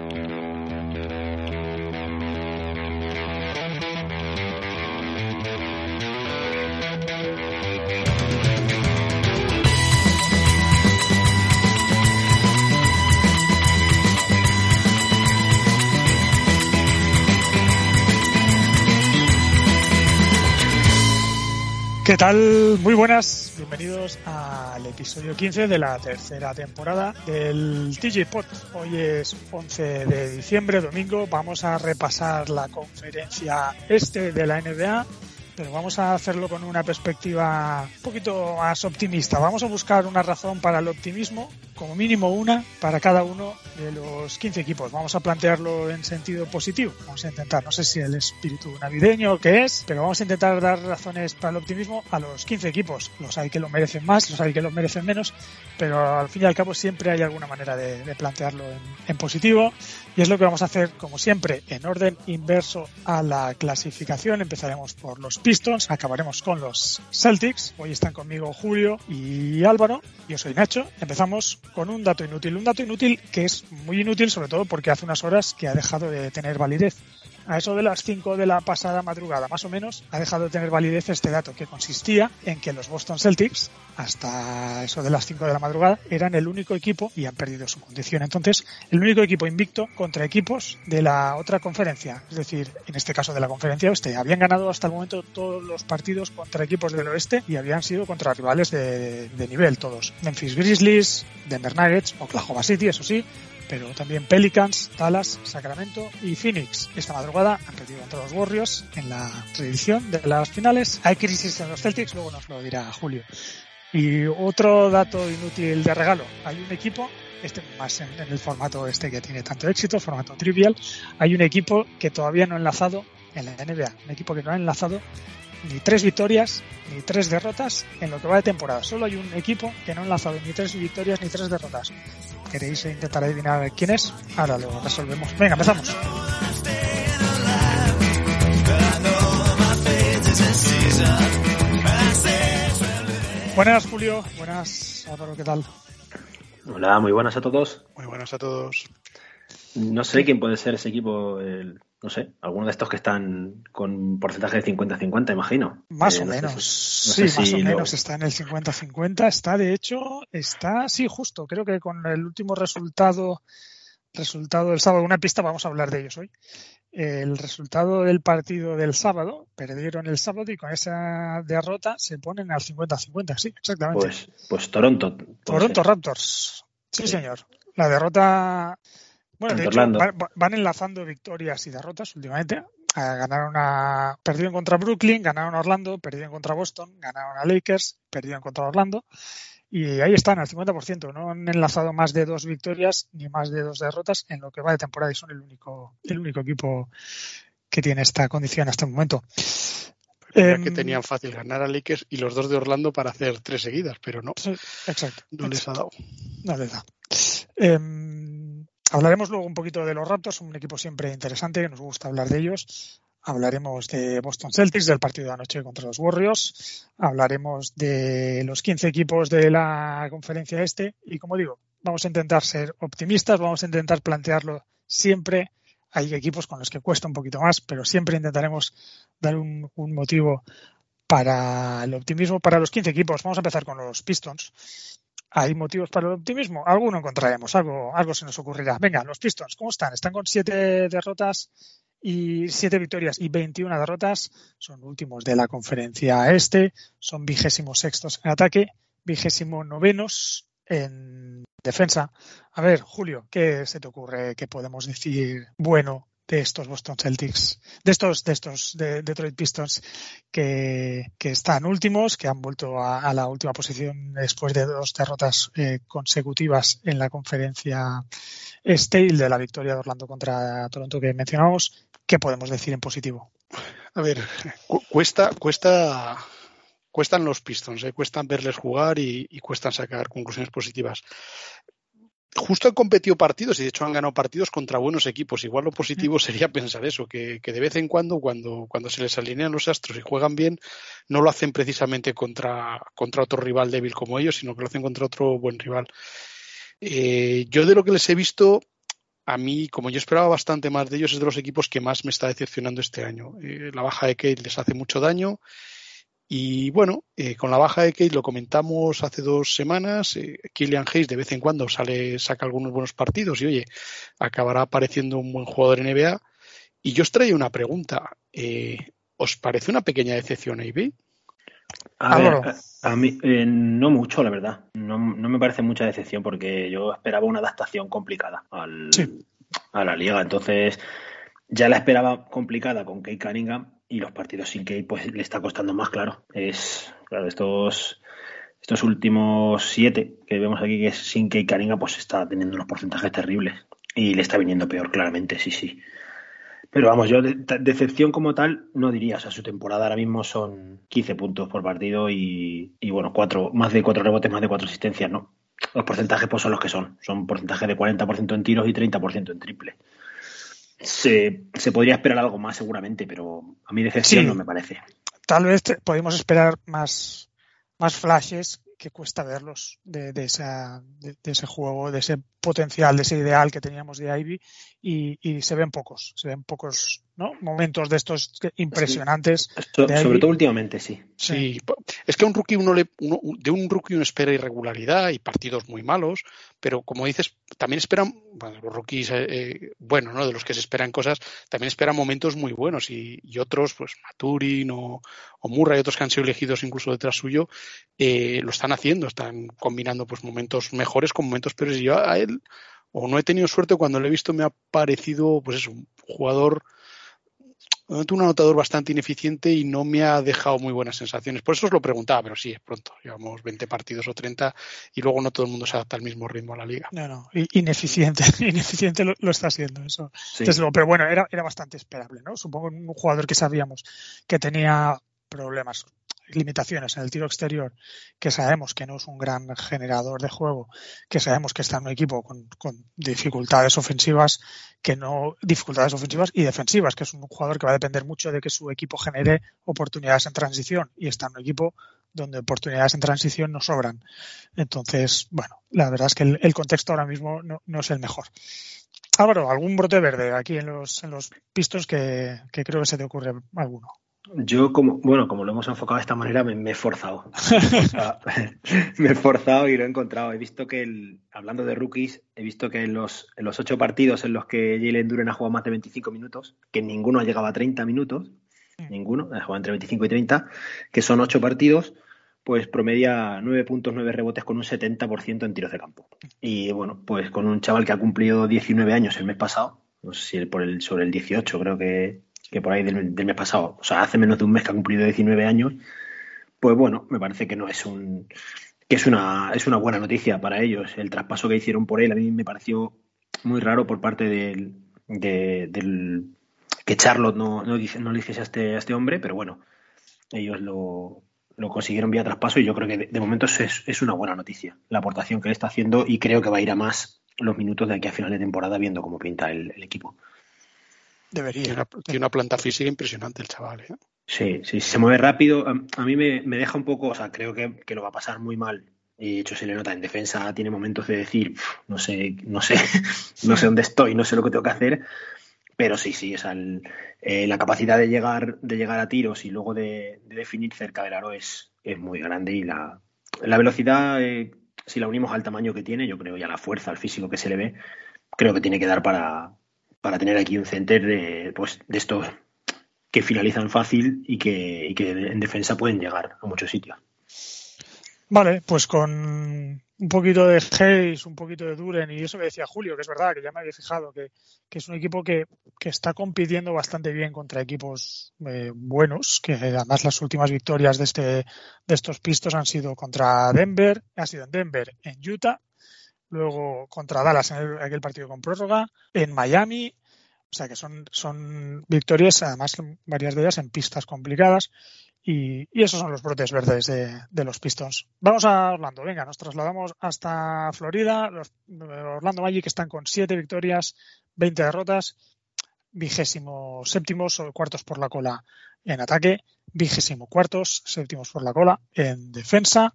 Um, ¿Qué tal? Muy buenas, bienvenidos al episodio 15 de la tercera temporada del TJ Pod. Hoy es 11 de diciembre, domingo. Vamos a repasar la conferencia este de la NBA pero vamos a hacerlo con una perspectiva un poquito más optimista. Vamos a buscar una razón para el optimismo, como mínimo una, para cada uno de los 15 equipos. Vamos a plantearlo en sentido positivo. Vamos a intentar, no sé si el espíritu navideño que es, pero vamos a intentar dar razones para el optimismo a los 15 equipos. Los hay que lo merecen más, los hay que lo merecen menos, pero al fin y al cabo siempre hay alguna manera de, plantearlo en positivo. Y es lo que vamos a hacer, como siempre, en orden inverso a la clasificación. Empezaremos por los Pistons, acabaremos con los Celtics. Hoy están conmigo Julio y Álvaro. Yo soy Nacho. Empezamos con un dato inútil. Un dato inútil que es muy inútil, sobre todo porque hace unas horas que ha dejado de tener validez a eso de las 5 de la pasada madrugada, más o menos, ha dejado de tener validez este dato, que consistía en que los Boston Celtics, hasta eso de las 5 de la madrugada, eran el único equipo, y han perdido su condición entonces, el único equipo invicto contra equipos de la otra conferencia, es decir, en este caso de la conferencia oeste. Habían ganado hasta el momento todos los partidos contra equipos del oeste y habían sido contra rivales de, de nivel todos. Memphis Grizzlies, Denver Nuggets, Oklahoma City, eso sí, pero también Pelicans, Dallas, Sacramento y Phoenix. Esta madrugada han perdido ante los Warriors en la reedición de las finales. Hay crisis en los Celtics, luego nos lo dirá Julio. Y otro dato inútil de regalo. Hay un equipo, este más en, el formato este que tiene tanto éxito, formato trivial, hay un equipo que todavía no ha enlazado en la NBA. Un equipo que no ha enlazado ni tres victorias ni tres derrotas en lo que va de temporada. Solo hay un equipo que no ha enlazado ni tres victorias ni tres derrotas. ¿Queréis intentar adivinar quién es? Ahora lo resolvemos. Venga, empezamos. Buenas, Julio. Buenas, Álvaro, ¿qué tal? Hola, muy buenas a todos. Muy buenas a todos. No sé quién puede ser ese equipo, el, no sé, alguno de estos que están con porcentaje de 50-50, imagino. Más o menos. sí, más o menos está en el 50-50. Está, de hecho, está, sí, justo. Creo que con el último resultado, resultado del sábado, una pista, vamos a hablar de ellos hoy. El resultado del partido del sábado, perdieron el sábado y con esa derrota se ponen al 50-50, sí, exactamente. Pues, pues Toronto. Toronto Raptors. sí, señor. La derrota bueno, de hecho, van, enlazando victorias y derrotas últimamente. Ah, ganaron a, perdieron contra Brooklyn, ganaron a Orlando, perdieron contra Boston, ganaron a Lakers, perdieron contra Orlando. Y ahí están, al 50%. No han enlazado más de dos victorias ni más de dos derrotas en lo que va de temporada y son el único, el único equipo que tiene esta condición hasta el momento. que em, tenían fácil ganar a Lakers y los dos de Orlando para hacer tres seguidas, pero no. Exacto. No les ha dado. No les da. Em, Hablaremos luego un poquito de los Raptors, un equipo siempre interesante, que nos gusta hablar de ellos. Hablaremos de Boston Celtics, del partido de anoche contra los Warriors. Hablaremos de los 15 equipos de la conferencia este. Y como digo, vamos a intentar ser optimistas, vamos a intentar plantearlo siempre. Hay equipos con los que cuesta un poquito más, pero siempre intentaremos dar un, un motivo para el optimismo para los 15 equipos. Vamos a empezar con los Pistons. ¿Hay motivos para el optimismo? Alguno encontraremos, algo, algo se nos ocurrirá. Venga, los Pistons, ¿cómo están? Están con siete derrotas y siete victorias y 21 derrotas. Son últimos de la conferencia este. Son vigésimos sextos en ataque, vigésimo novenos en defensa. A ver, Julio, ¿qué se te ocurre que podemos decir bueno de estos Boston Celtics, de estos, de estos de Detroit Pistons que, están últimos, que han vuelto a, la última posición después de dos derrotas eh, consecutivas en la conferencia este de la victoria de Orlando contra Toronto que mencionamos. ¿Qué podemos decir en positivo? A ver, cuesta, cuesta, cuestan los Pistons, eh, cuestan verles jugar y cuestan sacar conclusiones positivas justo han competido partidos y de hecho han ganado partidos contra buenos equipos. Igual lo positivo sería pensar eso, que, de vez en cuando, cuando, cuando se les alinean los astros y juegan bien, no lo hacen precisamente contra, contra otro rival débil como ellos, sino que lo hacen contra otro buen rival. Eh, yo de lo que les he visto, a mí, como yo esperaba bastante más de ellos, es de los equipos que más me está decepcionando este año. Eh, la baja de Kate les hace mucho daño. Y bueno, eh, con la baja de Kate lo comentamos hace dos semanas. Eh, Killian Hayes de vez en cuando sale, saca algunos buenos partidos y oye, acabará apareciendo un buen jugador en NBA. Y yo os traigo una pregunta. ¿Os parece una pequeña decepción AB? A, ver, a, mí no mucho, la verdad. No, no, me parece mucha decepción porque yo esperaba una adaptación complicada al, a la liga. Entonces, ya la esperaba complicada con Kate Cunningham y los partidos sin Kate pues le está costando más, claro. Es, claro, estos, estos últimos siete que vemos aquí que es sin Kate Cunningham pues está teniendo unos porcentajes terribles y le está viniendo peor, claramente, sí, sí. Pero vamos, yo de, decepción como tal no diría. O sea, su temporada ahora mismo son 15 puntos por partido y, bueno, cuatro, más de cuatro rebotes, más de cuatro asistencias, ¿no? Los porcentajes pues son los que son. Son porcentajes de 40% en tiros y 30% en triple. Se, se, podría esperar algo más seguramente, pero a mí decepción no me parece. Tal vez podemos esperar más, más flashes que cuesta verlos de, de, esa, de, ese juego, de ese potencial, de ese ideal que teníamos de Ivy y, y se ven pocos, se ven pocos ¿no? momentos de estos impresionantes. sobre todo últimamente, sí. sí. es que a un rookie uno le, de un rookie uno espera irregularidad y partidos muy malos, pero como dices, también esperan, bueno, los rookies, eh, eh, bueno, ¿no? De los que se esperan cosas, también esperan momentos muy buenos y, y otros, pues Maturin o, o, Murray, otros que han sido elegidos incluso detrás suyo, eh, lo están haciendo, están combinando pues momentos mejores con momentos peores. Y yo a él, o no he tenido suerte cuando lo he visto, me ha parecido, pues es un jugador un anotador bastante ineficiente y no me ha dejado muy buenas sensaciones. Por eso os lo preguntaba, pero sí, es pronto. Llevamos 20 partidos o 30 y luego no todo el mundo se adapta al mismo ritmo a la liga. No, no, ineficiente, ineficiente lo, está haciendo eso. pero bueno, era, era bastante esperable, ¿no? Supongo un jugador que sabíamos que tenía problemas limitaciones en el tiro exterior, que sabemos que no es un gran generador de juego, que sabemos que está en un equipo con, dificultades ofensivas, que no dificultades ofensivas y defensivas, que es un jugador que va a depender mucho de que su equipo genere oportunidades en transición y está en un equipo donde oportunidades en transición no sobran. Entonces, bueno, la verdad es que el, contexto ahora mismo no, es el mejor. Álvaro, algún brote verde aquí en los, en los pistos que creo que se te ocurre alguno. Yo, como, bueno, como lo hemos enfocado de esta manera, me, he forzado. me he forzado y lo he encontrado. He visto que, el, hablando de rookies, he visto que en los, en los ocho partidos en los que Jalen Duren ha jugado más de 25 minutos, que ninguno ha llegado a 30 minutos, mm. ninguno, ha jugado entre 25 y 30, que son ocho partidos, pues promedia 9 puntos, 9 rebotes con un 70% en tiros de campo. Y bueno, pues con un chaval que ha cumplido 19 años el mes pasado, no sé si por el, sobre el 18 creo que que por ahí del, mes pasado, o sea, hace menos de un mes que ha cumplido 19 años, pues bueno, me parece que no es un que es una es una buena noticia para ellos. El traspaso que hicieron por él a mí me pareció muy raro por parte del, del que Charlotte no, no, no le hiciese a este, a este hombre, pero bueno, ellos lo, lo consiguieron vía traspaso y yo creo que de, momento es, es, una buena noticia la aportación que le está haciendo y creo que va a ir a más los minutos de aquí a final de temporada viendo cómo pinta el equipo. Debería. Tiene una, planta física impresionante el chaval. ¿eh? Sí, sí, se mueve rápido. A, mí me, deja un poco, o sea, creo que, lo va a pasar muy mal. Y de hecho se le nota en defensa, tiene momentos de decir, no sé, no sé, no sé dónde estoy, no sé lo que tengo que hacer. Pero sí, sí, o eh, la capacidad de llegar, de llegar a tiros y luego de, definir cerca del aro es, es muy grande. Y la, la velocidad, eh, si la unimos al tamaño que tiene, yo creo, y a la fuerza, al físico que se le ve, creo que tiene que dar para, para tener aquí un center de, pues, de estos que finalizan fácil y que, en defensa pueden llegar a muchos sitios. Vale, pues con un poquito de Hayes, un poquito de Duren y eso que decía Julio, que es verdad, que ya me había fijado, que, que es un equipo que, que, está compitiendo bastante bien contra equipos eh, buenos, que además las últimas victorias de, este, de estos pistos han sido contra Denver, ha sido en Denver, en Utah luego contra Dallas en aquel partido con prórroga, en Miami, o sea que son, son victorias, además varias de ellas en pistas complicadas, y, esos son los brotes verdes de, los Pistons. Vamos a Orlando, venga, nos trasladamos hasta Florida, los Orlando Magic están con siete victorias, 20 derrotas, vigésimo séptimos o cuartos por la cola en ataque, vigésimo cuartos, séptimos por la cola en defensa.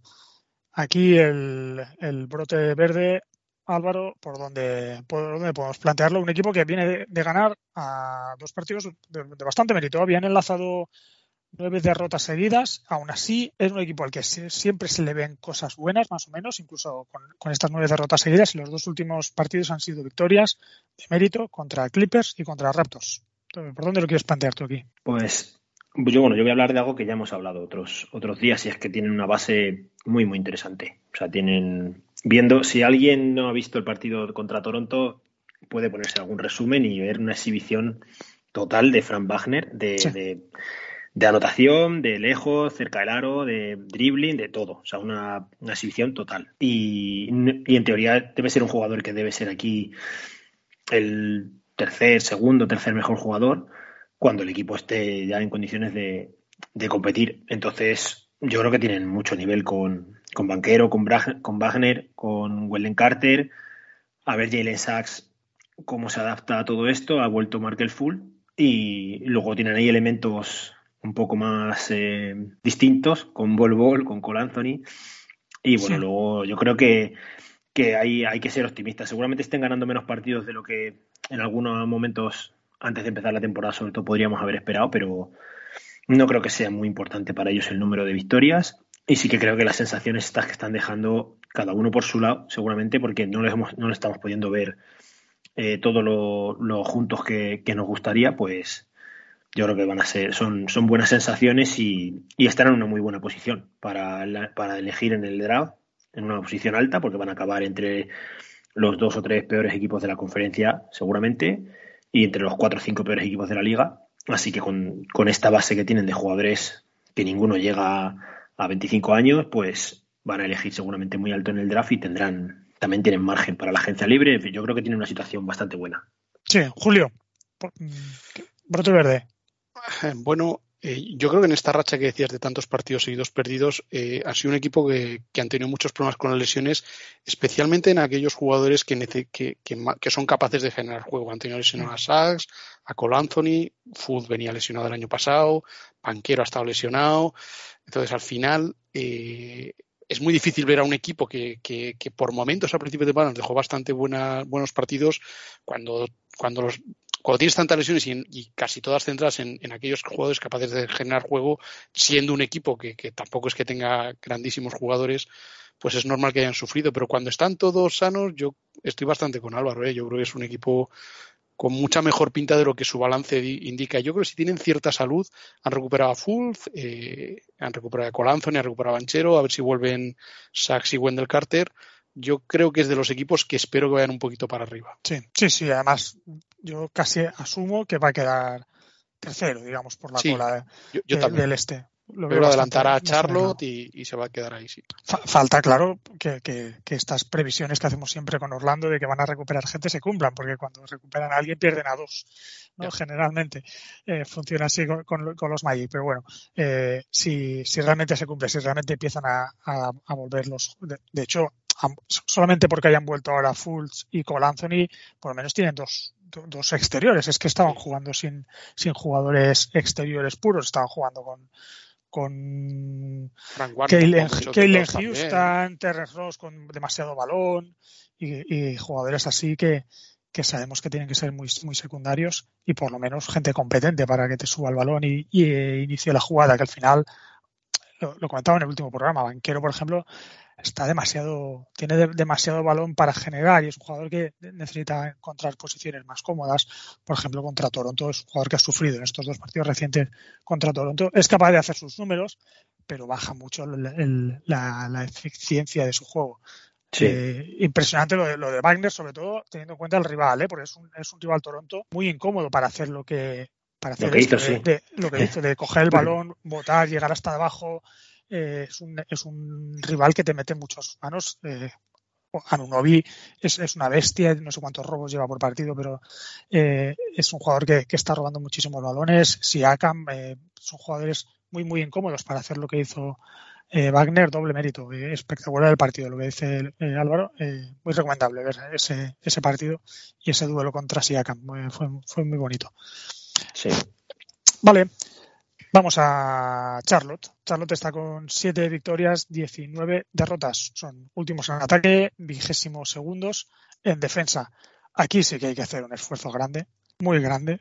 Aquí el, el brote verde Álvaro, por donde, por donde podemos plantearlo. Un equipo que viene de, ganar a dos partidos de, bastante mérito. Habían enlazado nueve derrotas seguidas. Aún así, es un equipo al que siempre se le ven cosas buenas, más o menos, incluso con, estas nueve derrotas seguidas. Y los dos últimos partidos han sido victorias de mérito contra Clippers y contra Raptors. ¿Por dónde lo quieres plantear tú aquí? Pues yo, bueno, yo voy a hablar de algo que ya hemos hablado otros, otros días y es que tienen una base muy, muy interesante. O sea, tienen, viendo, si alguien no ha visto el partido contra Toronto, puede ponerse algún resumen y ver una exhibición total de Frank Wagner, de, de, anotación, de lejos, cerca del aro, de dribbling, de todo. O sea, una, una exhibición total. Y, y en teoría debe ser un jugador que debe ser aquí el tercer, segundo, tercer mejor jugador cuando el equipo esté ya en condiciones de, competir. Entonces, yo creo que tienen mucho nivel con, con Banquero, con, con Wagner, con Wellen Carter. A ver Jalen Sachs cómo se adapta a todo esto. Ha vuelto Markel Full. Y luego tienen ahí elementos un poco más eh, distintos con Bol Bol, con Cole Anthony. Y bueno, luego yo creo que, que hay, hay que ser optimistas. Seguramente estén ganando menos partidos de lo que en algunos momentos antes de empezar la temporada sobre todo podríamos haber esperado, pero no creo que sea muy importante para ellos el número de victorias. Y sí que creo que las sensaciones estas que están dejando cada uno por su lado, seguramente, porque no les, hemos, no les estamos pudiendo ver eh, todos los juntos que, nos gustaría, pues yo creo que van a ser, son, son buenas sensaciones y, y están en una muy buena posición para, para elegir en el draft, en una posición alta, porque van a acabar entre los dos o tres peores equipos de la conferencia, seguramente y entre los cuatro o cinco peores equipos de la liga. Así que con, esta base que tienen de jugadores que ninguno llega a 25 años, pues van a elegir seguramente muy alto en el draft y tendrán, también tienen margen para la agencia libre. Yo creo que tienen una situación bastante buena. Sí, Julio, brote verde. Bueno, eh, yo creo que en esta racha que decías de tantos partidos seguidos perdidos, eh, ha sido un equipo que, han tenido muchos problemas con las lesiones, especialmente en aquellos jugadores que, son capaces de generar juego. Han tenido lesionado a Sachs, a Cole Anthony, Food venía lesionado el año pasado, Panquero ha estado lesionado. Entonces, al final, eh, es muy difícil ver a un equipo que, por momentos al principio de temporada nos dejó bastante buenos partidos cuando, cuando los cuando tienes tantas lesiones y, casi todas centradas en, aquellos jugadores capaces de generar juego, siendo un equipo que, tampoco es que tenga grandísimos jugadores, pues es normal que hayan sufrido. Pero cuando están todos sanos, yo estoy bastante con Álvaro. ¿eh? Yo creo que es un equipo con mucha mejor pinta de lo que su balance indica. Yo creo que si tienen cierta salud, han recuperado a Fulf, eh, han recuperado a Colanzoni, han recuperado a Banchero, a ver si vuelven Sachs y Wendell Carter yo creo que es de los equipos que espero que vayan un poquito para arriba. Sí, sí, sí. Además, yo casi asumo que va a quedar tercero, digamos, por la cola del este. Lo Pero adelantará a Charlotte y, se va a quedar ahí, sí. Falta, claro, que, estas previsiones que hacemos siempre con Orlando de que van a recuperar gente se cumplan, porque cuando recuperan a alguien pierden a dos, ¿no? Generalmente eh, funciona así con, los Magic, pero bueno, eh, si, realmente se cumple, si realmente empiezan a, a, volver los... de, hecho, solamente porque hayan vuelto ahora Fultz y Cole Anthony, por lo menos tienen dos, dos exteriores. Es que estaban jugando sin, sin jugadores exteriores puros, estaban jugando con con Kaylen Houston, Terrence Ross con demasiado balón y, jugadores así que, que, sabemos que tienen que ser muy, muy secundarios y por lo menos gente competente para que te suba el balón y, y inicie la jugada, que al final lo, lo, comentaba en el último programa, Banquero, por ejemplo, está demasiado, tiene demasiado balón para generar y es un jugador que necesita encontrar posiciones más cómodas. Por ejemplo, contra Toronto es un jugador que ha sufrido en estos dos partidos recientes contra Toronto. Es capaz de hacer sus números, pero baja mucho la, eficiencia de su juego. Eh, impresionante lo de, lo de Wagner, sobre todo teniendo en cuenta el rival, ¿eh? porque es un, es un rival Toronto muy incómodo para hacer lo que para hacer lo que, hizo, de, lo que hizo, de coger el balón, botar, llegar hasta abajo, eh, es, un, es un rival que te mete en muchas manos. Eh, Anunobi es, es, una bestia, no sé cuántos robos lleva por partido, pero eh, es un jugador que, que, está robando muchísimos balones. Siakam eh, son jugadores muy, muy incómodos para hacer lo que hizo eh, Wagner, doble mérito. Espectacular el partido, lo que dice Álvaro. muy recomendable ver ese, ese partido y ese duelo contra Siakam. fue, fue muy bonito. Sí. Vale. Vamos a Charlotte. Charlotte está con 7 victorias, 19 derrotas. Son últimos en ataque, vigésimo segundos en defensa. Aquí sí que hay que hacer un esfuerzo grande, muy grande,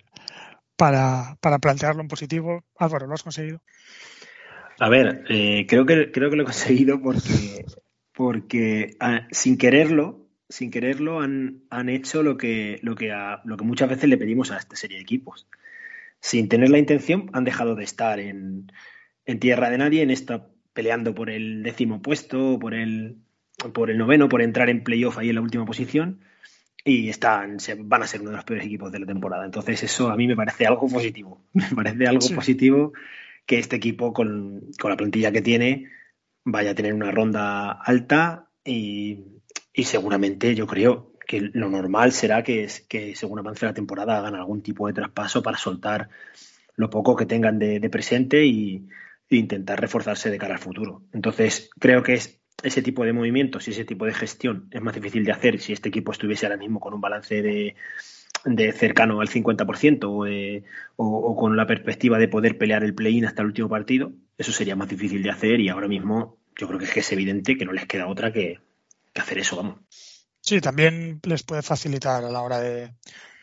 para, para plantearlo en positivo. Álvaro, ¿lo has conseguido? A ver, eh, creo, que, creo que lo he conseguido porque, porque ah, sin quererlo, sin quererlo han, han hecho lo que, lo, que lo que muchas veces le pedimos a esta serie de equipos sin tener la intención, han dejado de estar en, tierra de nadie, en esta peleando por el décimo puesto, por el, por el noveno, por entrar en playoff ahí en la última posición y están, van a ser uno de los peores equipos de la temporada. Entonces eso a mí me parece algo positivo. Me parece algo positivo que este equipo con, con, la plantilla que tiene vaya a tener una ronda alta y, y seguramente yo creo que lo normal será que, que según avance la temporada hagan algún tipo de traspaso para soltar lo poco que tengan de, presente y, e intentar reforzarse de cara al futuro. Entonces, creo que es ese tipo de movimientos y ese tipo de gestión es más difícil de hacer si este equipo estuviese ahora mismo con un balance de, de cercano al 50% eh, o, o, con la perspectiva de poder pelear el play-in hasta el último partido. Eso sería más difícil de hacer y ahora mismo yo creo que es, que es evidente que no les queda otra que, que hacer eso, vamos. Sí, también les puede facilitar a la hora de,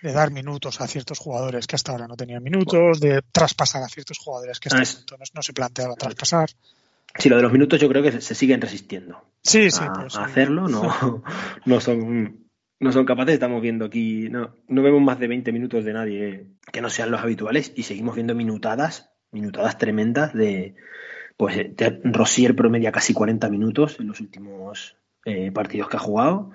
dar minutos a ciertos jugadores que hasta ahora no tenían minutos, de traspasar a ciertos jugadores que hasta ahora no, se planteaban traspasar. Sí, lo de los minutos yo creo que se siguen resistiendo. Sí, sí, a, pues, hacerlo, no, no son no son capaces, estamos viendo aquí, no, no vemos más de 20 minutos de nadie que no sean los habituales y seguimos viendo minutadas, minutadas tremendas de, pues, de Rosier promedia casi 40 minutos en los últimos eh, partidos que ha jugado.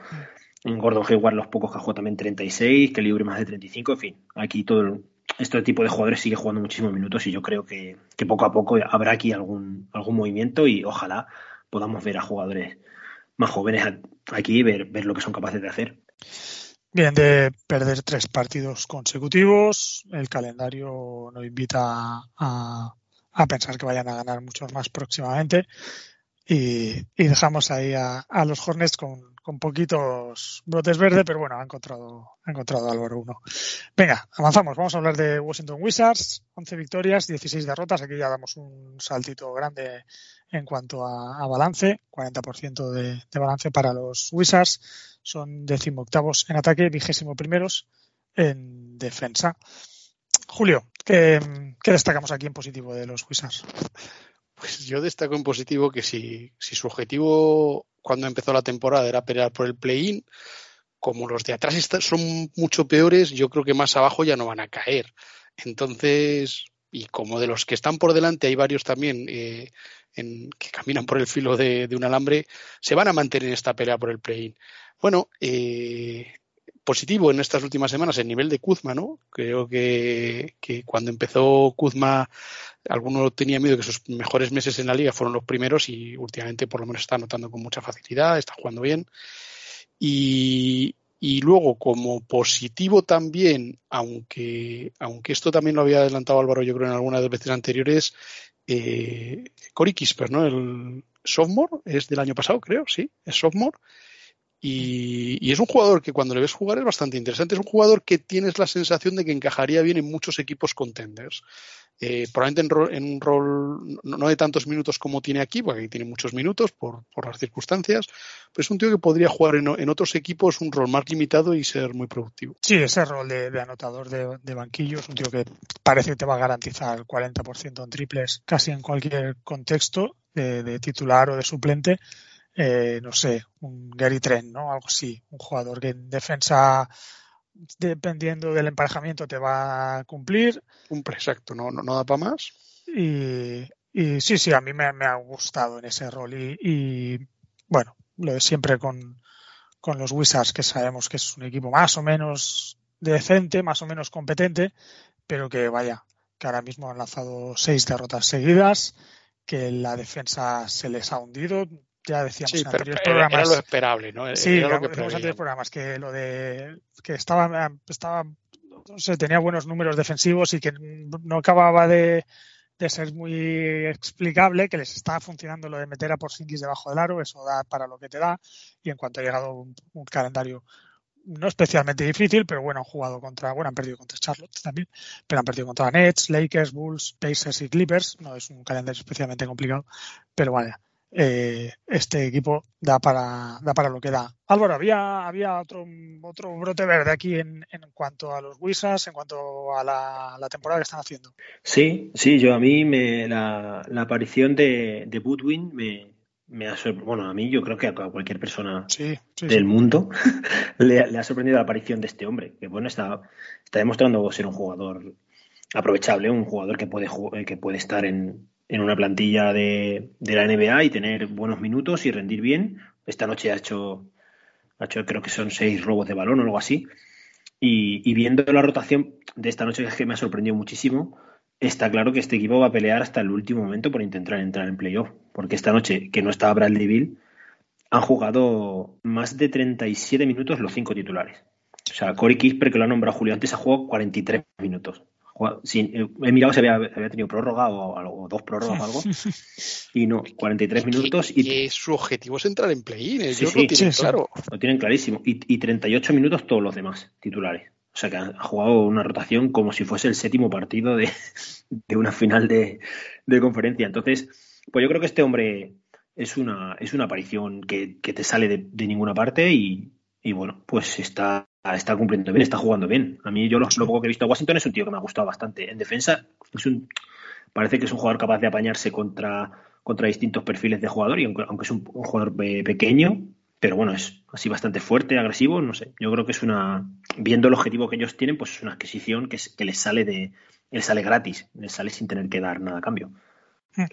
En Gordon Hayward los pocos que jugado también 36, que libre más de 35, en fin, aquí todo este tipo de jugadores sigue jugando muchísimos minutos y yo creo que, poco a poco habrá aquí algún, algún movimiento y ojalá podamos ver a jugadores más jóvenes aquí y ver, ver lo que son capaces de hacer. Bien, de perder tres partidos consecutivos, el calendario nos invita a, a pensar que vayan a ganar muchos más próximamente y, dejamos ahí a, los Hornets con, poquitos brotes verdes, pero bueno, ha encontrado, ha encontrado Álvaro uno. Venga, avanzamos. Vamos a hablar de Washington Wizards. 11 victorias, 16 derrotas. Aquí ya damos un saltito grande en cuanto a, balance. 40% de, de, balance para los Wizards. Son decimoctavos en ataque, vigésimo primeros en defensa. Julio, ¿qué, ¿qué destacamos aquí en positivo de los Wizards? Pues yo destaco en positivo que si, si su objetivo cuando empezó la temporada era pelear por el play-in, como los de atrás son mucho peores, yo creo que más abajo ya no van a caer. Entonces, y como de los que están por delante hay varios también eh, en, que caminan por el filo de, un alambre, se van a mantener esta pelea por el play-in. Bueno, eh, positivo en estas últimas semanas el nivel de Kuzma, ¿no? Creo que, que cuando empezó Kuzma Algunos tenía miedo que sus mejores meses en la liga fueron los primeros y últimamente por lo menos está anotando con mucha facilidad, está jugando bien. Y, y luego, como positivo también, aunque, aunque esto también lo había adelantado Álvaro, yo creo, en algunas de las veces anteriores, eh, Cory Kisper, ¿no? El sophomore es del año pasado, creo, sí, es sophomore. Y, es un jugador que cuando le ves jugar es bastante interesante. Es un jugador que tienes la sensación de que encajaría bien en muchos equipos contenders. Eh, probablemente en, un rol no, de tantos minutos como tiene aquí, porque aquí tiene muchos minutos por, las circunstancias, pero es un tío que podría jugar en, otros equipos un rol más limitado y ser muy productivo. Sí, ese rol de, anotador de, banquillo es un tío que parece que te va a garantizar el 40% en triples casi en cualquier contexto de titular o de suplente eh, no sé, un Gary Trent, ¿no? Algo así, un jugador que en defensa, dependiendo del emparejamiento, te va a cumplir. Cumple, exacto, no, no, da para más. Y, y, sí, sí, a mí me, ha gustado en ese rol. Y, bueno, lo de siempre con, con los Wizards, que sabemos que es un equipo más o menos decente, más o menos competente, pero que vaya, que ahora mismo han lanzado seis derrotas seguidas, que la defensa se les ha hundido, ya decíamos en anteriores programas. Era lo esperable, ¿no? sí, era lo que decíamos en anteriores programas, que lo de que estaba, estaba no sé, tenía buenos números defensivos y que no acababa de, de ser muy explicable, que les estaba funcionando lo de meter a Porzingis debajo del aro, eso da para lo que te da, y en cuanto ha llegado un, calendario no especialmente difícil, pero bueno, han jugado contra, bueno, han perdido contra Charlotte también, pero han perdido contra Nets, Lakers, Bulls, Pacers y Clippers. No es un calendario especialmente complicado, pero vaya, eh, este equipo da para, da para lo que da. Álvaro, había, había otro, otro brote verde aquí en, en cuanto a los Wizards, en cuanto a la, temporada que están haciendo. Sí, sí, yo a mí me, la, la aparición de, de Woodwin me, me ha bueno, a mí yo creo que a cualquier persona del mundo le, ha sorprendido la aparición de este hombre, que bueno, está, está demostrando ser un jugador aprovechable, un jugador que puede, que puede estar en, en una plantilla de, la NBA y tener buenos minutos y rendir bien. Esta noche ha hecho, ha hecho creo que son seis robos de balón o algo así. Y, viendo la rotación de esta noche, es que me ha sorprendido muchísimo, está claro que este equipo va a pelear hasta el último momento por intentar entrar en playoff. Porque esta noche, que no estaba Bradley Bill, han jugado más de 37 minutos los cinco titulares. O sea, Corey Kisper, que lo ha nombrado Julio antes, ha jugado 43 minutos. Eh, he mirado si había, tenido prórroga o, algo, dos prórrogas o algo. Y no, 43 minutos. Y, su objetivo es entrar en play-in. ¿eh? lo tienen claro. Lo tienen clarísimo. Y, y, 38 minutos todos los demás titulares. O sea que ha, jugado una rotación como si fuese el séptimo partido de, una final de, conferencia. Entonces, pues yo creo que este hombre es una, es una aparición que, te sale de, ninguna parte y, y bueno, pues está está cumpliendo bien, está jugando bien. A mí yo lo, poco que he visto a Washington es un tío que me ha gustado bastante. En defensa es un, parece que es un jugador capaz de apañarse contra, contra distintos perfiles de jugador y aunque, es un, jugador pequeño, pero bueno, es así bastante fuerte, agresivo, no sé. Yo creo que es una, viendo el objetivo que ellos tienen, pues es una adquisición que, que les sale de, les sale gratis, les sale sin tener que dar nada a cambio. Hmm.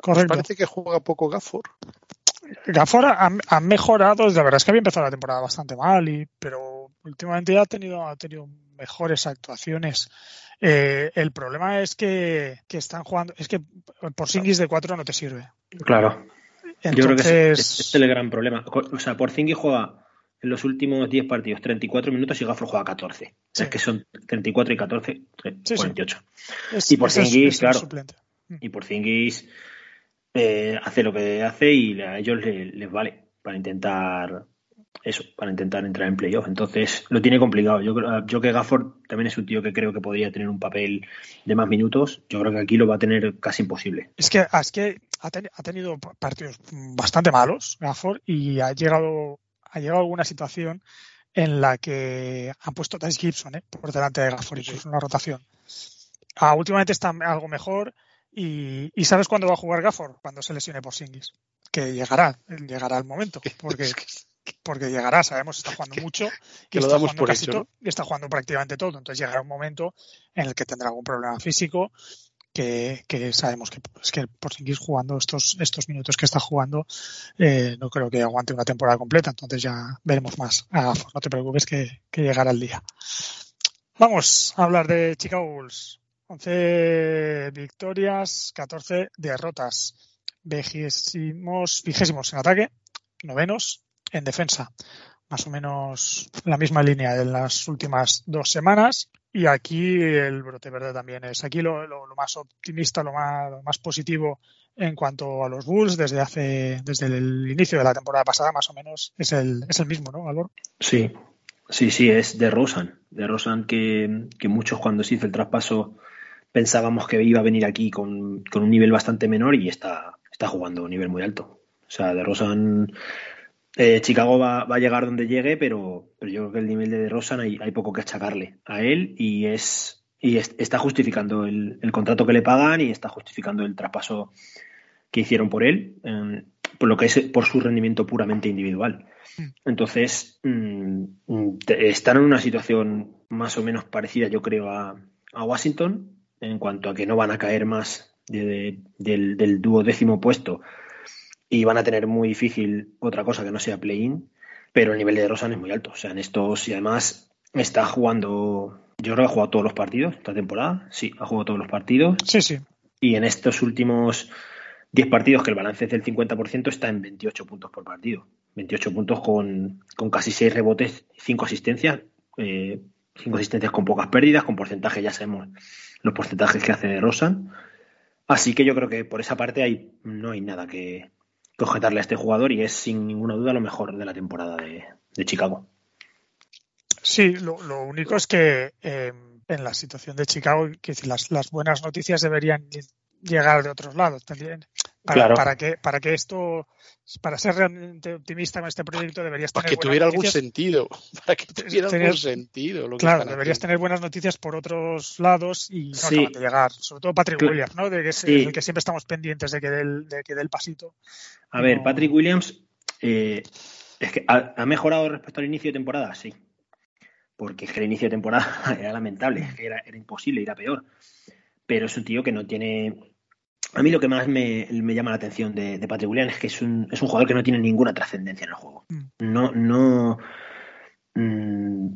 Correcto. Parece que juega poco Gafford. Gafford ha, mejorado, la verdad es que había empezado la temporada bastante mal, y, pero últimamente ha tenido, ha tenido mejores actuaciones. Eh, el problema es que, están jugando, es que por Singis de 4 no te sirve. Claro. Yo creo que es, el gran problema. O sea, por Singis juega en los últimos 10 partidos 34 minutos y Gafford juega 14. Es que son 34 y 14, 48. y por Singis, claro. Mm. Y por Singis eh, hace lo que hace y a ellos les vale para intentar eso, para intentar entrar en playoff. Entonces lo tiene complicado. Yo, yo que Gafford también es un tío que creo que podría tener un papel de más minutos. Yo creo que aquí lo va a tener casi imposible. Es que, es que ha, tenido partidos bastante malos Gafford y ha llegado, ha llegado a alguna situación en la que han puesto a Tyce Gibson ¿eh? por delante de Gafford, y es una rotación. Ah, últimamente está algo mejor. Y, ¿sabes cuándo va a jugar Gafford? Cuando se lesione por Singis. Que llegará, llegará el momento. Porque porque llegará, sabemos, está jugando mucho que lo damos por hecho, y está jugando prácticamente todo. Entonces llegará un momento en el que tendrá algún problema físico que, sabemos que, es que por seguir jugando estos, estos minutos que está jugando, eh, no creo que aguante una temporada completa. Entonces ya veremos más. Ah, no te preocupes que, llegará el día. Vamos a hablar de Chicago Bulls. 11 victorias, 14 derrotas. Vigésimos, vigésimos en ataque, novenos en defensa. Más o menos la misma línea de las últimas dos semanas. Y aquí el brote verde también es aquí lo, más optimista, lo más, más, positivo en cuanto a los Bulls desde hace desde el inicio de la temporada pasada más o menos es el, es el mismo, ¿no, Valor? Sí, sí, sí, es de Rosan. De Rosan que, que muchos cuando se hizo el traspaso pensábamos que iba a venir aquí con, con un nivel bastante menor y está, está jugando a un nivel muy alto. O sea, de Rosan eh, Chicago va, a llegar donde llegue, pero, pero yo creo que el nivel de Rosan hay, hay poco que achacarle a él y es y está justificando el, contrato que le pagan y está justificando el traspaso que hicieron por él, por lo que es por su rendimiento puramente individual. Mm. Entonces, mm, están en una situación más o menos parecida, yo creo, a, Washington, en cuanto a que no van a caer más del, del duodécimo puesto y van a tener muy difícil otra cosa que no sea play-in, pero el nivel de Rosan es muy alto. O sea, en estos y además está jugando, yo creo que ha jugado todos los partidos esta temporada, sí, ha jugado todos los partidos. Sí, sí. Y en estos últimos 10 partidos, que el balance es del 50%, está en 28 puntos por partido. 28 puntos con, casi 6 rebotes, 5 asistencias, 5 eh, asistencias con pocas pérdidas, con porcentaje, ya sabemos los porcentajes que hace Rosan. Así que yo creo que por esa parte hay, no hay nada que, que a este jugador y es sin ninguna duda lo mejor de la temporada de, Chicago. Sí, lo, único es que eh, en la situación de Chicago, que las, las buenas noticias deberían llegar de otros lados también. Para, para, que, para que esto, para ser realmente optimista con este proyecto, deberías tener. Para que tuviera algún sentido. Para que tuviera algún sentido. claro, deberías tener buenas noticias por otros lados y no sí. de llegar. Sobre todo Patrick Williams, ¿no? De que es el que siempre estamos pendientes de que dé el, de que dé el pasito. A ver, Patrick Williams, eh, es que ha, mejorado respecto al inicio de temporada, sí. Porque es que el inicio de temporada era lamentable, es que era, era imposible, era peor. Pero es un tío que no tiene a mí lo que más me, llama la atención de, Patrick Williams es que es un, es un jugador que no tiene ninguna trascendencia en el juego. Mm. No, no, mm,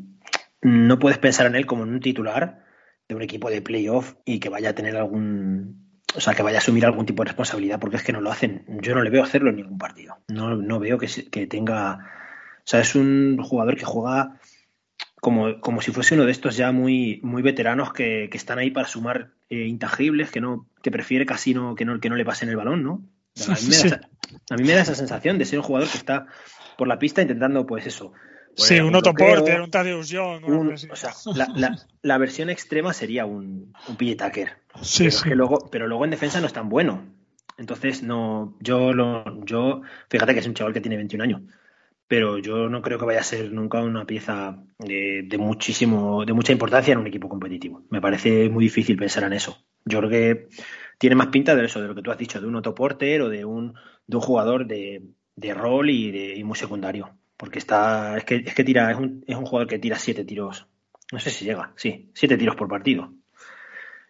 no puedes pensar en él como en un titular de un equipo de playoff y que vaya a tener algún, o sea, que vaya a asumir algún tipo de responsabilidad, porque es que no lo hacen. Yo no le veo hacerlo en ningún partido. No, no veo que, que tenga. O sea, es un jugador que juega como, como si fuese uno de estos ya muy, muy veteranos que, que están ahí para sumar eh, intangibles, que no, que prefiere casi no, que no, que no le pasen el balón, ¿no? A mí, me da esa, sensación de ser un jugador que está por la pista intentando, pues eso. Sí, un autoporte, un Tadeusz Young. o sea, la, la, versión extrema sería un, un. Sí, pero, Que luego, pero luego en defensa no es tan bueno. Entonces, no, yo lo, yo, fíjate que es un chaval que tiene 21 años pero yo no creo que vaya a ser nunca una pieza de, muchísimo, de mucha importancia en un equipo competitivo. Me parece muy difícil pensar en eso. Yo creo que tiene más pinta de eso, de lo que tú has dicho, de un autoporter o de un, de un jugador de, rol y, de, muy secundario. Porque está, es que, es que tira, es un, es un jugador que tira siete tiros. No sé si llega, sí, siete tiros por partido.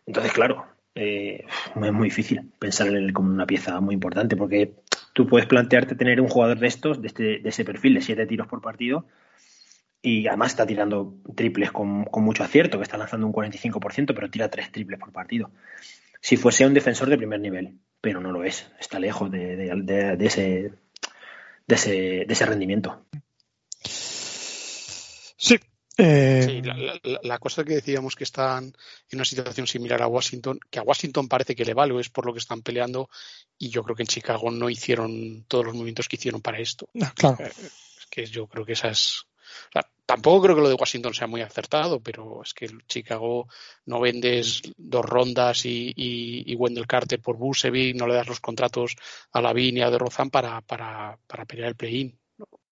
Entonces, claro, eh, es muy difícil pensar en él como una pieza muy importante, porque tú puedes plantearte tener un jugador de estos, de, este, de ese perfil, de siete tiros por partido, y además está tirando triples con, mucho acierto, que está lanzando un 45%, pero tira tres triples por partido. Si fuese un defensor de primer nivel, pero no lo es, está lejos de, de ese, de, ese, de ese rendimiento. Sí, eh, sí, la, cosa que decíamos que están en una situación similar a Washington, que a Washington parece que le vale, es por lo que están peleando, y yo creo que en Chicago no hicieron todos los movimientos que hicieron para esto. claro. Eh, es que yo creo que esas. tampoco creo que lo de Washington sea muy acertado, pero es que Chicago no vendes dos rondas y, y, Wendell Carter por Busevic, no le das los contratos a la y a de Rozan para, para, para pelear el play-in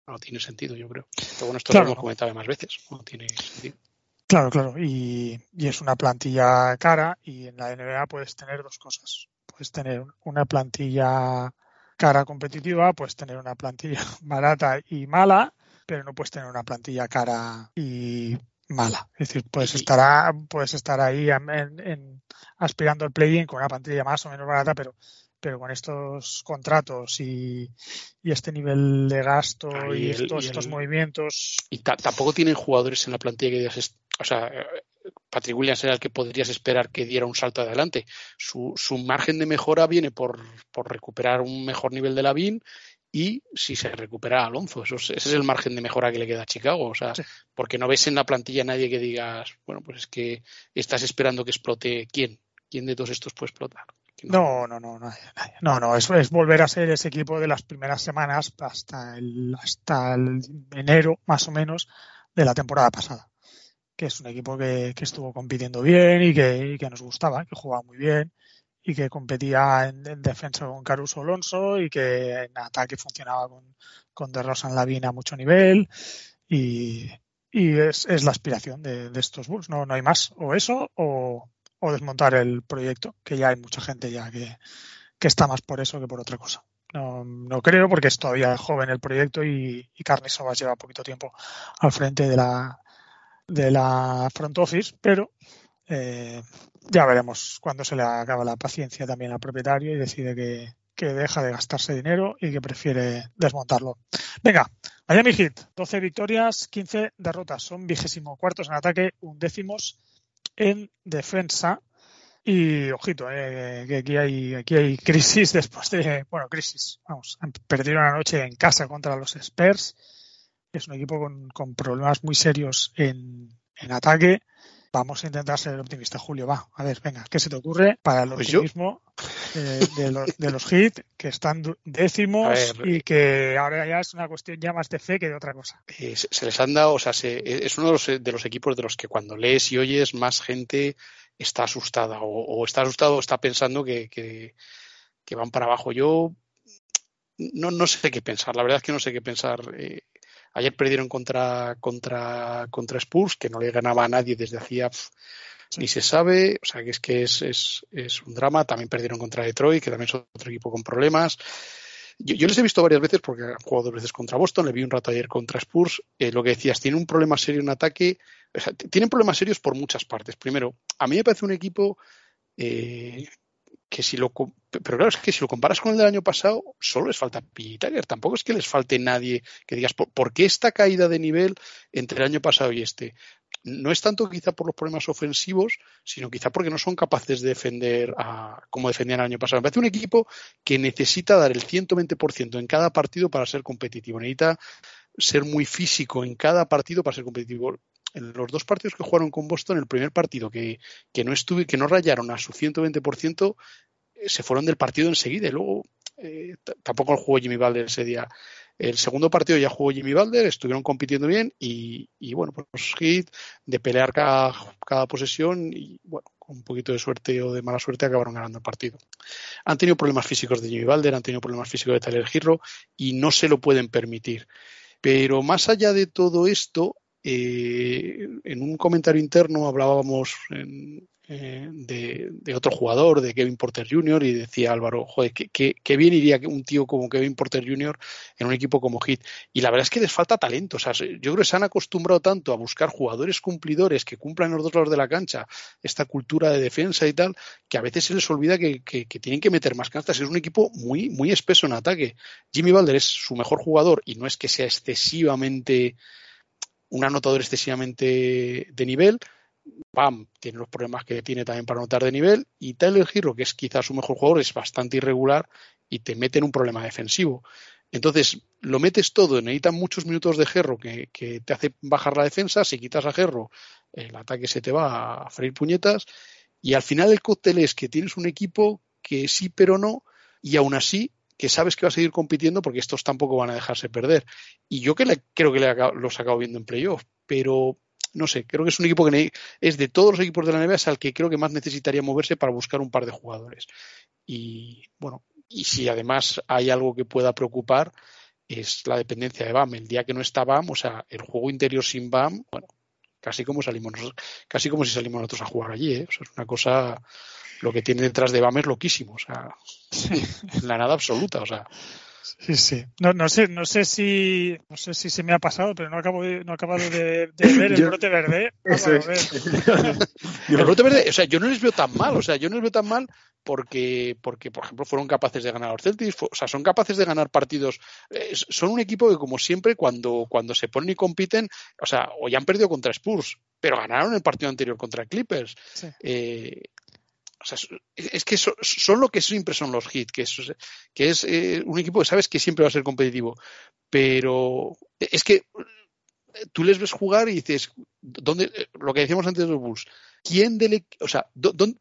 no tiene sentido, yo creo. Pero bueno, esto lo hemos comentado más veces, no tiene sentido. Claro, claro, y, es una plantilla cara y en la NBA puedes tener dos cosas. Puedes tener una plantilla cara competitiva, puedes tener una plantilla barata y mala, pero no puedes tener una plantilla cara y mala. Es decir, puedes estar, puedes estar ahí en, aspirando al play-in con una plantilla más o menos barata, pero pero con estos contratos y, este nivel de gasto y, estos, movimientos. Y tampoco tienen jugadores en la plantilla que digas, o sea, Patrick Williams era el que podrías esperar que diera un salto adelante. Su, su margen de mejora viene por, por, recuperar un mejor nivel de la BIN y si se recupera Alonso. Eso ese es el margen de mejora que le queda a Chicago. O sea, porque no ves en la plantilla nadie que digas, bueno, pues es que estás esperando que explote quién. ¿Quién de todos estos puede explotar? No, no, no, no, no, no, eso es volver a ser ese equipo de las primeras semanas hasta el, hasta el enero, más o menos, de la temporada pasada. Que es un equipo que, estuvo compitiendo bien y que, nos gustaba, que jugaba muy bien y que competía en, defensa con Caruso Alonso y que en ataque funcionaba con, con De Rosa en la Vina a mucho nivel y, es, la aspiración de, de, estos Bulls. No, no hay más. O eso o, o desmontar el proyecto, que ya hay mucha gente ya que, está más por eso que por otra cosa. No, no creo porque es todavía joven el proyecto y, y Carnes lleva poquito tiempo al frente de la, de la front office, pero eh, ya veremos cuando se le acaba la paciencia también al propietario y decide que, que deja de gastarse dinero y que prefiere desmontarlo. Venga, Miami Heat, 12 victorias, 15 derrotas. Son vigésimo cuartos en ataque, undécimos en defensa. Y ojito, eh, que aquí hay, aquí hay crisis después de, bueno, crisis, vamos, perdieron anoche en casa contra los Spurs. Es un equipo con, con problemas muy serios en, en ataque Vamos a intentar ser optimista, Julio. Va, a ver, venga, ¿qué se te ocurre para el pues optimismo eh, de, los, de los hits que están décimos y que ahora ya es una cuestión ya más de fe que de otra cosa? Eh, se les han dado, o sea, es uno de los, de los, equipos de los que cuando lees y oyes más gente está asustada o, está asustado o está pensando que, que, van para abajo. Yo no, no sé qué pensar, la verdad es que no sé qué pensar. Eh, Ayer perdieron contra, contra, contra Spurs, que no le ganaba a nadie desde hacía ni se sabe, o sea que es que es, es, es, un drama. También perdieron contra Detroit, que también es otro equipo con problemas. Yo, les he visto varias veces porque han jugado dos veces contra Boston, le vi un rato ayer contra Spurs. Eh, lo que decías, tiene un problema serio en ataque. O sea, tienen problemas serios por muchas partes. Primero, a mí me parece un equipo eh, que si lo pero claro es que si lo comparas con el del año pasado solo les falta Peter tampoco es que les falte nadie que digas ¿por, qué esta caída de nivel entre el año pasado y este no es tanto quizá por los problemas ofensivos sino quizá porque no son capaces de defender a, como defendían el año pasado. Me parece un equipo que necesita dar el 120% en cada partido para ser competitivo. Necesita ser muy físico en cada partido para ser competitivo en los dos partidos que jugaron con Boston, el primer partido que, no estuve, que no rayaron a su 120%, eh, se fueron del partido enseguida y luego eh, tampoco jugó Jimmy Balder ese día. El segundo partido ya jugó Jimmy Balder, estuvieron compitiendo bien y, bueno, pues hit de pelear cada, cada, posesión y bueno, con un poquito de suerte o de mala suerte acabaron ganando el partido. Han tenido problemas físicos de Jimmy Balder, han tenido problemas físicos de Tyler Girro y no se lo pueden permitir. Pero más allá de todo esto, eh, en un comentario interno hablábamos eh, de, otro jugador, de Kevin Porter Jr., y decía Álvaro, joder, qué, bien iría un tío como Kevin Porter Jr. en un equipo como Hit. Y la verdad es que les falta talento. O sea, yo creo que se han acostumbrado tanto a buscar jugadores cumplidores que cumplan los dos lados de la cancha, esta cultura de defensa y tal, que a veces se les olvida que, tienen que meter más canastas. Es un equipo muy, muy espeso en ataque. Jimmy Balder es su mejor jugador y no es que sea excesivamente un anotador excesivamente de nivel. Pam tiene los problemas que tiene también para anotar de nivel. Y Tyler Hero, que es quizás su mejor jugador, es bastante irregular y te mete en un problema defensivo. Entonces, lo metes todo, necesitan muchos minutos de Gerro que, te hace bajar la defensa. Si quitas a Gerro, el ataque se te va a freír puñetas. Y al final el cóctel es que tienes un equipo que sí, pero no, y aún así que sabes que va a seguir compitiendo porque estos tampoco van a dejarse perder. Y yo que le, creo que le, los acabo viendo en playoff, pero no sé, creo que es un equipo que es de todos los equipos de la NBA es al que creo que más necesitaría moverse para buscar un par de jugadores. Y bueno, y si además hay algo que pueda preocupar es la dependencia de BAM. El día que no está BAM, o sea, el juego interior sin BAM, bueno, casi como salimos casi como si salimos nosotros a jugar allí, ¿eh? es una cosa lo que tiene detrás de BAM es loquísimo, o sea, la nada absoluta, o sea. Sí, sí. No, no sé, no sé si, no sé si se me ha pasado, pero no acabo de, no he acabado de, ver el brote verde. el brote verde, o sea, yo no les veo tan mal, o sea, yo no les veo tan mal porque, porque por ejemplo, fueron capaces de ganar a los Celtics, o sea, son capaces de ganar partidos. Eh, son un equipo que, como siempre, cuando, cuando se ponen y compiten, o sea, hoy han perdido contra Spurs, pero ganaron el partido anterior contra Clippers. Eh, es que son, lo que siempre son los hits, que es, que es eh, un equipo que sabes que siempre va a ser competitivo. Pero es que tú les ves jugar y dices, ¿dónde, lo que decíamos antes de los Bulls, ¿quién o sea,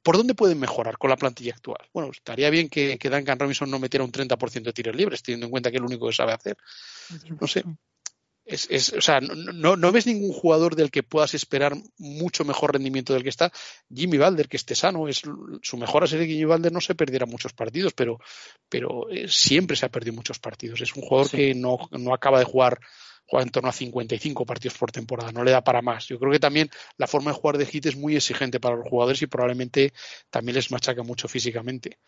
¿por dónde pueden mejorar con la plantilla actual? Bueno, estaría bien que, que Duncan Robinson no metiera un 30% de tiros libres, teniendo en cuenta que es lo único que sabe hacer. No sé. Es, es, o sea, no, no, ves ningún jugador del que puedas esperar mucho mejor rendimiento del que está. Jimmy Balder, que esté sano, es su mejor serie de Jimmy Balder no se perdiera muchos partidos, pero, pero eh, siempre se ha perdido muchos partidos. Es un jugador que no, no acaba de jugar juega en torno a 55 partidos por temporada, no le da para más. Yo creo que también la forma de jugar de hit es muy exigente para los jugadores y probablemente también les machaca mucho físicamente.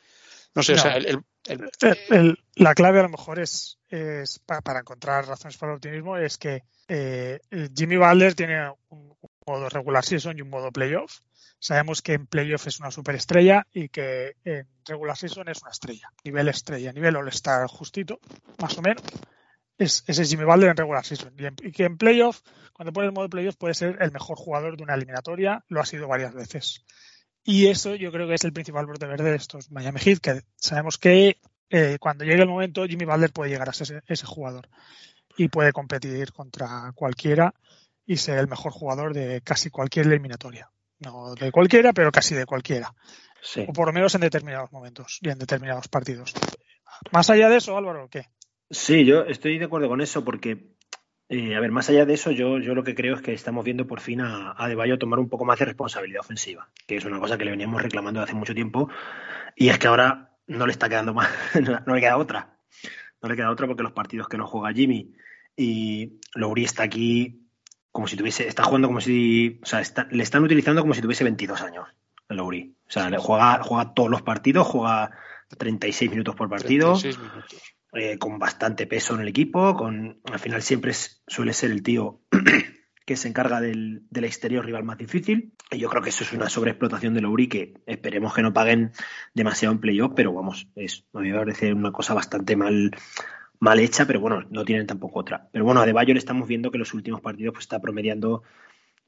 No sé, o sea, el, la clave a lo mejor es, es para, encontrar razones para el optimismo es que eh, Jimmy Butler tiene un, modo regular season y un modo playoff. Sabemos que en playoff es una superestrella y que en regular season es una estrella, nivel estrella, nivel all-star justito, más o menos. Es, ese es Jimmy Butler en regular season. Y, y que en playoff, cuando pone el modo playoff, puede ser el mejor jugador de una eliminatoria, lo ha sido varias veces. Y eso yo creo que es el principal brote verde de estos Miami Heat, que sabemos que eh, cuando llegue el momento Jimmy Butler puede llegar a ser ese, jugador y puede competir contra cualquiera y ser el mejor jugador de casi cualquier eliminatoria. No de cualquiera, pero casi de cualquiera. Sí. O por lo menos en determinados momentos y en determinados partidos. Más allá de eso, Álvaro, ¿qué? Sí, yo estoy de acuerdo con eso porque, eh, a ver, más allá de eso, yo, yo lo que creo es que estamos viendo por fin a, a De Bayo tomar un poco más de responsabilidad ofensiva, que es una cosa que le veníamos reclamando hace mucho tiempo y es que ahora no le está quedando más, no le queda otra. No le queda otra porque los partidos que no juega Jimmy y Lowry está aquí como si tuviese, está jugando como si, o sea, está, le están utilizando como si tuviese 22 años, Lowry. O sea, le juega, juega todos los partidos, juega 36 minutos por partido. 36 minutos. Eh, con bastante peso en el equipo, con al final siempre suele ser el tío que se encarga del, del, exterior rival más difícil. Y yo creo que eso es una sobreexplotación de Lowry que esperemos que no paguen demasiado en playoff, pero vamos, es, a mí me parece una cosa bastante mal, mal hecha, pero bueno, no tienen tampoco otra. Pero bueno, a De Bayo le estamos viendo que los últimos partidos pues, está promediando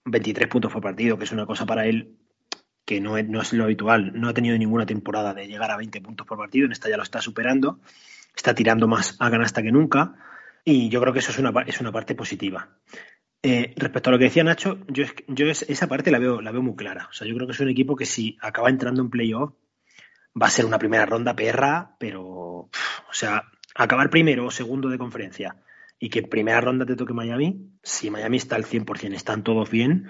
23 puntos por partido, que es una cosa para él que no es, no es lo habitual. No ha tenido ninguna temporada de llegar a 20 puntos por partido, en esta ya lo está superando está tirando más a canasta que nunca y yo creo que eso es una, es una parte positiva. Eh, respecto a lo que decía Nacho, yo, yo esa parte la veo, la veo muy clara. O sea, yo creo que es un equipo que si acaba entrando en playoff va a ser una primera ronda perra, pero, o sea, acabar primero o segundo de conferencia y que en primera ronda te toque Miami, si Miami está al 100%, están todos bien,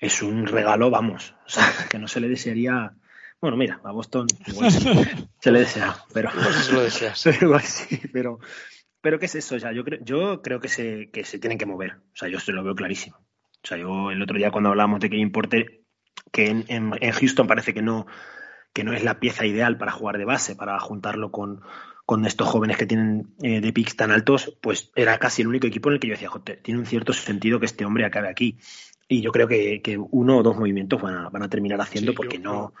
es un regalo, vamos, o sea, que no se le desearía bueno, mira, a Boston igual sí, se le desea, pero. Si lo deseas. Pero igual sí, pero. Pero ¿qué es eso? O sea, yo creo, yo creo que, se, que se tienen que mover. O sea, yo se lo veo clarísimo. O sea, yo el otro día cuando hablábamos de que importe, que en, en, en, Houston parece que no, que no es la pieza ideal para jugar de base, para juntarlo con, con estos jóvenes que tienen eh, de picks tan altos, pues era casi el único equipo en el que yo decía, joder, tiene un cierto sentido que este hombre acabe aquí. Y yo creo que, que uno o dos movimientos van a, van a terminar haciendo sí, porque yo, no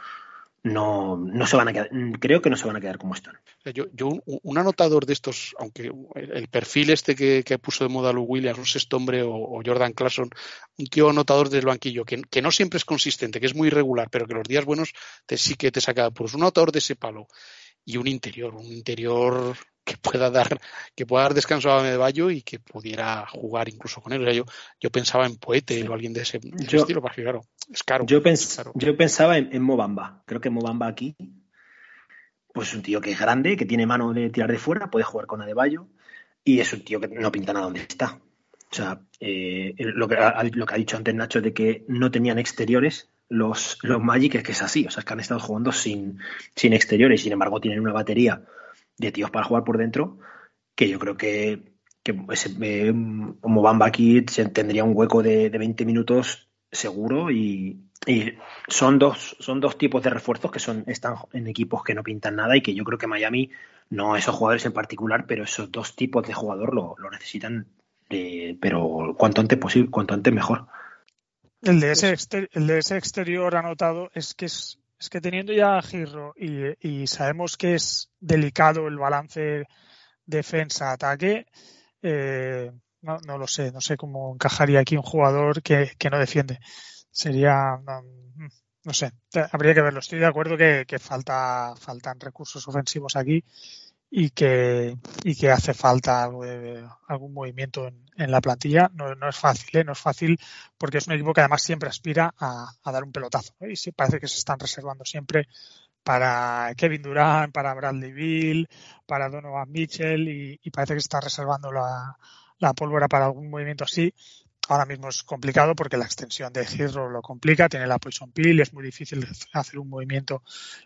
no, no se van a quedar, creo que no se van a quedar como están. Yo, yo un, anotador de estos, aunque el perfil este que, que puso de moda Lou Williams, un sexto hombre o, o, Jordan Clarkson, un tío anotador del banquillo, que, que, no siempre es consistente, que es muy irregular, pero que los días buenos te, sí que te saca pues un anotador de ese palo y un interior, un interior que pueda dar que pueda dar descanso a Medevallo y que pudiera jugar incluso con él. O sea, yo, yo pensaba en Poete o alguien de ese, de ese yo, estilo, porque claro, es caro. Yo, pens es caro. yo pensaba en, en, Mobamba. Creo que Mobamba aquí, pues es un tío que es grande, que tiene mano de tirar de fuera, puede jugar con Adebayo y es un tío que no pinta nada donde está. O sea, eh, lo, que, lo que ha dicho antes Nacho de que no tenían exteriores, los, los Magic es que es así, o sea, es que han estado jugando sin, sin exteriores, sin embargo tienen una batería de tíos para jugar por dentro, que yo creo que, que ese, eh, Mobamba aquí tendría un hueco de, de 20 minutos seguro y, y, son dos son dos tipos de refuerzos que son están en equipos que no pintan nada y que yo creo que Miami no esos jugadores en particular pero esos dos tipos de jugador lo, lo necesitan eh, pero cuanto antes posible cuanto antes mejor el de ese exterior, el de ese exterior anotado es que es es que teniendo ya a Girro y, y, sabemos que es delicado el balance defensa-ataque, eh, no, no, lo sé, no sé cómo encajaría aquí un jugador que, que no defiende. Sería, no, no, sé, habría que verlo. Estoy de acuerdo que, que falta, faltan recursos ofensivos aquí y que, y que hace falta algún movimiento en, en la plantilla. No, no es fácil, ¿eh? no es fácil porque es un equipo que además siempre aspira a, a dar un pelotazo. ¿eh? Y sí, parece que se están reservando siempre para Kevin Durant, para Bradley Bill, para Donovan Mitchell y, y parece que se está reservando la, la, pólvora para algún movimiento así. Ahora mismo es complicado porque la extensión de Hydro lo complica, tiene la Poison Pill, es muy difícil hacer un movimiento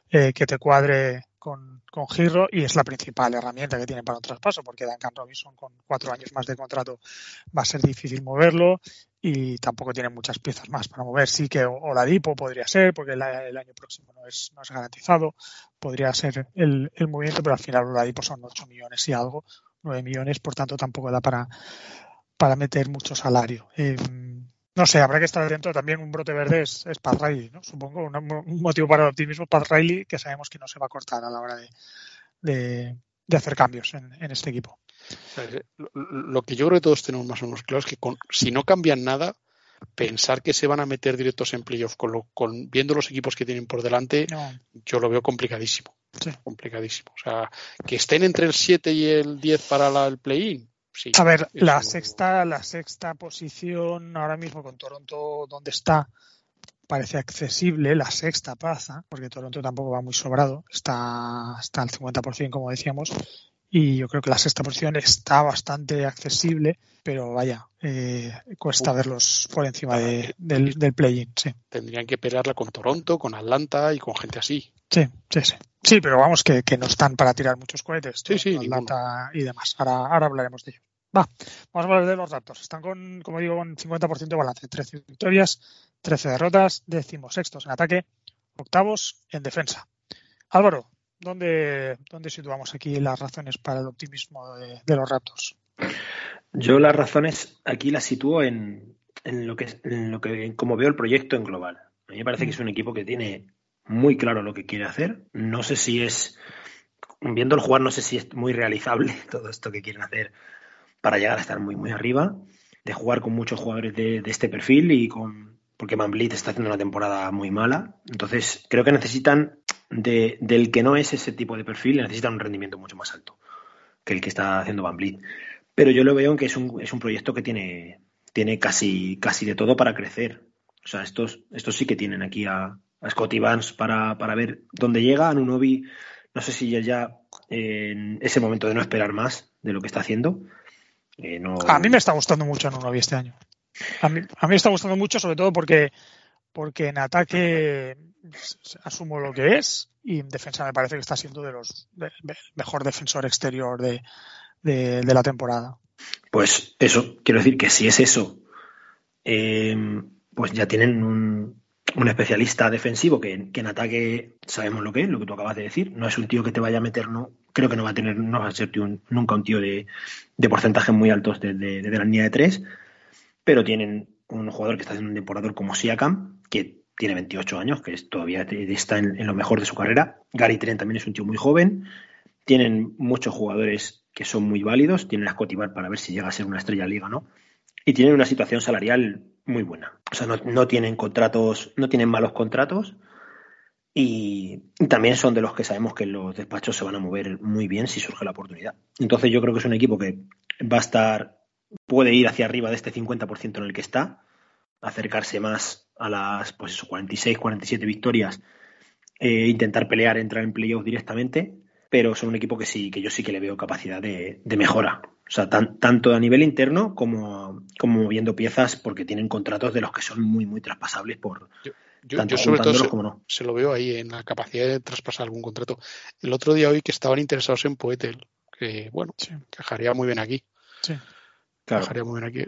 eh, que te cuadre con, con y es la principal herramienta que tienen para un traspaso porque Duncan Robinson con cuatro años más de contrato va a ser difícil moverlo y tampoco tiene muchas piezas más para mover. Sí que Oladipo podría ser porque el, el año próximo no es, no es garantizado, podría ser el, el movimiento, pero al final Oladipo son 8 millones y algo, 9 millones, por tanto tampoco da para, para meter mucho salario. Eh, no sé, habrá que estar atento. También un brote verde es, es Pat Riley, ¿no? Supongo un, un, motivo para el optimismo. Pat Riley, que sabemos que no se va a cortar a la hora de, de, de hacer cambios en, en este equipo. Lo, que yo creo que todos tenemos más o menos claro es que con, si no cambian nada, pensar que se van a meter directos en playoff con, lo, con viendo los equipos que tienen por delante, no. yo lo veo complicadísimo. Sí. Complicadísimo. O sea, que estén entre el 7 y el 10 para la, el play-in, Sí, a ver, la sexta, la sexta posición ahora mismo con Toronto donde está, parece accesible la sexta plaza, porque Toronto tampoco va muy sobrado, está, está al 50% como decíamos, y yo creo que la sexta posición está bastante accesible, pero vaya, eh, cuesta verlos por encima de, del, del play-in. Sí. Tendrían que pelearla con Toronto, con Atlanta y con gente así. Sí, sí, sí. Sí, pero vamos, que, que no están para tirar muchos cohetes. Sí, sí, Atlanta y demás. Ahora, ahora hablaremos de ello. Va, vamos a hablar de los Raptors. Están con, como digo, con 50% de balance. 13 victorias, 13 derrotas, decimosextos en ataque, octavos en defensa. Álvaro, ¿Dónde, ¿Dónde situamos aquí las razones para el optimismo de, los Raptors? Yo las razones aquí las sitúo en, en, lo que, en lo que, como veo el proyecto en global. A mí me parece que es un equipo que tiene muy claro lo que quiere hacer. No sé si es, viendo el jugar, no sé si es muy realizable todo esto que quieren hacer para llegar a estar muy, muy arriba, de jugar con muchos jugadores de, de este perfil y con, porque Van está haciendo una temporada muy mala. Entonces, creo que necesitan de, del que no es ese tipo de perfil necesita un rendimiento mucho más alto que el que está haciendo Van. Pero yo lo veo en que es un, es un proyecto que tiene, tiene casi, casi de todo para crecer. O sea, estos, estos sí que tienen aquí a, Scotty Vance para, para ver dónde llega. A Nunobi, no sé si ya, ya en ese momento de no esperar más de lo que está haciendo. Eh, no... A mí me está gustando mucho Nunobi este año. A mí, a mí me está gustando mucho, sobre todo porque, porque en ataque asumo lo que es y en defensa me parece que está siendo de los mejor defensor exterior de, de, la temporada. Pues eso, quiero decir que si es eso, eh, pues ya tienen un, un especialista defensivo que, en ataque sabemos lo que es, lo que tú acabas de decir. No es un tío que te vaya a meter, no, creo que no va a tener, no va a ser nunca un tío de, de porcentajes muy altos de, de, la línea de tres, pero tienen un jugador que está haciendo un temporador como Siakam, que tiene 28 años, que es, todavía está en, lo mejor de su carrera. Gary Trent también es un tío muy joven. Tienen muchos jugadores que son muy válidos. Tienen a Scotivar para ver si llega a ser una estrella liga no. Y tienen una situación salarial muy buena. O sea, no, tienen contratos, no tienen malos contratos. Y, también son de los que sabemos que los despachos se van a mover muy bien si surge la oportunidad. Entonces yo creo que es un equipo que va a estar, puede ir hacia arriba de este 50% en el que está, acercarse más a las pues eso, 46, 47 victorias, eh, intentar pelear, entrar en playoff directamente, pero son un equipo que sí, que yo sí que le veo capacidad de, mejora. O sea, tanto a nivel interno como, como moviendo piezas porque tienen contratos de los que son muy, muy traspasables por, yo, sobre todo se, no. se, lo veo ahí en la capacidad de traspasar algún contrato. El otro día hoy que estaban interesados en Poetel, que bueno, sí. encajaría muy bien aquí. Sí.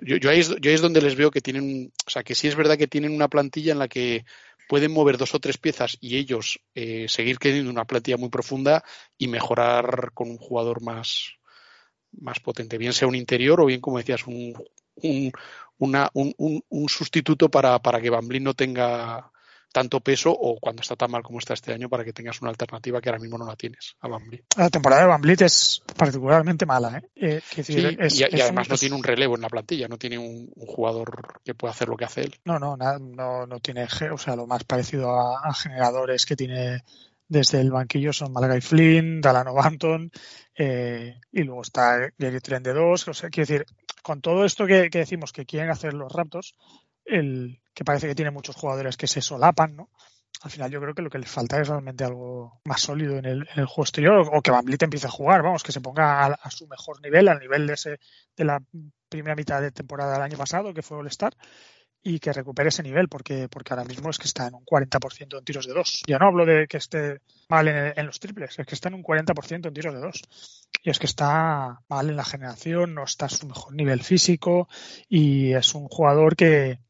Yo, ahí es, donde les veo que tienen, o sea, que sí es verdad que tienen una plantilla en la que pueden mover dos o tres piezas y ellos eh, seguir teniendo una plantilla muy profunda y mejorar con un jugador más, más potente, bien sea un interior o bien, como decías, un, un, una, un, un sustituto para, para que Bamblin no tenga tanto peso o cuando está tan mal como está este año para que tengas una alternativa que ahora mismo no la tienes a Van La temporada de Van es particularmente mala. ¿eh? eh y, además no tiene un relevo en la plantilla, no tiene un, jugador que pueda hacer lo que hace él. No, no, no, no tiene, o sea, lo más parecido a, generadores que tiene desde el banquillo son Malagai Flynn, Dalano Banton eh, y luego está Gary Trend de 2. O sea, quiero decir, con todo esto que, que, decimos que quieren hacer los Raptors, el, que parece que tiene muchos jugadores que se solapan, ¿no? Al final yo creo que lo que les falta es realmente algo más sólido en el, juego exterior o que Van empiece a jugar, vamos, que se ponga a, su mejor nivel, al nivel de la primera mitad de temporada del año pasado, que fue All-Star, y que recupere ese nivel, porque, porque ahora mismo es que está en un 40% en tiros de dos. Ya no hablo de que esté mal en, en, los triples, es que está en un 40% en tiros de dos. Y es que está mal en la generación, no está a su mejor nivel físico y es un jugador que,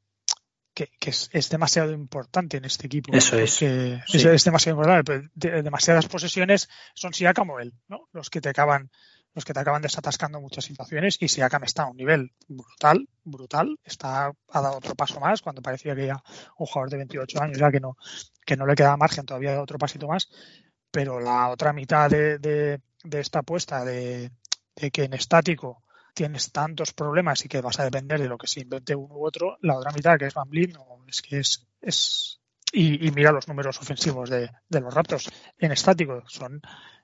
que, es, demasiado importante en este equipo. Eso es. es, demasiado importante. demasiadas posesiones son Siakam o él, ¿no? Los que te acaban los que te acaban desatascando muchas situaciones y Siakam está a un nivel brutal, brutal, está ha dado otro paso más cuando parecía que ya un jugador de 28 años ya que no que no le queda margen todavía de otro pasito más, pero la otra mitad de, de, de esta apuesta de, de que en estático tienes tantos problemas y que vas a depender de lo que se invente uno u otro, la otra mitad, que es Van Vliet, es que es, es y, mira los números ofensivos de, los Raptors en estático, son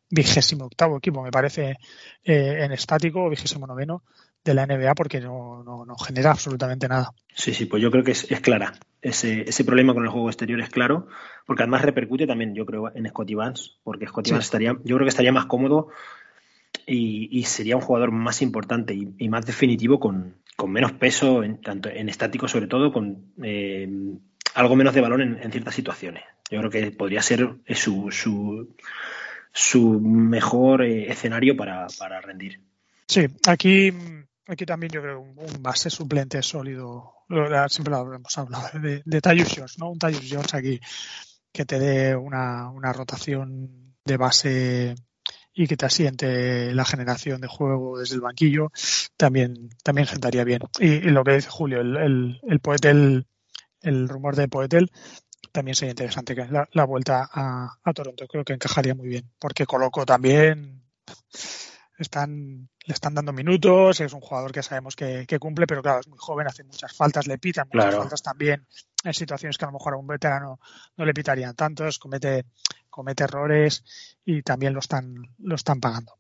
vigésimo octavo equipo, me parece, eh, en estático, vigésimo noveno de la NBA porque no, no, genera absolutamente nada. Sí, sí, pues yo creo que es, es clara. Ese, ese, problema con el juego exterior es claro, porque además repercute también, yo creo, en Scotty Vance, porque Scotty Vance estaría, yo creo que estaría más cómodo y, sería un jugador más importante y, más definitivo con, con, menos peso, en, tanto en estático sobre todo, con eh, algo menos de balón en, ciertas situaciones. Yo creo que podría ser su, su, su mejor eh, escenario para, para rendir. Sí, aquí Aquí también yo creo un base suplente sólido. Siempre lo hemos hablado de, de Tyus Jones, ¿no? Un Tyus Jones aquí que te dé una, una rotación de base y que te asiente la generación de juego desde el banquillo, también, también sentaría bien. Y, lo que dice Julio, el, el, el Poetel, el rumor de Poetel, también sería interesante que la, vuelta a, Toronto. Creo que encajaría muy bien, porque Coloco también están, le están dando minutos, es un jugador que sabemos que, cumple, pero claro, es muy joven, hace muchas faltas, le pitan muchas faltas también en situaciones que a lo mejor a un veterano no le pitarían tantos, comete, comete errores y también lo están, lo están pagando.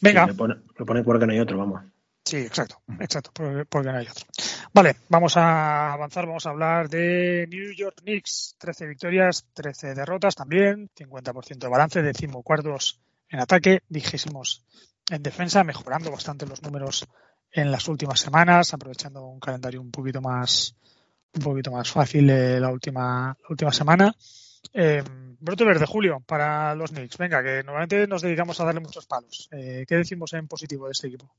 Venga. lo, pone, porque no hay otro, vamos. Sí, exacto, exacto, porque no hay otro. Vale, vamos a avanzar, vamos a hablar de New York Knicks. 13 victorias, 13 derrotas también, 50% de balance, decimocuartos en ataque, vigésimos en defensa, mejorando bastante los números en las últimas semanas, aprovechando un calendario un poquito más un poquito más fácil eh, la última la última semana. Eh, brote verde, Julio, para los Knicks. Venga, que normalmente nos dedicamos a darle muchos palos. Eh, ¿Qué decimos en positivo de este equipo?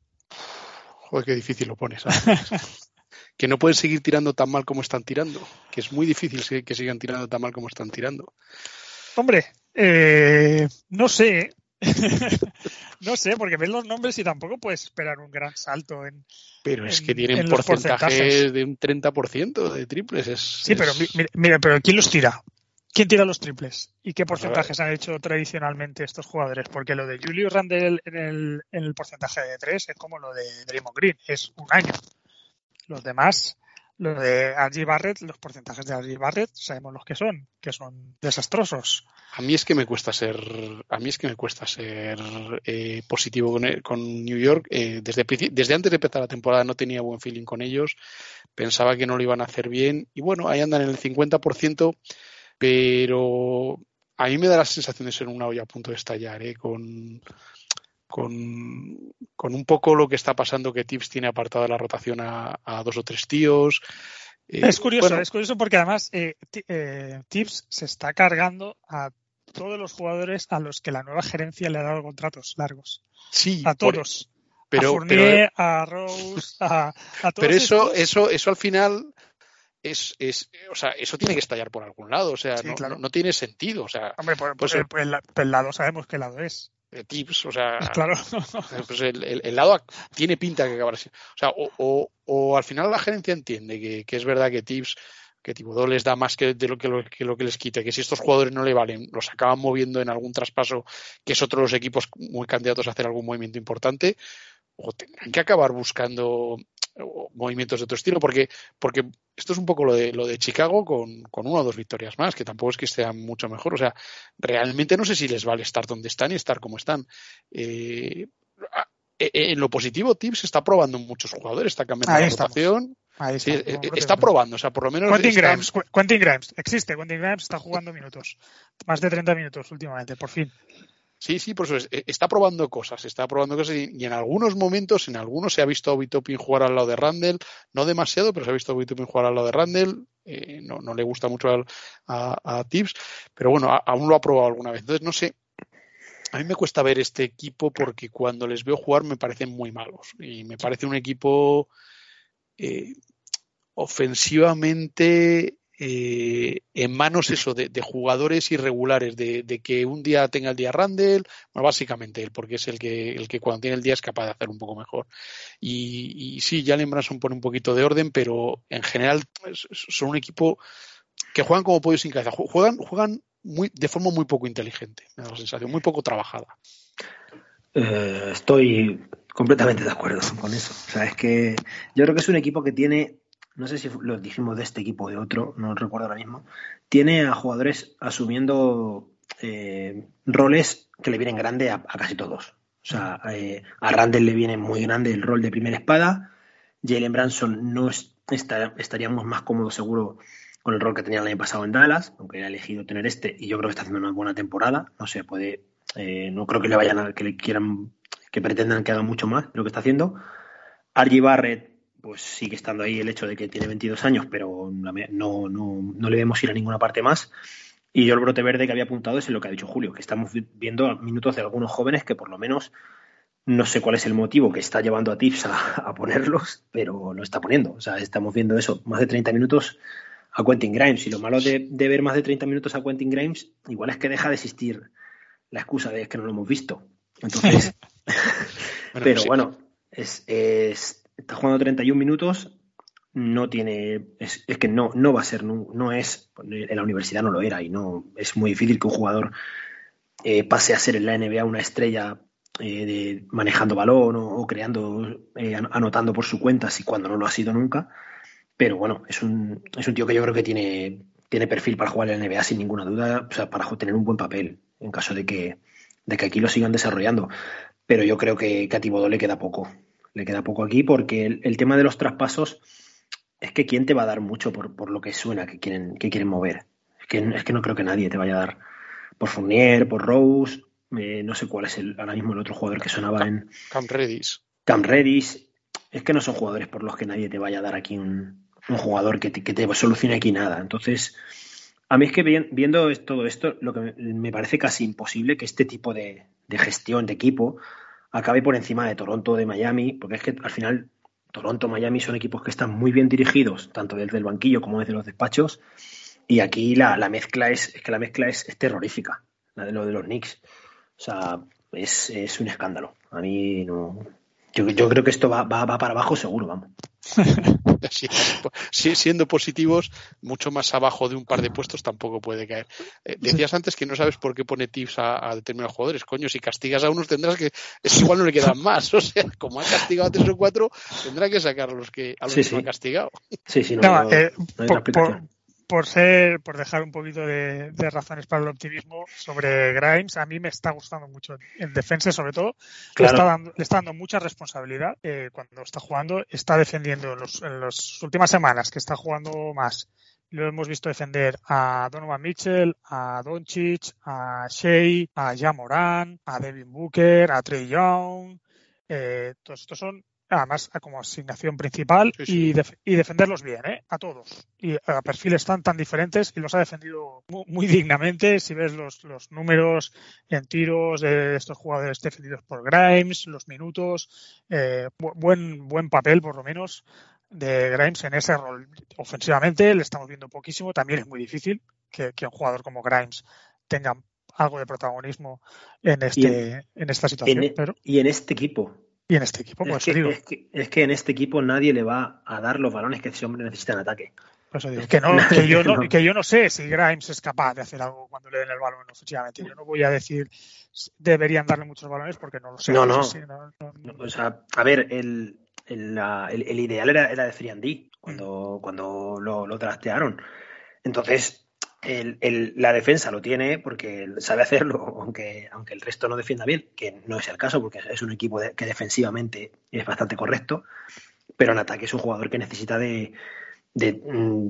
Joder, qué difícil lo pones. que no pueden seguir tirando tan mal como están tirando. Que es muy difícil que sigan tirando tan mal como están tirando. Hombre, eh, no sé. no sé, porque ves los nombres y tampoco puedes esperar un gran salto en. Pero es que tienen porcentaje de un 30% de triples. Es, sí, pero mira, pero ¿quién los tira? ¿Quién tira los triples? ¿Y qué porcentajes han hecho tradicionalmente estos jugadores? Porque lo de Julius Randle en el, en el porcentaje de 3 es como lo de Draymond Green, es un año. Los demás lo de Angie Barrett, los porcentajes de Angie Barrett, sabemos los que son, que son desastrosos. A mí es que me cuesta ser, a mí es que me cuesta ser eh, positivo con, New York. Eh, desde, desde antes de empezar la temporada no tenía buen feeling con ellos, pensaba que no lo iban a hacer bien y bueno, ahí andan en el 50%, pero a mí me da la sensación de ser una olla a punto de estallar, ¿eh? con con, con, un poco lo que está pasando que Tips tiene apartado de la rotación a, dos o tres tíos. Eh, es curioso, es curioso porque además eh, eh, Tips se está cargando a todos los jugadores a los que la nueva gerencia le ha dado contratos largos. Sí, a todos. pero, a Fournier, a Rose, a, todos Pero eso, eso, eso al final es, es, o sea, eso tiene que estallar por algún lado, o sea, no, no, tiene sentido, o sea, Hombre, por, pues, el, lado sabemos qué lado es tips, o sea, claro. pues el, lado tiene pinta que acabar así. O sea, o, o, al final la gerencia entiende que, que, es verdad que tips, que Tibodó les da más que de lo que, lo, que, lo que les quita, que si estos jugadores no le valen, los acaban moviendo en algún traspaso, que es otro de los equipos muy candidatos a hacer algún movimiento importante, o tendrán que acabar buscando movimientos de otro estilo, porque, porque esto es un poco lo de, lo de Chicago con, con una o dos victorias más, que tampoco es que sean mucho mejor. O sea, realmente no sé si les vale estar donde están y estar como están. Eh, e, e, en lo positivo, Tips está probando muchos jugadores, está cambiando la rotación. Eh, está, probando, o sea, por lo menos. Quentin, Grimes, Quentin Grimes, existe, Quentin Grimes está jugando minutos, más de 30 minutos últimamente, por fin. Sí, sí, por eso eh, está probando cosas, está probando cosas y, en algunos momentos, en algunos se ha visto a Obi jugar al lado de Randall, no demasiado, pero se ha visto a Obi jugar al lado de Randall, eh, no, le gusta mucho a, Tips, pero bueno, aún lo ha probado alguna vez. Entonces, no sé, a mí me cuesta ver este equipo porque cuando les veo jugar me parecen muy malos y me parece un equipo eh, ofensivamente eh, en manos eso de, jugadores irregulares, de, que un día tenga el día Randall, básicamente él, porque es el que, el que cuando tiene el día es capaz de hacer un poco mejor. Y, y sí, Jalen Branson pone un poquito de orden, pero en general son un equipo que juegan como pollo sin cabeza, juegan, juegan muy, de forma muy poco inteligente, me da la sensación, muy poco trabajada. Eh, estoy completamente de acuerdo con eso. O sea, es que yo creo que es un equipo que tiene no sé si lo dijimos de este equipo o de otro, no recuerdo ahora mismo, tiene a jugadores asumiendo eh, roles que le vienen grande a, casi todos. O sea, eh, a Randall le viene muy grande el rol de primera espada. Jalen Branson no estaríamos más cómodos seguro con el rol que tenía el año pasado en Dallas, aunque ha elegido tener este y yo creo que está haciendo una buena temporada. No sé, puede, eh, no creo que le vayan a, que le quieran, que pretendan que haga mucho más de lo que está haciendo. Argy Barrett, pues sigue estando ahí el hecho de que tiene 22 años, pero no, no, no le vemos ir a ninguna parte más. Y yo el brote verde que había apuntado es en lo que ha dicho Julio, que estamos viendo minutos de algunos jóvenes que por lo menos no sé cuál es el motivo que está llevando a Tips a, ponerlos, pero lo está poniendo. O sea, estamos viendo eso, más de 30 minutos a Quentin Grimes. Y lo malo de, ver más de 30 minutos a Quentin Grimes, igual es que deja de existir la excusa de que no lo hemos visto. Entonces, pero bueno, es, está jugando 31 minutos no tiene, es, que no, no va a ser, no, es, en la universidad no lo era y no, es muy difícil que un jugador eh, pase a ser en la NBA una estrella eh, de, manejando balón o, creando, eh, anotando por su cuenta, si cuando no lo ha sido nunca. Pero bueno, es un, es un tío que yo creo que tiene, tiene perfil para jugar en la NBA sin ninguna duda, o sea, para tener un buen papel en caso de que, de que aquí lo sigan desarrollando. Pero yo creo que, a Tibodó le queda poco. Le queda poco aquí porque el tema de los traspasos es que quién te va a dar mucho por, lo que suena que quieren, que quieren mover. Es que, es que no creo que nadie te vaya a dar por Fournier, por Rose, eh, no sé cuál es el, ahora mismo el otro jugador que sonaba en... Cam Redis. Cam Redis. Es que no son jugadores por los que nadie te vaya a dar aquí un, jugador que te, que te, solucione aquí nada. Entonces, a mí es que viendo todo esto, lo que me parece casi imposible que este tipo de, de gestión de equipo acabe por encima de Toronto, de Miami, porque es que al final Toronto, Miami son equipos que están muy bien dirigidos, tanto desde el banquillo como desde los despachos. Y aquí la, mezcla es, que la mezcla es, terrorífica, la de lo de los Knicks. O sea, es, un escándalo. A mí no. Yo, yo creo que esto va, va, va para abajo seguro, vamos. siendo positivos, mucho más abajo de un par de puestos tampoco puede caer. Eh, decías antes que no sabes por qué pone tips a, determinados jugadores. Coño, si castigas a unos tendrás que. Es igual no le quedan más. O sea, como ha castigado a tres o cuatro, tendrá que sacar a los que, a los que ha castigado. Sí, sí, no, eh, por ser, por dejar un poquito de, razones para el optimismo sobre Grimes, a mí me está gustando mucho en defensa, sobre todo. Le, está dando, le, está dando, mucha responsabilidad eh, cuando está jugando. Está defendiendo en, las últimas semanas que está jugando más. Lo hemos visto defender a Donovan Mitchell, a Doncic, a Shea, a Jamoran, a Devin Booker, a Trey Young. Eh, todos estos son además como asignación principal Y, defenderlos bien, ¿eh? a todos. Y a perfiles tan tan diferentes y los ha defendido muy, dignamente. Si ves los, los, números en tiros de estos jugadores defendidos por Grimes, los minutos, eh, buen, buen papel por lo menos de Grimes en ese rol. Ofensivamente le estamos viendo poquísimo, también es muy difícil que, un jugador como Grimes tenga algo de protagonismo en este en, esta situación. E, pero... Y en este equipo, y en este equipo, pues es que, Es que, en este equipo nadie le va a dar los balones que ese hombre necesita en ataque. que, no, que, yo no, que yo no sé si Grimes es capaz de hacer algo cuando le den el balón ofensivamente. Yo no voy a decir deberían darle muchos balones porque no lo sé. No, no. o sea, a ver, el, el, el, ideal era, era de 3 cuando, cuando lo, lo trastearon. Entonces, el, la defensa lo tiene porque sabe hacerlo, aunque, aunque el resto no defienda bien, que no es el caso porque es un equipo que defensivamente es bastante correcto, pero en ataque es un jugador que necesita de, mm,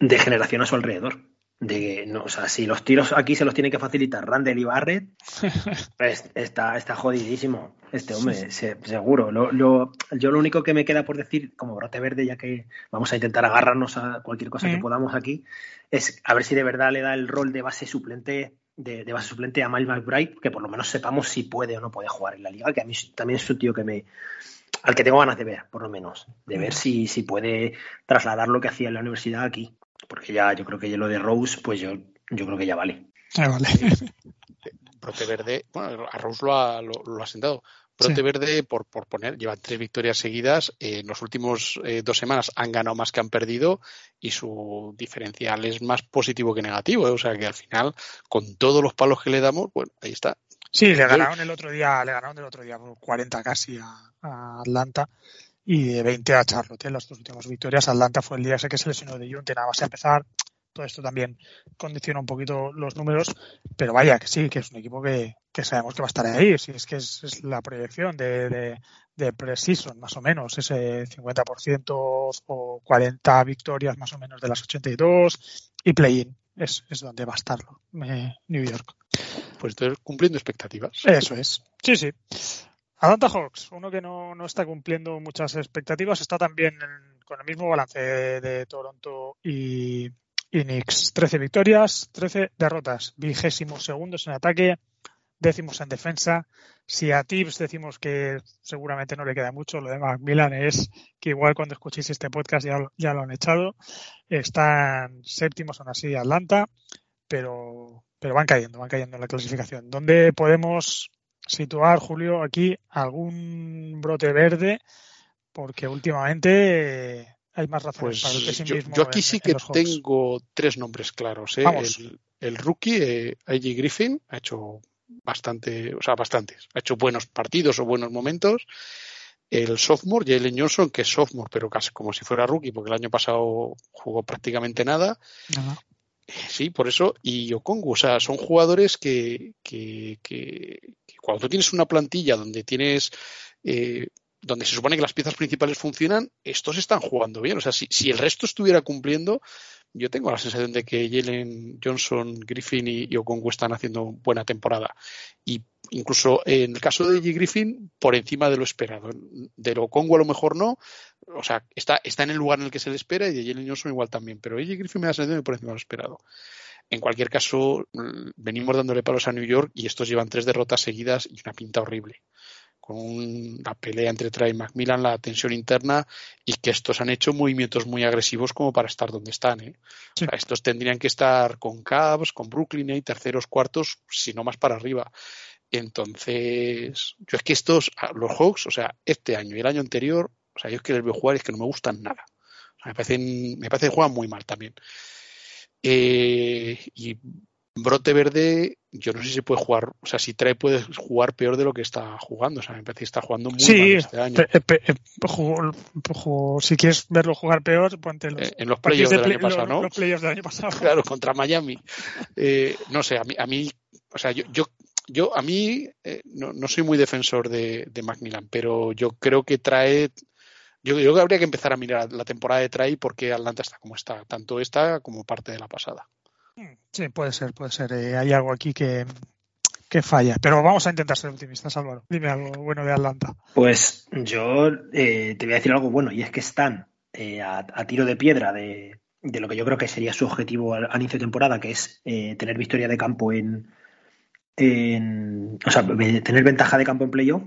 de generación a su alrededor de no, o sea, si los tiros aquí se los tiene que facilitar Randall y Barrett, pues está, está jodidísimo este hombre, seguro. Lo, lo, yo lo único que me queda por decir, como brote verde, ya que vamos a intentar agarrarnos a cualquier cosa que podamos aquí, es a ver si de verdad le da el rol de base suplente de, de, base suplente a Miles McBride, que por lo menos sepamos si puede o no puede jugar en la liga, que a mí también es un tío que me al que tengo ganas de ver, por lo menos, de ver si, si puede trasladar lo que hacía en la universidad aquí porque ya yo creo que ya lo de Rose, pues yo, yo creo que ya vale. Brote Verde, bueno, a Rose lo ha, lo, ha sentado. Brote Verde, por, por poner, lleva tres victorias seguidas. en los últimos eh, dos semanas han ganado más que han perdido y su diferencial es más positivo que negativo. ¿eh? O sea que al final, con todos los palos que le damos, bueno, ahí está. Sí, le ganaron el otro día, le ganaron el otro día 40 casi a Atlanta y de 20 a Charlotte. En las dos últimas victorias, Atlanta fue el día ese que se lesionó de Junte, nada más a empezar. todo esto también condiciona un poquito los números, pero vaya que sí, que es un equipo que, sabemos que va a estar ahí, si es que es, la proyección de, de, de pre-season, más o menos, ese 50% o 40 victorias más o menos de las 82 y play-in es, es donde va a estar New York. Pues estoy cumpliendo expectativas. Eso es. Sí, sí. Atlanta Hawks, uno que no, no está cumpliendo muchas expectativas, está también con el mismo balance de, Toronto y, y Knicks. 13 victorias, 13 derrotas, vigésimos segundos en ataque, décimos en defensa. Si a Tips decimos que seguramente no le queda mucho, lo de Macmillan es que igual cuando escuchéis este podcast ya, ya lo han echado. Están séptimos aún así Atlanta, pero, pero van cayendo, van cayendo en la clasificación. ¿Dónde podemos situar, Julio, aquí algún brote verde, porque últimamente hay más razones pues para el pesimismo. Yo, aquí sí que tengo tres nombres claros. ¿eh? El, rookie, eh, A.J. Griffin, ha hecho bastante, o sea, bastantes. Ha hecho buenos partidos o buenos momentos. El sophomore, Jalen Johnson, que es sophomore, pero casi como si fuera rookie, porque el año pasado jugó prácticamente nada. Sí, por eso. Y Okongu, o sea, son jugadores que, que, que, cuando tú tienes una plantilla donde tienes. Eh, donde se supone que las piezas principales funcionan, estos están jugando bien. O sea, si, si el resto estuviera cumpliendo, yo tengo la sensación de que Jalen Johnson, Griffin y, Okongu están haciendo buena temporada. Y incluso en el caso de J. Griffin, por encima de lo esperado. De Okongu a lo mejor no. O sea, está, está en el lugar en el que se le espera y de Jalen Johnson igual también. Pero J. Griffin me da sensación de por encima de lo esperado. En cualquier caso, venimos dándole palos a New York y estos llevan tres derrotas seguidas y una pinta horrible con una pelea entre Trey y Macmillan, la tensión interna y que estos han hecho movimientos muy agresivos como para estar donde están. ¿eh? estos tendrían que estar con Cavs, con Brooklyn y ¿eh? terceros, cuartos, si no más para arriba. Entonces, yo es que estos, los Hawks, o sea, este año y el año anterior, o sea, yo es que les veo jugar y es que no me gustan nada. me, parecen, me parece que juegan muy mal también. Eh, y brote verde, yo no sé si puede jugar, o sea, si trae puede jugar peor de lo que está jugando. O sea, me parece que está jugando muy mal este año. Eh, si quieres verlo jugar peor, ponte los, eh, en los playoffs del año pasado, ¿no? Los playoffs del año pasado. Claro, contra Miami. Eh, no sé, a mí, a mí, o sea, yo, yo, yo a mí no, no, soy muy defensor de, de Macmillan, pero yo creo que trae yo, creo que habría que empezar a mirar la temporada de Trae porque Atlanta está como está, tanto esta como parte de la pasada. Sí, puede ser, puede ser. Eh, hay algo aquí que, falla. Pero vamos a intentar ser optimistas, Álvaro. Dime algo bueno de Atlanta. Pues yo eh, te voy a decir algo bueno, y es que están eh, a, tiro de piedra de, lo que yo creo que sería su objetivo al, inicio de temporada, que es tener victoria de campo en, en. O sea, tener ventaja de campo en playoff.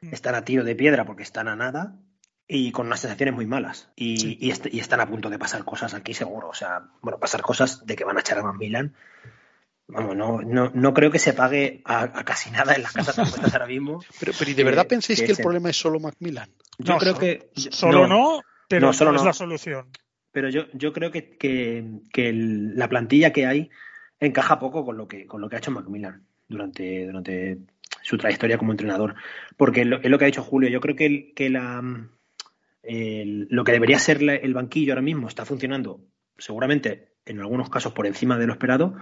Mm. Están a tiro de piedra porque están a nada y con unas sensaciones muy malas. Y, y, están a punto de pasar cosas aquí seguro. O sea, bueno, pasar cosas de que van a echar a Milan. Vamos, no, no, no creo que se pague a, casi nada en las casas de ahora mismo. Pero, pero ¿y de verdad pensáis que, el problema es solo Macmillan? Yo creo que. Solo no, pero solo no es la solución. Pero yo, yo creo que, que, la plantilla que hay encaja poco con lo que, con lo que ha hecho Macmillan durante, durante su trayectoria como entrenador. Porque es lo, que ha dicho Julio. Yo creo que, que la, lo que debería ser el banquillo ahora mismo está funcionando seguramente en algunos casos por encima de lo esperado,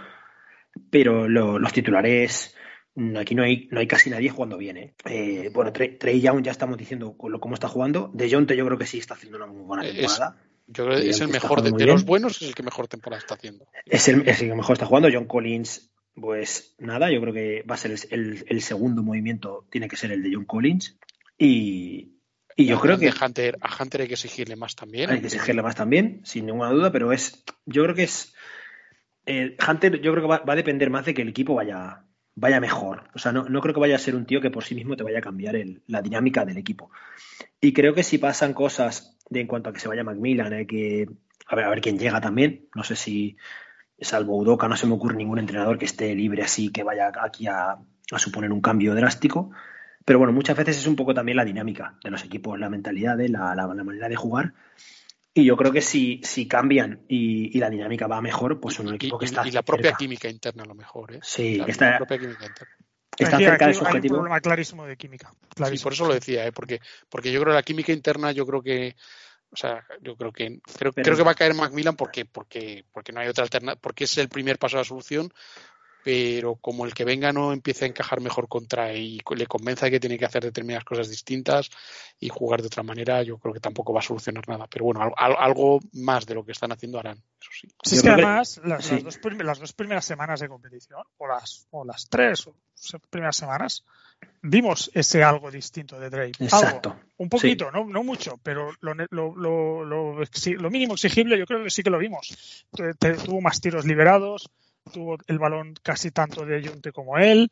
pero los titulares mm, aquí no hay, no hay casi nadie jugando bien. ¿eh? eh bueno, Trey, Young ya estamos diciendo cómo está jugando. De Jonte yo creo que sí está haciendo una muy buena temporada. Es, yo creo que es el mejor de, los buenos, es el que mejor temporada está haciendo. Es el, que mejor está jugando. John Collins, pues nada, yo creo que va a ser el, el segundo movimiento, tiene que ser el de John Collins. Y, y yo creo que. Hunter, a Hunter hay que exigirle más también. Hay que exigirle más también, sin ninguna duda, pero es. Yo creo que es. Eh, Hunter, yo creo que va, a depender más de que el equipo vaya, vaya mejor. O sea, no, no, creo que vaya a ser un tío que por sí mismo te vaya a cambiar la dinámica del equipo. Y creo que si pasan cosas de en cuanto a que se vaya Macmillan, hay que. A ver, a ver quién llega también. No sé si. Salvo Udoca, no se me ocurre ningún entrenador que esté libre así, que vaya aquí a, a suponer un cambio drástico. Pero bueno, muchas veces es un poco también la dinámica de los equipos, la mentalidad, la, la, manera de jugar. Y yo creo que si, si cambian y, la dinámica va mejor, pues un equipo que está. Y la propia química interna, a lo mejor. ¿eh? Sí, que está. La propia química interna. Está cerca de su objetivo. Hay un problema clarísimo de química. Sí, por eso lo decía, ¿eh? porque, porque yo creo que la química interna, yo creo que O sea, yo creo que creo, creo que va a caer Macmillan porque porque porque no hay otra alternativa, porque es el primer paso a la solución pero como el que venga no empiece a encajar mejor contra y le convenza de que tiene que hacer determinadas cosas distintas y jugar de otra manera, yo creo que tampoco va a solucionar nada. Pero bueno, algo más de lo que están haciendo harán, eso sí. Sí, es que además las, dos, primeras semanas de competición, o las, o las tres primeras semanas, vimos ese algo distinto de Drake. Exacto. un poquito, no, no mucho, pero lo, lo, lo, lo, mínimo exigible yo creo que sí que lo vimos. Tuvo más tiros liberados, tuvo el balón casi tanto de Junte como él,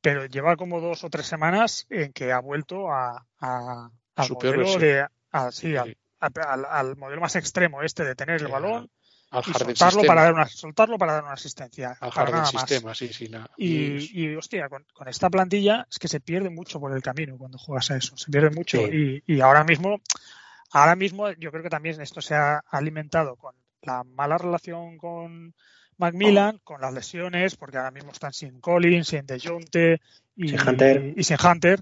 pero lleva como dos o tres semanas en que ha vuelto a, al modelo de, al, modelo más extremo este de tener el balón al y soltarlo para dar una soltarlo para dar una asistencia al jardín sistema sí sí y, y, hostia con, esta plantilla es que se pierde mucho por el camino cuando juegas a eso se pierde mucho y, y ahora mismo ahora mismo yo creo que también esto se ha alimentado con la mala relación con Macmillan con las lesiones, porque ahora mismo están sin Collins, sin DeJounte y sin Hunter. Y, sin Hunter.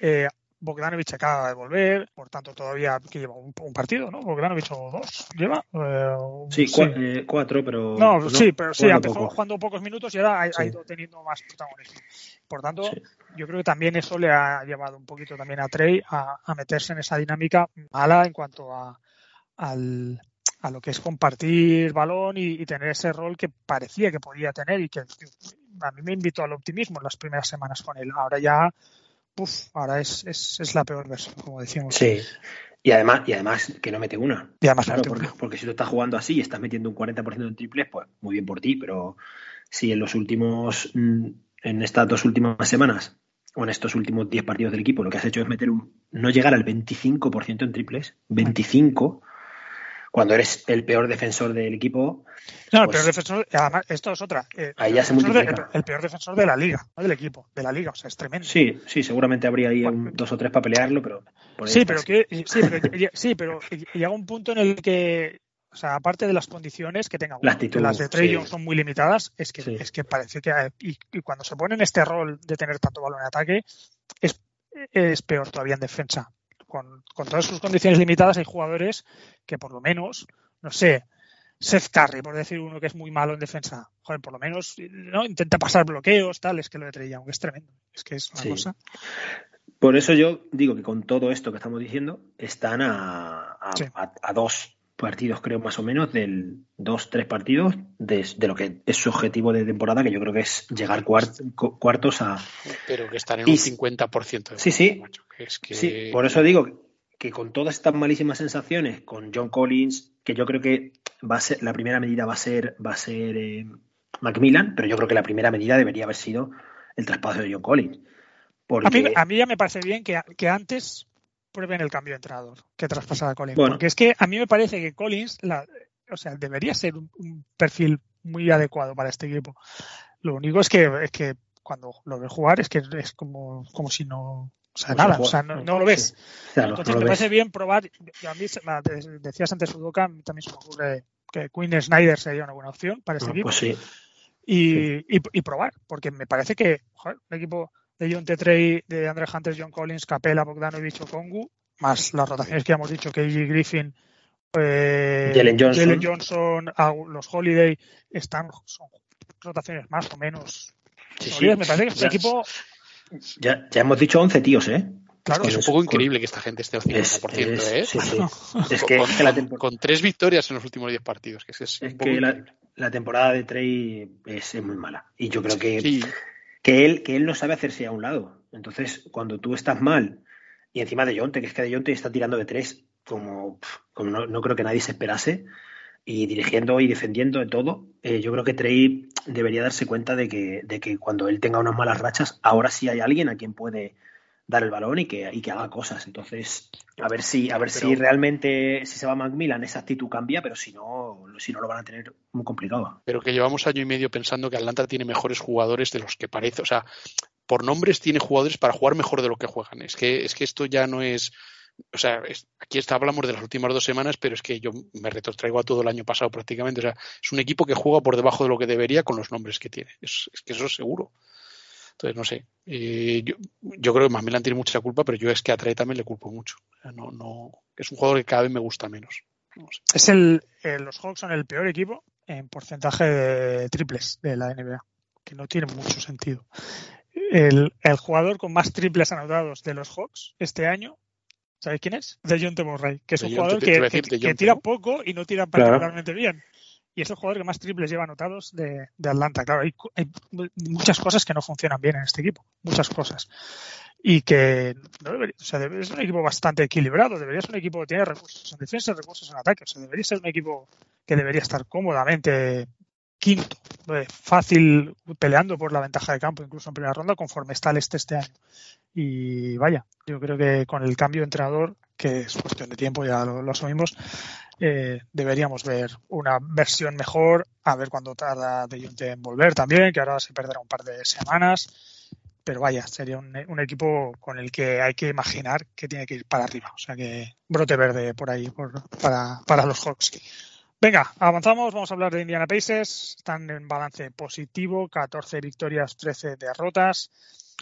Eh, Bogdanovich acaba de volver, por tanto todavía que lleva un, partido, ¿no? Bogdanovich o dos lleva. Eh, sí, eh, cuatro, pero no, sí, pero sí, empezó jugando pocos minutos y ahora ha, ido teniendo más protagonismo. Por tanto, yo creo que también eso le ha llevado un poquito también a Trey a, a meterse en esa dinámica mala en cuanto a, al, a lo que es compartir balón y, tener ese rol que parecía que podía tener y que a mí me invitó al optimismo en las primeras semanas con él. Ahora ya, puff, ahora es, es, es la peor versión, como decimos. Sí. Y además, y además que no mete una. Y además porque, porque, si tú estás jugando así y estás metiendo un 40% en triples, pues muy bien por ti, pero si en los últimos, mm, en estas dos últimas semanas o en estos últimos 10 partidos del equipo, lo que has hecho es meter un, no llegar al 25% en triples, 25, cuando eres el peor defensor del equipo. No, el peor pues defensor, además, esto es otra. Eh, ahí ya se multiplica. el, peor defensor de la liga, no del equipo, de la liga, o sea, es tremendo. Sí, sí, seguramente habría ahí dos o tres para pelearlo, pero. sí, pero que, sí, pero, sí, pero llega un punto en el que o sea, aparte de las condiciones que tenga, las de Trey son muy limitadas, es que, es que parece que y, cuando se pone en este rol de tener tanto balón en ataque, es, es peor todavía en defensa con, todas sus condiciones limitadas, hay jugadores que por lo menos, no sé, Seth Curry, por decir uno que es muy malo en defensa, joder, por lo menos ¿no? intenta pasar bloqueos, tal, es que lo de Trey es tremendo. Es que es una cosa. Por eso yo digo que con todo esto que estamos diciendo, están a, a, dos partidos, creo, más o menos, del dos, tres partidos de, lo que es su objetivo de temporada, que yo creo que es llegar cuartos a. Pero que están en un 50%. De sí, sí. Sí, por eso digo que con todas estas malísimas sensaciones, con John Collins, que yo creo que va a ser, la primera medida va a ser, va a ser eh, Macmillan, pero yo creo que la primera medida debería haber sido el traspaso de John Collins. A, mí, ya me parece bien que, antes prueben el cambio de entrenador que traspasar a Collins. Porque es que a mí me parece que Collins, o sea, debería ser un, perfil muy adecuado para este equipo. Lo único es que, es que cuando lo ve jugar es que es como, como si no, o sea, nada, o sea, no, lo ves. Entonces me parece bien probar. A mí, decías antes Sudoka, también se me ocurre que Queen Snyder sería una buena opción para este equipo. Pues sí. Y, y, probar, porque me parece que joder, el equipo de John Tetrey, de Andre Hunter, John Collins, Capela, Bogdanovich o Kongu, más las rotaciones que hemos dicho, que Griffin, eh, Jalen Johnson, Johnson los Holiday, están, son rotaciones más o menos. Sí, Me parece que este equipo ya, ya hemos dicho 11 tíos, ¿eh? Claro, es, un poco increíble que esta gente esté al 50%, es, ¿eh? Sí, sí. es que con, tres victorias en los últimos 10 partidos. Que es, que la, temporada de Trey es, muy mala. Y yo creo que, que, él, que él no sabe hacerse a un lado. Entonces, cuando tú estás mal, y encima de Jonte, que es que de Jonte está tirando de tres, como, como no, no creo que nadie se esperase, y dirigiendo y defendiendo de todo, eh, yo creo que Trey debería darse cuenta de que, de que cuando él tenga unas malas rachas, ahora sí hay alguien a quien puede dar el balón y que, y que haga cosas. Entonces, a ver si, a ver si realmente, si se va Macmillan, esa actitud cambia, pero si no, si no lo van a tener muy complicado. Pero que llevamos año y medio pensando que Atlanta tiene mejores jugadores de los que parece. O sea, por nombres tiene jugadores para jugar mejor de lo que juegan. Es que, es que esto ya no es o sea, aquí está, hablamos de las últimas dos semanas, pero es que yo me retrotraigo a todo el año pasado prácticamente. O sea, es un equipo que juega por debajo de lo que debería con los nombres que tiene. Es, que eso es seguro. Entonces, no sé. Eh, yo, yo, creo que Macmillan tiene mucha culpa, pero yo es que a Trae también le culpo mucho. no, no, es un jugador que cada vez me gusta menos. Es el, eh, los Hawks son el peor equipo en porcentaje de triples de la NBA, que no tiene mucho sentido. El, el jugador con más triples anotados de los Hawks este año ¿Sabéis quién es? De John Murray, que es un jugador que, que, tira poco y no tira particularmente bien. Y es el jugador que más triples lleva anotados de, Atlanta. Claro, hay, muchas cosas que no funcionan bien en este equipo. Muchas cosas. Y que no debería, o sea, es un equipo bastante equilibrado. Debería ser un equipo que tiene recursos en defensa recursos en ataque. O sea, debería ser un equipo que debería estar cómodamente quinto, eh, fácil peleando por la ventaja de campo, incluso en primera ronda, conforme está el este este año. Y vaya, yo creo que con el cambio de entrenador, que es cuestión de tiempo, ya lo, asumimos, eh, deberíamos ver una versión mejor, a ver cuándo tarda De volver también, que ahora se perderá un par de semanas. Pero vaya, sería un, un, equipo con el que hay que imaginar que tiene que ir para arriba. O sea que brote verde por ahí por, para, para los Hawks. Venga, avanzamos. Vamos a hablar de Indiana Pacers. Están en balance positivo, 14 victorias, 13 derrotas.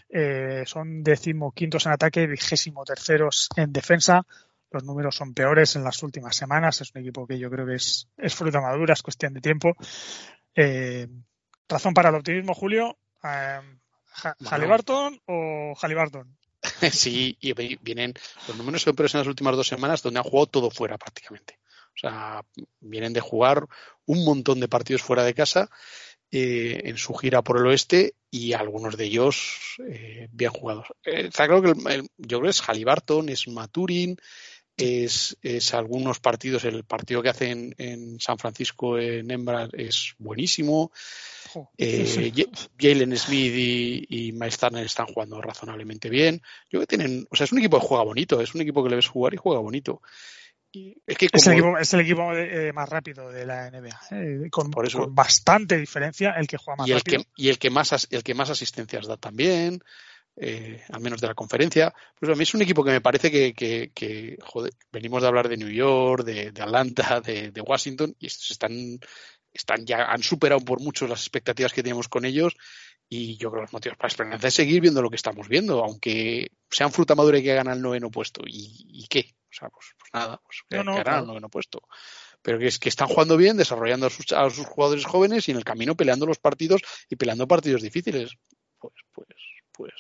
Eh, son decimoquintos en ataque, vigésimo terceros en defensa. Los números son peores en las últimas semanas. Es un equipo que yo creo que es, es fruta madura, es cuestión de tiempo. Eh, razón para el optimismo, Julio. Eh, ¿Halliburton o Halliburton? Sí, y vienen los números son peores en las últimas dos semanas donde han jugado todo fuera prácticamente. O sea, vienen de jugar un montón de partidos fuera de casa eh, en su gira por el oeste y algunos de ellos eh, bien jugados. Eh, está claro que yo creo que es Halliburton, es Maturin, es, es, algunos partidos, el partido que hacen en San Francisco en Embra es buenísimo. Eh, Jalen Smith y, y Miles Turner están jugando razonablemente bien. Yo que tienen, o sea, es un equipo que juega bonito, es un equipo que le ves jugar y juega bonito es, el equipo, eh, más rápido de la NBA, eh, con, bastante diferencia el que juega más y el rápido. Que, y el que más, el que más asistencias da también, eh, al menos de la conferencia. Pues a mí es un equipo que me parece que, joder, venimos de hablar de New York, de, Atlanta, de, Washington, y estos están, están ya, han superado por mucho las expectativas que teníamos con ellos. Y yo creo que los motivos para esperanza es seguir viendo lo que estamos viendo, aunque sean fruta madura y que ganan el noveno puesto. ¿Y, y qué? O sea, pues, pues nada, pues que, no, no, no, puesto. Pero que es que están jugando bien, desarrollando a sus, a sus, jugadores jóvenes y en el camino peleando los partidos y peleando partidos difíciles. Pues, pues, pues,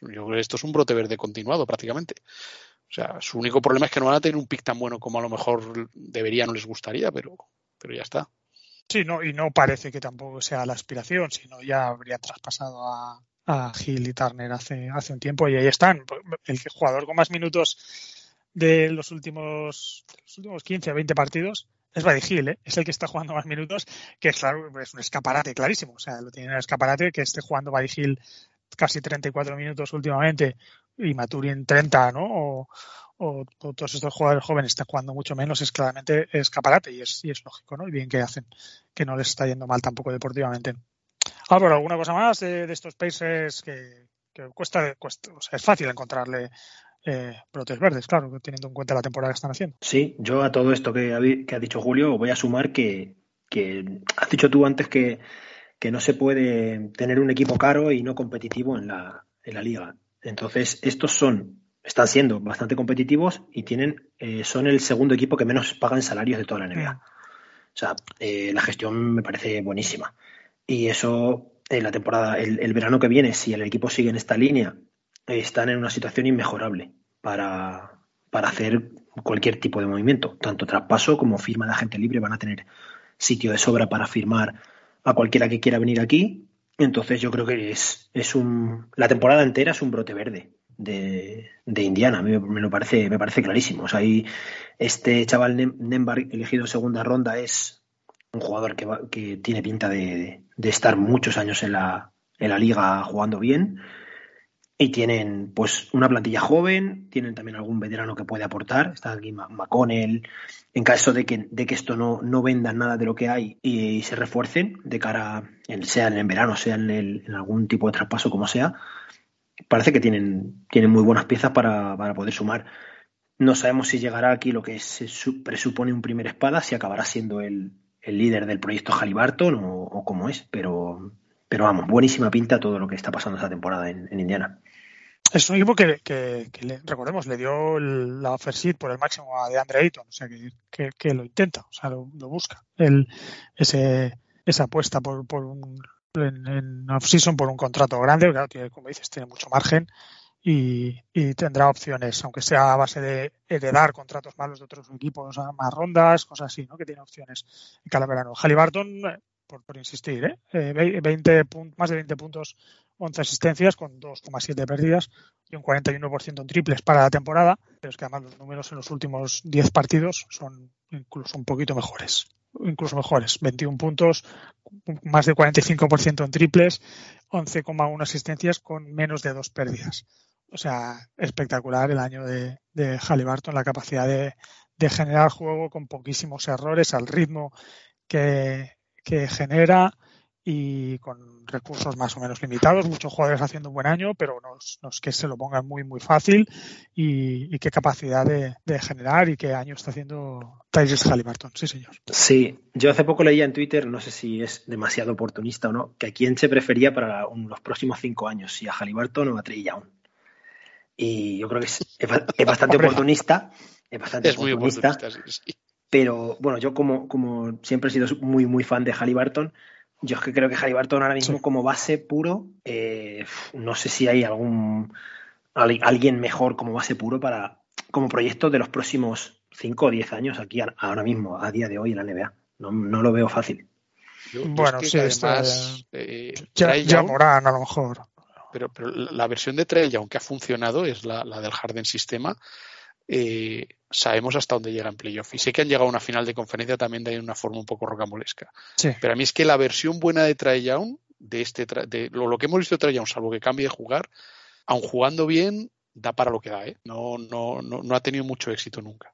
yo creo que esto es un brote verde continuado prácticamente. O sea, su único problema es que no van a tener un pick tan bueno como a lo mejor debería, no les gustaría, pero, pero ya está. Sí, no, y no parece que tampoco sea la aspiración, sino ya habría traspasado a, a Gil y Turner hace, hace un tiempo y ahí están. El jugador con más minutos de los últimos, los últimos 15 o 20 partidos es Buddy Hill, ¿eh? es el que está jugando más minutos, que es claro, es un escaparate clarísimo. O sea, lo tiene en el escaparate que esté jugando Buddy Hill casi 34 minutos últimamente y Maturin 30, ¿no? O, o, todos estos jugadores jóvenes están jugando mucho menos, es claramente escaparate y es, y es lógico, ¿no? Y bien que hacen, que no les está yendo mal tampoco deportivamente. Álvaro, ¿alguna cosa más de, estos países que, que cuesta, cuesta, o sea, es fácil encontrarle eh, brotes verdes, claro, teniendo en cuenta la temporada que están haciendo. Sí, yo a todo esto que ha, que ha dicho Julio voy a sumar que, que has dicho tú antes que, que, no se puede tener un equipo caro y no competitivo en la, en la liga. Entonces, estos son, están siendo bastante competitivos y tienen, eh, son el segundo equipo que menos pagan salarios de toda la NBA. Mm. O sea, eh, la gestión me parece buenísima. Y eso, en la temporada, el, el verano que viene, si el equipo sigue en esta línea están en una situación inmejorable para, hacer cualquier tipo de movimiento. Tanto traspaso como firma de agente libre van a tener sitio de sobra para firmar a cualquiera que quiera venir aquí. Entonces yo creo que es, es un. La temporada entera es un brote verde de, de Indiana. A mí me, lo parece, me parece clarísimo. Ahí este chaval Nembar elegido en segunda ronda es un jugador que, que tiene pinta de, de, estar muchos años en la, en la liga jugando bien y tienen pues una plantilla joven, tienen también algún veterano que puede aportar, está aquí McConnell, en caso de que, de que esto no, no vendan nada de lo que hay y, se refuercen de cara, en, sea en verano, sea en, el, en, algún tipo de traspaso, como sea, parece que tienen, tienen muy buenas piezas para, para poder sumar. No sabemos si llegará aquí lo que se presupone un primer espada, si acabará siendo el, el líder del proyecto Halliburton o, o cómo es, pero pero vamos, buenísima pinta todo lo que está pasando esta temporada en, Indiana. Es un equipo que, que, recordemos, le dio la offer por el máximo a DeAndre Ayton, o sea, que, lo intenta, o sea, lo, busca. El, ese, esa apuesta por, por un, en, off-season por un contrato grande, claro, tiene, como dices, tiene mucho margen y, tendrá opciones, aunque sea a base de heredar contratos malos de otros equipos, más rondas, cosas así, ¿no? Que tiene opciones en cada verano. Halliburton, por, insistir, ¿eh? 20 eh, más de 20 puntos, 11 asistencias con 2,7 pérdidas y un 41% en triples para la temporada, pero es que además los números en los últimos 10 partidos son incluso un poquito mejores incluso mejores, 21 puntos, más de 45% en triples, 11,1 asistencias con menos de dos pérdidas. O sea, espectacular el año de, de Halliburton, la capacidad de, generar juego con poquísimos errores al ritmo que, genera y con recursos más o menos limitados, muchos jugadores haciendo un buen año, pero no, es que se lo pongan muy muy fácil y, qué capacidad de, generar y qué año está haciendo Tyrese Halliburton, sí señor. Sí, yo hace poco leía en Twitter, no sé si es demasiado oportunista o no, que a quién se prefería para los próximos cinco años, si a Halliburton o a Trey Young. Y yo creo que es, bastante oportunista. Es bastante oportunista. Pero bueno, yo como, como siempre he sido muy, muy fan de Halliburton, yo es que creo que Halliburton ahora mismo como base puro, eh, no sé si hay algún alguien mejor como base puro para como proyecto de los próximos 5 o 10 años aquí ahora mismo, a día de hoy en la NBA. No, no lo veo fácil. bueno, sí, además, eh, ya, ya Morán a lo mejor pero, pero la versión de Trail, aunque ha funcionado, es la, del Harden sistema. Eh, sabemos hasta dónde llega en playoff. Y sé que han llegado a una final de conferencia también de una forma un poco rocambolesca. Pero a mí es que la versión buena de Trae Young, de este de lo, que hemos visto de Trae Young, salvo que cambie de jugar, aun jugando bien, da para lo que da. ¿eh? No, no, no, no ha tenido mucho éxito nunca.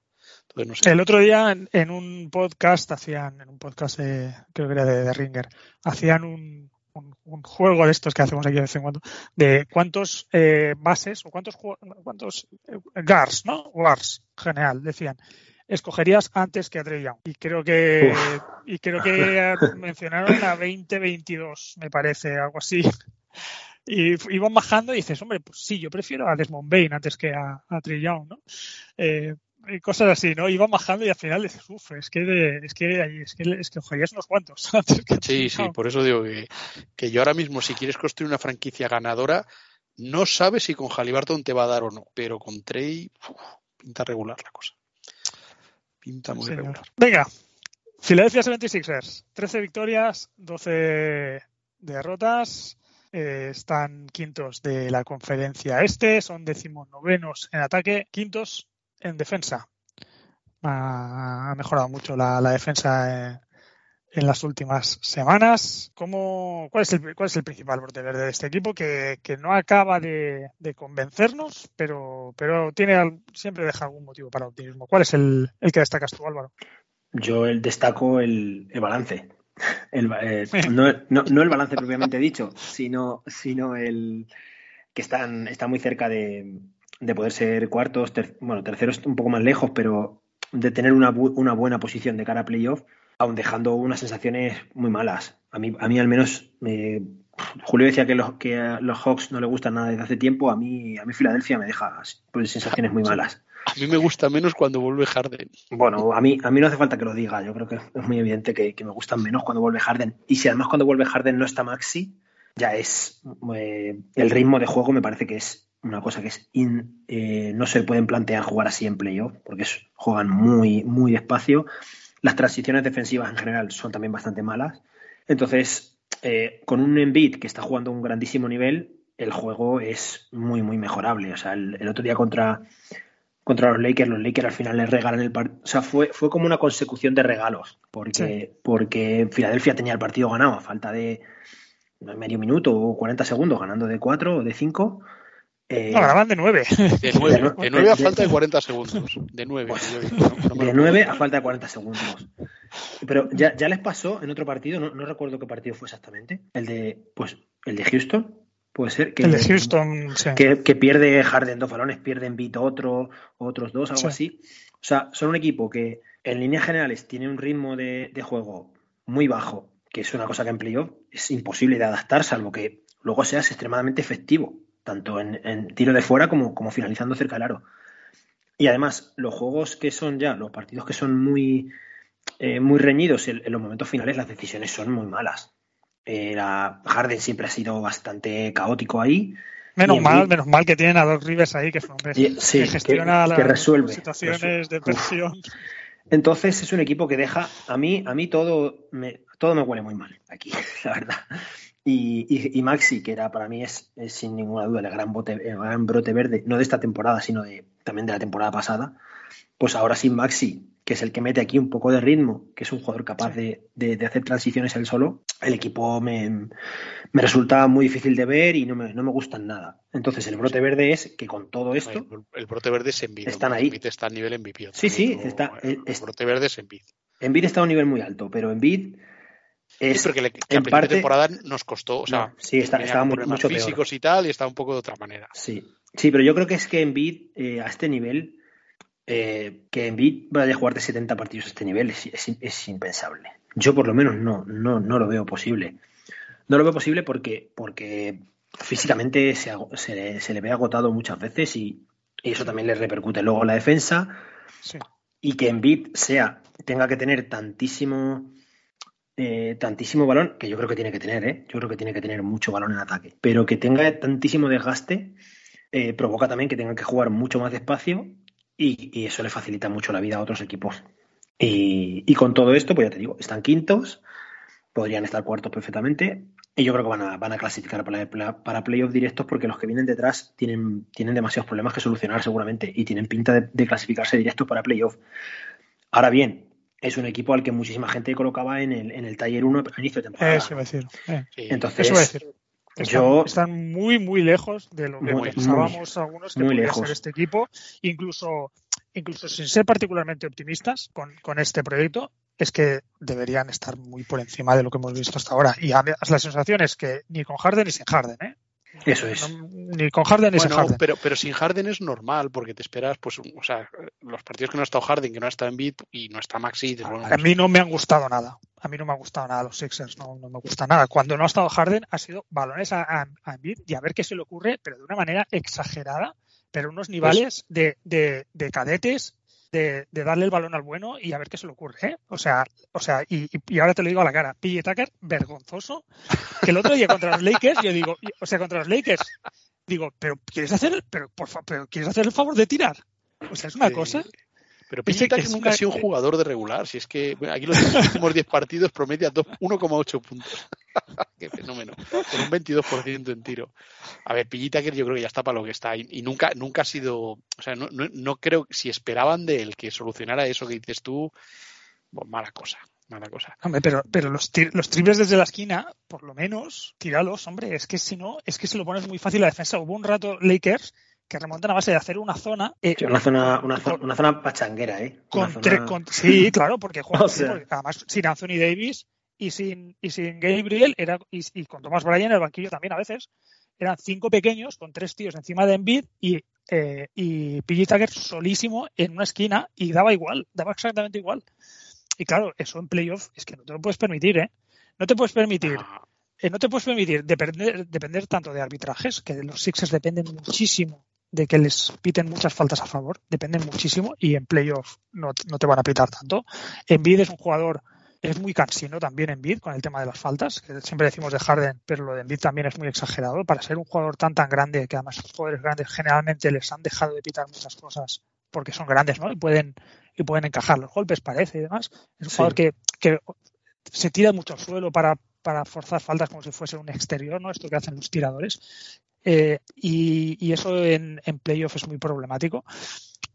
El otro día en, un podcast hacían, en un podcast de, creo que era de Ringer, hacían un, un, juego de estos que hacemos aquí de vez en cuando, de cuántos eh, bases o cuántos, cuántos eh, guards, ¿no? Guards, general, decían. Escogerías antes que a Trey Young. Y creo que, y creo que mencionaron a 20-22, me parece, algo así. Y iban bajando y dices, hombre, pues sí, yo prefiero a Desmond Bain antes que a, a Trey Young, ¿no? Eh, y cosas así, ¿no? Iban bajando y al final dices, uff, es que, es que, es que, es que unos cuantos. sí, sí, por eso digo que, que, yo ahora mismo, si quieres construir una franquicia ganadora, no sabes si con Halliburton te va a dar o no, pero con Trey, pinta regular la cosa. Pinta muy regular. Venga, Philadelphia 76ers, 13 victorias, 12 derrotas. Eh, están quintos de la conferencia este, son decimonovenos en ataque, quintos en defensa. Ha, mejorado mucho la, defensa en, en, las últimas semanas. ¿Cómo, cuál, es el, ¿Cuál es el principal brote verde de este equipo? Que, no acaba de, convencernos, pero, pero tiene siempre deja algún motivo para optimismo. ¿Cuál es el, que destacas tú, Álvaro? Yo el destaco el, balance. El, eh, no, no, el balance propiamente dicho, sino, sino el que están, está muy cerca de, de poder ser cuartos, bueno, terceros un poco más lejos, pero de tener una, una, buena posición de cara a playoff, aún dejando unas sensaciones muy malas. A mí, a mí al menos, Julio decía que, los, que a los Hawks no le gustan nada desde hace tiempo, a mí, a mí Filadelfia me deja pues, sensaciones muy malas. A mí me gusta menos cuando vuelve Harden. Bueno, a mí, a mí no hace falta que lo diga. Yo creo que es muy evidente que, me gustan menos cuando vuelve Harden. Y si además cuando vuelve Harden no está Maxi, ya es eh, el ritmo de juego me parece que es una cosa que es eh, no se pueden plantear jugar así en playoff, porque juegan muy, muy despacio. Las transiciones defensivas en general son también bastante malas. Entonces, eh, con un Embiid que está jugando a un grandísimo nivel, el juego es muy, muy mejorable. O sea, el, otro día contra, contra los Lakers, los Lakers al final les regalan el partido. O sea, fue, fue como una consecución de regalos, porque, porque Filadelfia tenía el partido ganado a falta de medio minuto o 40 segundos, ganando de 4 o de 5 eh, no, graban de 9. De 9, a falta de 40 segundos. De 9. de 9 a falta de 40 segundos. Pero ya, ya les pasó en otro partido, no, no, recuerdo qué partido fue exactamente. El de, pues, el de Houston. Puede ser que, el de Houston, que, que, pierde Harden dos balones, pierden Vito otro, otros dos, algo así. O sea, son un equipo que en líneas generales tiene un ritmo de, de juego muy bajo, que es una cosa que en playoff es imposible de adaptar, salvo que luego seas extremadamente efectivo, tanto en, tiro de fuera como, como finalizando cerca del aro. Y además, los juegos que son ya, los partidos que son muy, eh, muy reñidos en, los momentos finales, las decisiones son muy malas. Eh, Harden siempre ha sido bastante caótico ahí. Menos mal, menos mal que tienen a Doc Rivers ahí, que es un hombre que gestiona las situaciones de presión. Entonces es un equipo que deja, a mí, a mí todo me, todo me huele muy mal aquí, la verdad. Y, Maxi, que era para mí es, sin ninguna duda el gran, gran brote verde, no de esta temporada, sino de, también de la temporada pasada, pues ahora sin Maxi, que es el que mete aquí un poco de ritmo, que es un jugador capaz de, hacer transiciones él solo, el equipo me, resulta muy difícil de ver y no me, no me gustan nada. Entonces el brote verde es que con todo esto... El, brote verde es Envid. Están ahí. está a nivel MVP. Sí, sí, está... El, brote verde es Envid. Envid está a un nivel muy alto, pero Envid es, sí, porque en parte, temporada nos costó, o sea, sí, está, estaba mucho físicos y tal, y está un poco de otra manera. Sí, sí, pero yo creo que es que Envid eh, a este nivel, eh, que Envid vaya a jugar de 70 partidos a este nivel es, es, impensable. Yo por lo menos no, no, no lo veo posible. No lo veo posible porque, porque físicamente se, se, se le ve agotado muchas veces y, y, eso también le repercute luego en la defensa. Sí. Y que Envid sea, tenga que tener tantísimo eh, tantísimo balón, que yo creo que tiene que tener, ¿eh? yo creo que tiene que tener mucho balón en ataque, pero que tenga tantísimo desgaste eh, provoca también que tenga que jugar mucho más despacio y, eso le facilita mucho la vida a otros equipos. Y, con todo esto, pues ya te digo, están quintos, podrían estar cuartos perfectamente y yo creo que van a, van a clasificar para, para playoffs directos porque los que vienen detrás tienen, tienen demasiados problemas que solucionar seguramente y tienen pinta de, de clasificarse directos para playoffs. Ahora bien, es un equipo al que muchísima gente colocaba en el, en el taller 1 a inicio de temporada. Eso iba a decir. Eh. Entonces, Eso decir. Están, están, muy, muy lejos de lo que pensábamos algunos que podría ser este equipo. Incluso, incluso sin ser particularmente optimistas con, con, este proyecto, es que deberían estar muy por encima de lo que hemos visto hasta ahora. Y la sensación es que ni con Harden ni sin Harden, ¿eh? Eso es. ni con Harden ni sin Harden. Pero, pero sin Harden es normal, porque te esperas, pues, o sea, los partidos que no ha estado Harden, que no ha estado en beat y no está Maxi. a, mí no me han gustado nada. A mí no me han gustado nada los Sixers, no, no me gusta nada. Cuando no ha estado Harden ha sido balones a, a, y a ver qué se le ocurre, pero de una manera exagerada, pero unos niveles de, de, de cadetes de, darle el balón al bueno y a ver qué se le ocurre. ¿eh? O sea, o sea y, ahora te lo digo a la cara, PJ Tucker, vergonzoso, que el otro día contra los Lakers, yo digo, o sea, contra los Lakers, digo, pero ¿quieres hacer, pero, por pero ¿quieres hacer el favor de tirar? O sea, es una cosa. Pero PJ Tucker nunca ha sido un jugador de regular. Si es que aquí los últimos 10 partidos promedia 1,8 puntos. Qué fenómeno. Con un 22% en tiro. A ver, PJ Tucker yo creo que ya está para lo que está. Y, nunca, nunca ha sido. O sea, no, no, no, creo. Si esperaban de él que solucionara eso que dices tú, pues mala cosa. Mala cosa. Hombre, pero, pero los, los triples desde la esquina, por lo menos, tíralos, hombre. Es que si no, es que se lo pones muy fácil a la defensa. Hubo un rato Lakers que remontan a base de hacer una zona. Eh, una zona, una, una, zona pachanguera, ¿eh? Con sí, claro, porque juegan, además sin Anthony Davis y sin, y sin Gabriel era, y, con Thomas Bryan en el banquillo también a veces. Eran cinco pequeños con tres tíos encima de Embiid y, eh, y PG Tucker solísimo en una esquina y daba igual, daba exactamente igual. Y claro, eso en playoff es que no te lo puedes permitir, ¿eh? No te puedes permitir. Eh, no te puedes permitir depender, depender tanto de arbitrajes, que los Sixers dependen muchísimo de que les piten muchas faltas a favor, dependen muchísimo y en playoff no, no te van a pitar tanto. Envid es un jugador, es muy cansino también en bid con el tema de las faltas, que siempre decimos de Harden, pero lo de Envid también es muy exagerado. Para ser un jugador tan tan grande, que además los jugadores grandes generalmente les han dejado de pitar muchas cosas porque son grandes, ¿no? Y pueden, y pueden encajar los golpes, parece y demás. Es un jugador que, que se tira mucho al suelo para, para forzar faltas como si fuese un exterior, ¿no? Esto que hacen los tiradores. Eh, y, eso en, en playoff es muy problemático.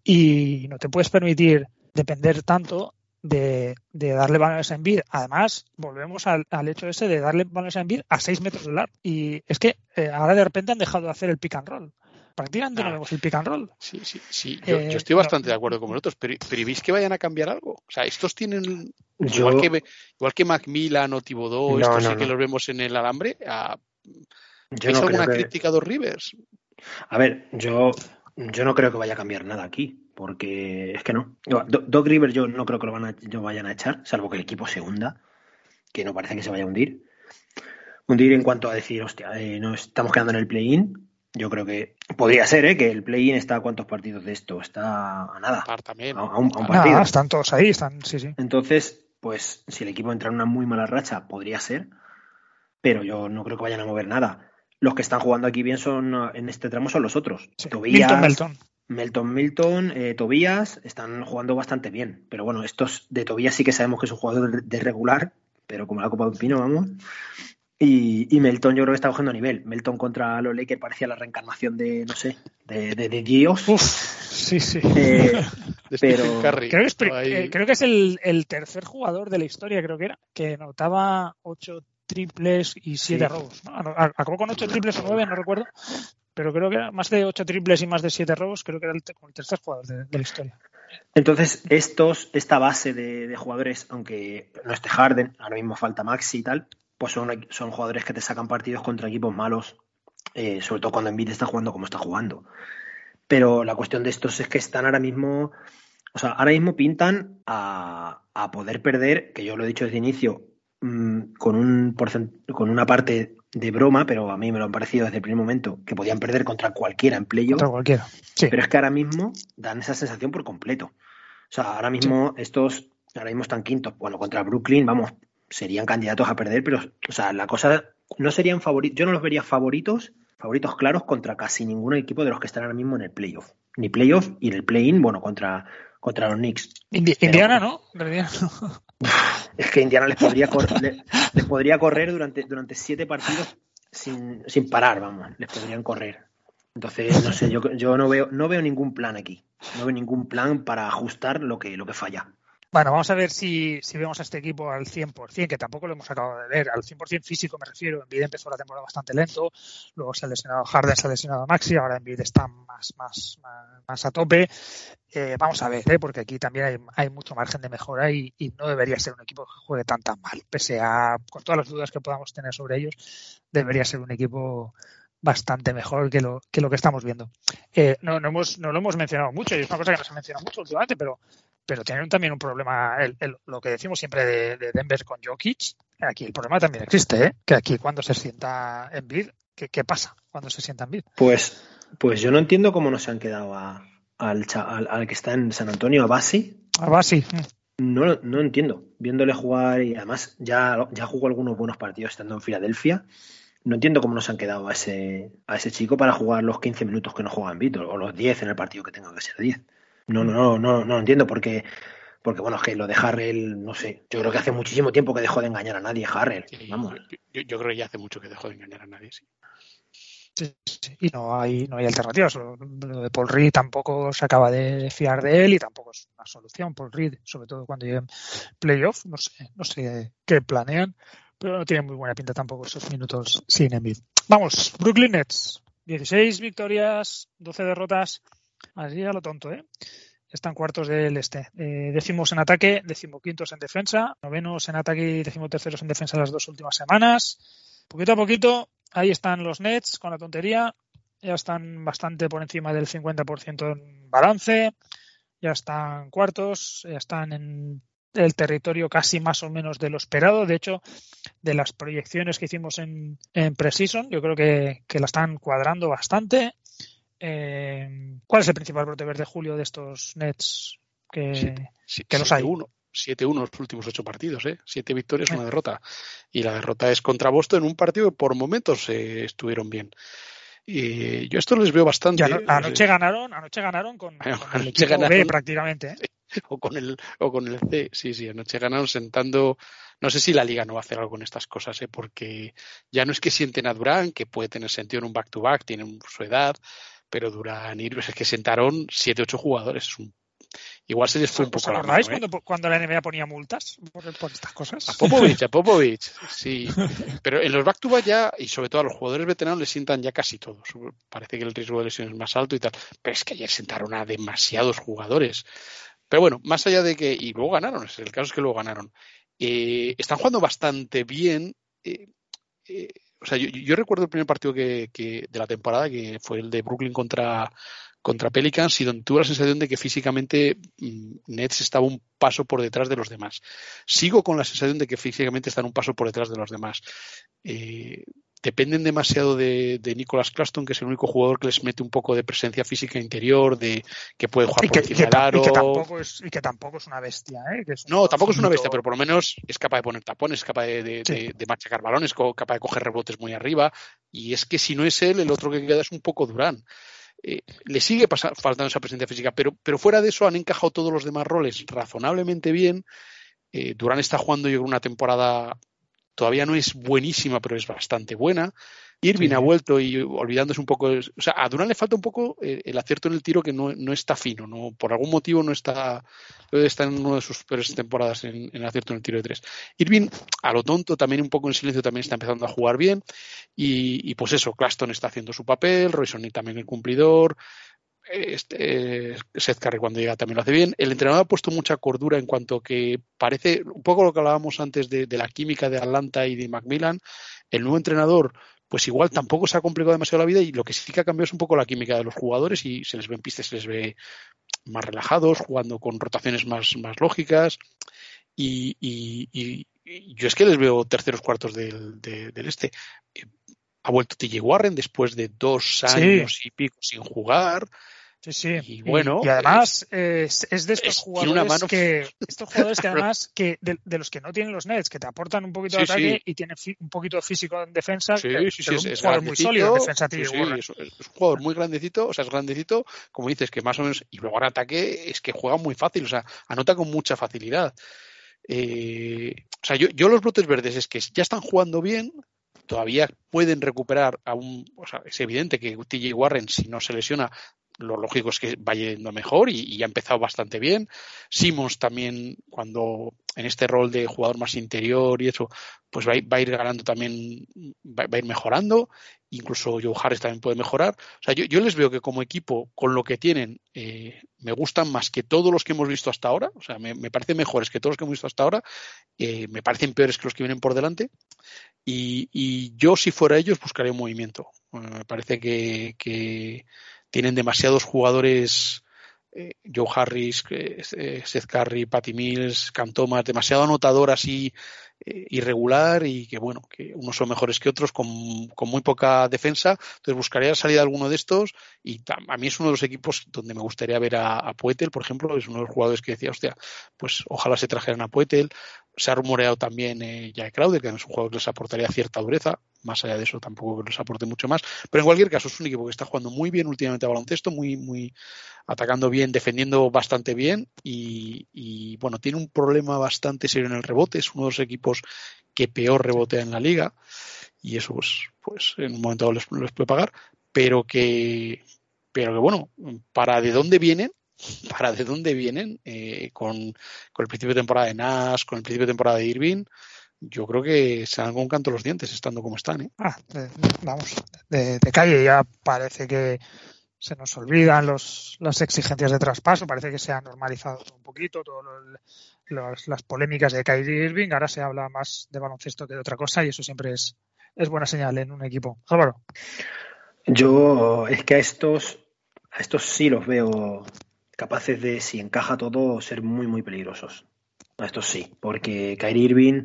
Y no te puedes permitir depender tanto de, darle balones a Envid. Además, volvemos al, hecho ese de darle balones a Envid a 6 metros del arco. Y es que eh, ahora de repente han dejado de hacer el pick and roll. Prácticamente no ah. vemos el pick and roll. Sí, sí, sí. Yo, eh, estoy bastante de acuerdo con vosotros, pero, pero ¿veis que vayan a cambiar algo? O sea, estos tienen. Igual, que, igual que Macmillan o Thibodeau, estos sí que los vemos en el alambre. A, yo no alguna crítica a dos Rivers? A ver, yo, yo no creo que vaya a cambiar nada aquí, porque es que no. Doc Rivers yo no creo que lo, van a, vayan a echar, salvo que el equipo se hunda, que no parece que se vaya a hundir. hundir en cuanto a decir, hostia, eh, no estamos quedando en el play-in. Yo creo que podría ser, ¿eh? Que el play-in está a cuántos partidos de esto. Está a nada. también. A, un, partido. están todos ahí, están, sí, sí. Entonces, pues si el equipo entra en una muy mala racha, podría ser. Pero yo no creo que vayan a mover nada. Los que están jugando aquí bien son en este tramo son los otros. Milton, Melton. Melton, Milton, eh, Tobías están jugando bastante bien. Pero bueno, estos de Tobías sí que sabemos que es un jugador de regular, pero como la Copa de un Pino, vamos. Y, Melton yo creo que está cogiendo nivel. Melton contra los Lakers parecía la reencarnación de, no sé, de, de, Dios. sí, sí. Eh, pero creo que es, creo que es el, el, tercer jugador de la historia, creo que era, que notaba ocho triples y siete robos. Acabó con ocho triples o nueve, no recuerdo. Pero creo que era más de ocho triples y más de siete robos, creo que era el, tercer jugador de, la historia. Entonces, estos, esta base de, de, jugadores, aunque no esté Harden, ahora mismo falta Maxi y tal, pues son, son jugadores que te sacan partidos contra equipos malos, eh, sobre todo cuando Embiid está jugando como está jugando. Pero la cuestión de estos es que están ahora mismo, o sea, ahora mismo pintan a, poder perder, que yo lo he dicho desde el inicio, mm, con, un con una parte de broma, pero a mí me lo han parecido desde el primer momento, que podían perder contra cualquiera en playoff. Contra cualquiera, sí. Pero es que ahora mismo dan esa sensación por completo. O sea, ahora mismo estos, ahora mismo están quintos. Bueno, contra Brooklyn, vamos, serían candidatos a perder, pero, o sea, la cosa no serían favoritos, yo no los vería favoritos, favoritos claros contra casi ningún equipo de los que están ahora mismo en el playoff. Ni playoff y en el play-in, bueno, contra, contra los Knicks. Indiana, ¿no? Es que Indiana les podría, correr, les, podría correr durante, durante siete partidos sin, sin parar, vamos, les podrían correr. Entonces, no sé, yo, yo no veo, no veo ningún plan aquí. No veo ningún plan para ajustar lo que, lo que falla. Bueno, vamos a ver si, si vemos a este equipo al 100%, que tampoco lo hemos acabado de ver, al 100% físico me refiero. Envid empezó la temporada bastante lento, luego se ha lesionado Harden, se ha lesionado Maxi, ahora Envid está más, más, más, a tope. Eh, vamos a ver, ¿eh? porque aquí también hay, hay, mucho margen de mejora y, no debería ser un equipo que juegue tan tan mal. Pese a, con todas las dudas que podamos tener sobre ellos, debería ser un equipo bastante mejor que lo que, lo que estamos viendo. Eh, no, no, hemos, no lo hemos mencionado mucho y es una cosa que no se ha mencionado mucho últimamente, pero pero tienen también un problema, lo que decimos siempre de, Denver con Jokic, aquí el problema también existe, ¿eh? que aquí cuando se sienta en bid, ¿qué, pasa cuando se sienta en bid? Pues, pues yo no entiendo cómo no se han quedado al, al, que está en San Antonio, a Basi. A Basi. No, no entiendo. Viéndole jugar y además ya, ya jugó algunos buenos partidos estando en Filadelfia. No entiendo cómo no se han quedado a ese, a ese chico para jugar los 15 minutos que no juega en o los 10 en el partido que tenga que ser 10. No, no, no, no, no entiendo porque, porque bueno, es que lo de Harrell, no sé, yo creo que hace muchísimo tiempo que dejó de engañar a nadie Harrell, vamos. Yo, yo, creo que ya hace mucho que dejó de engañar a nadie, sí. Sí, sí. Y no hay, no hay alternativas. Lo de Paul Reed tampoco se acaba de fiar de él y tampoco es una solución. Paul Reed, sobre todo cuando lleguen playoff, no sé, no sé qué planean, pero no tiene muy buena pinta tampoco esos minutos sin Embiid. Vamos, Brooklyn Nets, 16 victorias, 12 derrotas, Así a lo tonto, ¿eh? Están cuartos del este. Eh, decimos en ataque, decimoquintos en defensa, novenos en ataque y decimoterceros en defensa las dos últimas semanas. Poquito a poquito, ahí están los Nets con la tontería. Ya están bastante por encima del 50% en balance. Ya están cuartos, ya están en el territorio casi más o menos de lo esperado. De hecho, de las proyecciones que hicimos en, en Precision, yo creo que, que la están cuadrando bastante. Eh, ¿Cuál es el principal brote verde, Julio, de estos Nets que, que los hay? 7-1 los últimos ocho partidos, ¿eh? Siete victorias, una derrota. Y la derrota es contra Boston en un partido que por momentos eh, estuvieron bien. Y yo esto les veo bastante. anoche ganaron, anoche ganaron con, el B prácticamente. ¿eh? O con el o con el C, sí, sí, anoche ganaron sentando. No sé si la liga no va a hacer algo con estas cosas, ¿eh? porque ya no es que sienten a Durán, que puede tener sentido en un back-to-back, tienen su edad, pero Durán y es que sentaron 7-8 jugadores. Igual se les fue un poco la mano, ¿eh? cuando, la NBA ponía multas por, estas cosas? A Popovich, a Popovich, sí. Pero en los back to back ya, y sobre todo a los jugadores veteranos, les sientan ya casi todos. Parece que el riesgo de lesión es más alto y tal. Pero es que ayer sentaron a demasiados jugadores. Pero bueno, más allá de que. Y luego ganaron, el caso es que luego ganaron. Eh, están jugando bastante bien. Eh, o sea, yo, recuerdo el primer partido que, de la temporada, que fue el de Brooklyn contra, contra Pelicans y donde tuve la sensación de que físicamente mm, Nets estaba un paso por detrás de los demás. Sigo con la sensación de que físicamente están un paso por detrás de los demás. Eh, dependen demasiado de, Nicolas Claston, que es el único jugador que les mete un poco de presencia física interior, de que puede jugar por encima del aro. Y que, tampoco es, una bestia, ¿eh? no, tampoco es una bestia, pero por lo menos es capaz de poner tapones, es capaz de, machacar balones, es capaz de coger rebotes muy arriba. Y es que si no es él, el otro que queda es un poco Durán. Eh, le sigue faltando esa presencia física, pero, pero fuera de eso han encajado todos los demás roles razonablemente bien. Eh, Durán está jugando yo una temporada todavía no es buenísima, pero es bastante buena. Irving ha vuelto y olvidándose un poco, o sea, a Durán le falta un poco eh, el acierto en el tiro que no, está fino, no por algún motivo no está, está en una de sus peores temporadas en, acierto en el tiro de tres. Irving, a lo tonto, también un poco en silencio, también está empezando a jugar bien y, pues eso, Claston está haciendo su papel, Royson también el cumplidor, este, Seth Curry cuando llega también lo hace bien. El entrenador ha puesto mucha cordura en cuanto que parece un poco lo que hablábamos antes de, la química de Atlanta y de Macmillan. El nuevo entrenador, pues igual tampoco se ha complicado demasiado la vida y lo que sí que ha cambiado es un poco la química de los jugadores y se les ve en pistas, se les ve más relajados, jugando con rotaciones más, más lógicas. Y, yo es que les veo terceros cuartos del, del este. Eh, ha vuelto TJ Warren después de dos años y pico sin jugar. Sí, sí. Y bueno. Y, además es, de estos jugadores que estos jugadores que además que de, los que no tienen los Nets, que te aportan un poquito de ataque y tienen un poquito de físico en defensa. Sí, sí, sí. Es, un jugador muy sólido en defensa. Es, un jugador muy grandecito, o sea, es grandecito, como dices, que más o menos, y luego en ataque es que juega muy fácil, o sea, anota con mucha facilidad. Eh, o sea, yo, yo los brotes verdes es que ya están jugando bien, todavía pueden recuperar a un. O sea, es evidente que TJ Warren, si no se lesiona, lo lógico es que vaya yendo mejor y, ha empezado bastante bien. Simmons también, cuando en este rol de jugador más interior y eso, pues va, a ir ganando también, va, a ir mejorando. Incluso Joe Harris también puede mejorar. O sea, yo, les veo que como equipo, con lo que tienen, eh, me gustan más que todos los que hemos visto hasta ahora. O sea, me, parecen mejores que todos los que hemos visto hasta ahora. Eh, me parecen peores que los que vienen por delante. Y, yo, si fuera ellos, buscaría un movimiento. me parece que tienen demasiados jugadores, eh, Joe Harris, eh, Seth Curry, Patty Mills, Cam Thomas, demasiado anotador así eh, irregular y que bueno, que unos son mejores que otros con, muy poca defensa. Entonces buscaría salir de alguno de estos y a mí es uno de los equipos donde me gustaría ver a, a Poetel, por ejemplo, es uno de los jugadores que decía, hostia, pues ojalá se trajeran a Poetel. Se ha rumoreado también eh, Jack Crowder, que es un jugador que les aportaría cierta dureza. Más allá de eso, tampoco les aporte mucho más. Pero en cualquier caso, es un equipo que está jugando muy bien últimamente a baloncesto, muy, muy atacando bien, defendiendo bastante bien. Y, bueno, tiene un problema bastante serio en el rebote. Es uno de los equipos que peor rebotea en la liga. Y eso, pues, pues en un momento les, les puede pagar. Pero que, pero que bueno, para de dónde vienen, para de dónde vienen eh, con, el principio de temporada de Nash, con el principio de temporada de Irving, yo creo que se dan con canto los dientes estando como están. ¿eh? Ah, vamos, de, calle ya parece que se nos olvidan los, las exigencias de traspaso, parece que se ha normalizado un poquito todas las polémicas de Kyrie Irving, ahora se habla más de baloncesto que de otra cosa y eso siempre es, es buena señal en un equipo. Álvaro. Yo es que a estos, a estos sí los veo capaces de, si encaja todo, ser muy, muy peligrosos. Esto sí, porque Kyrie Irving,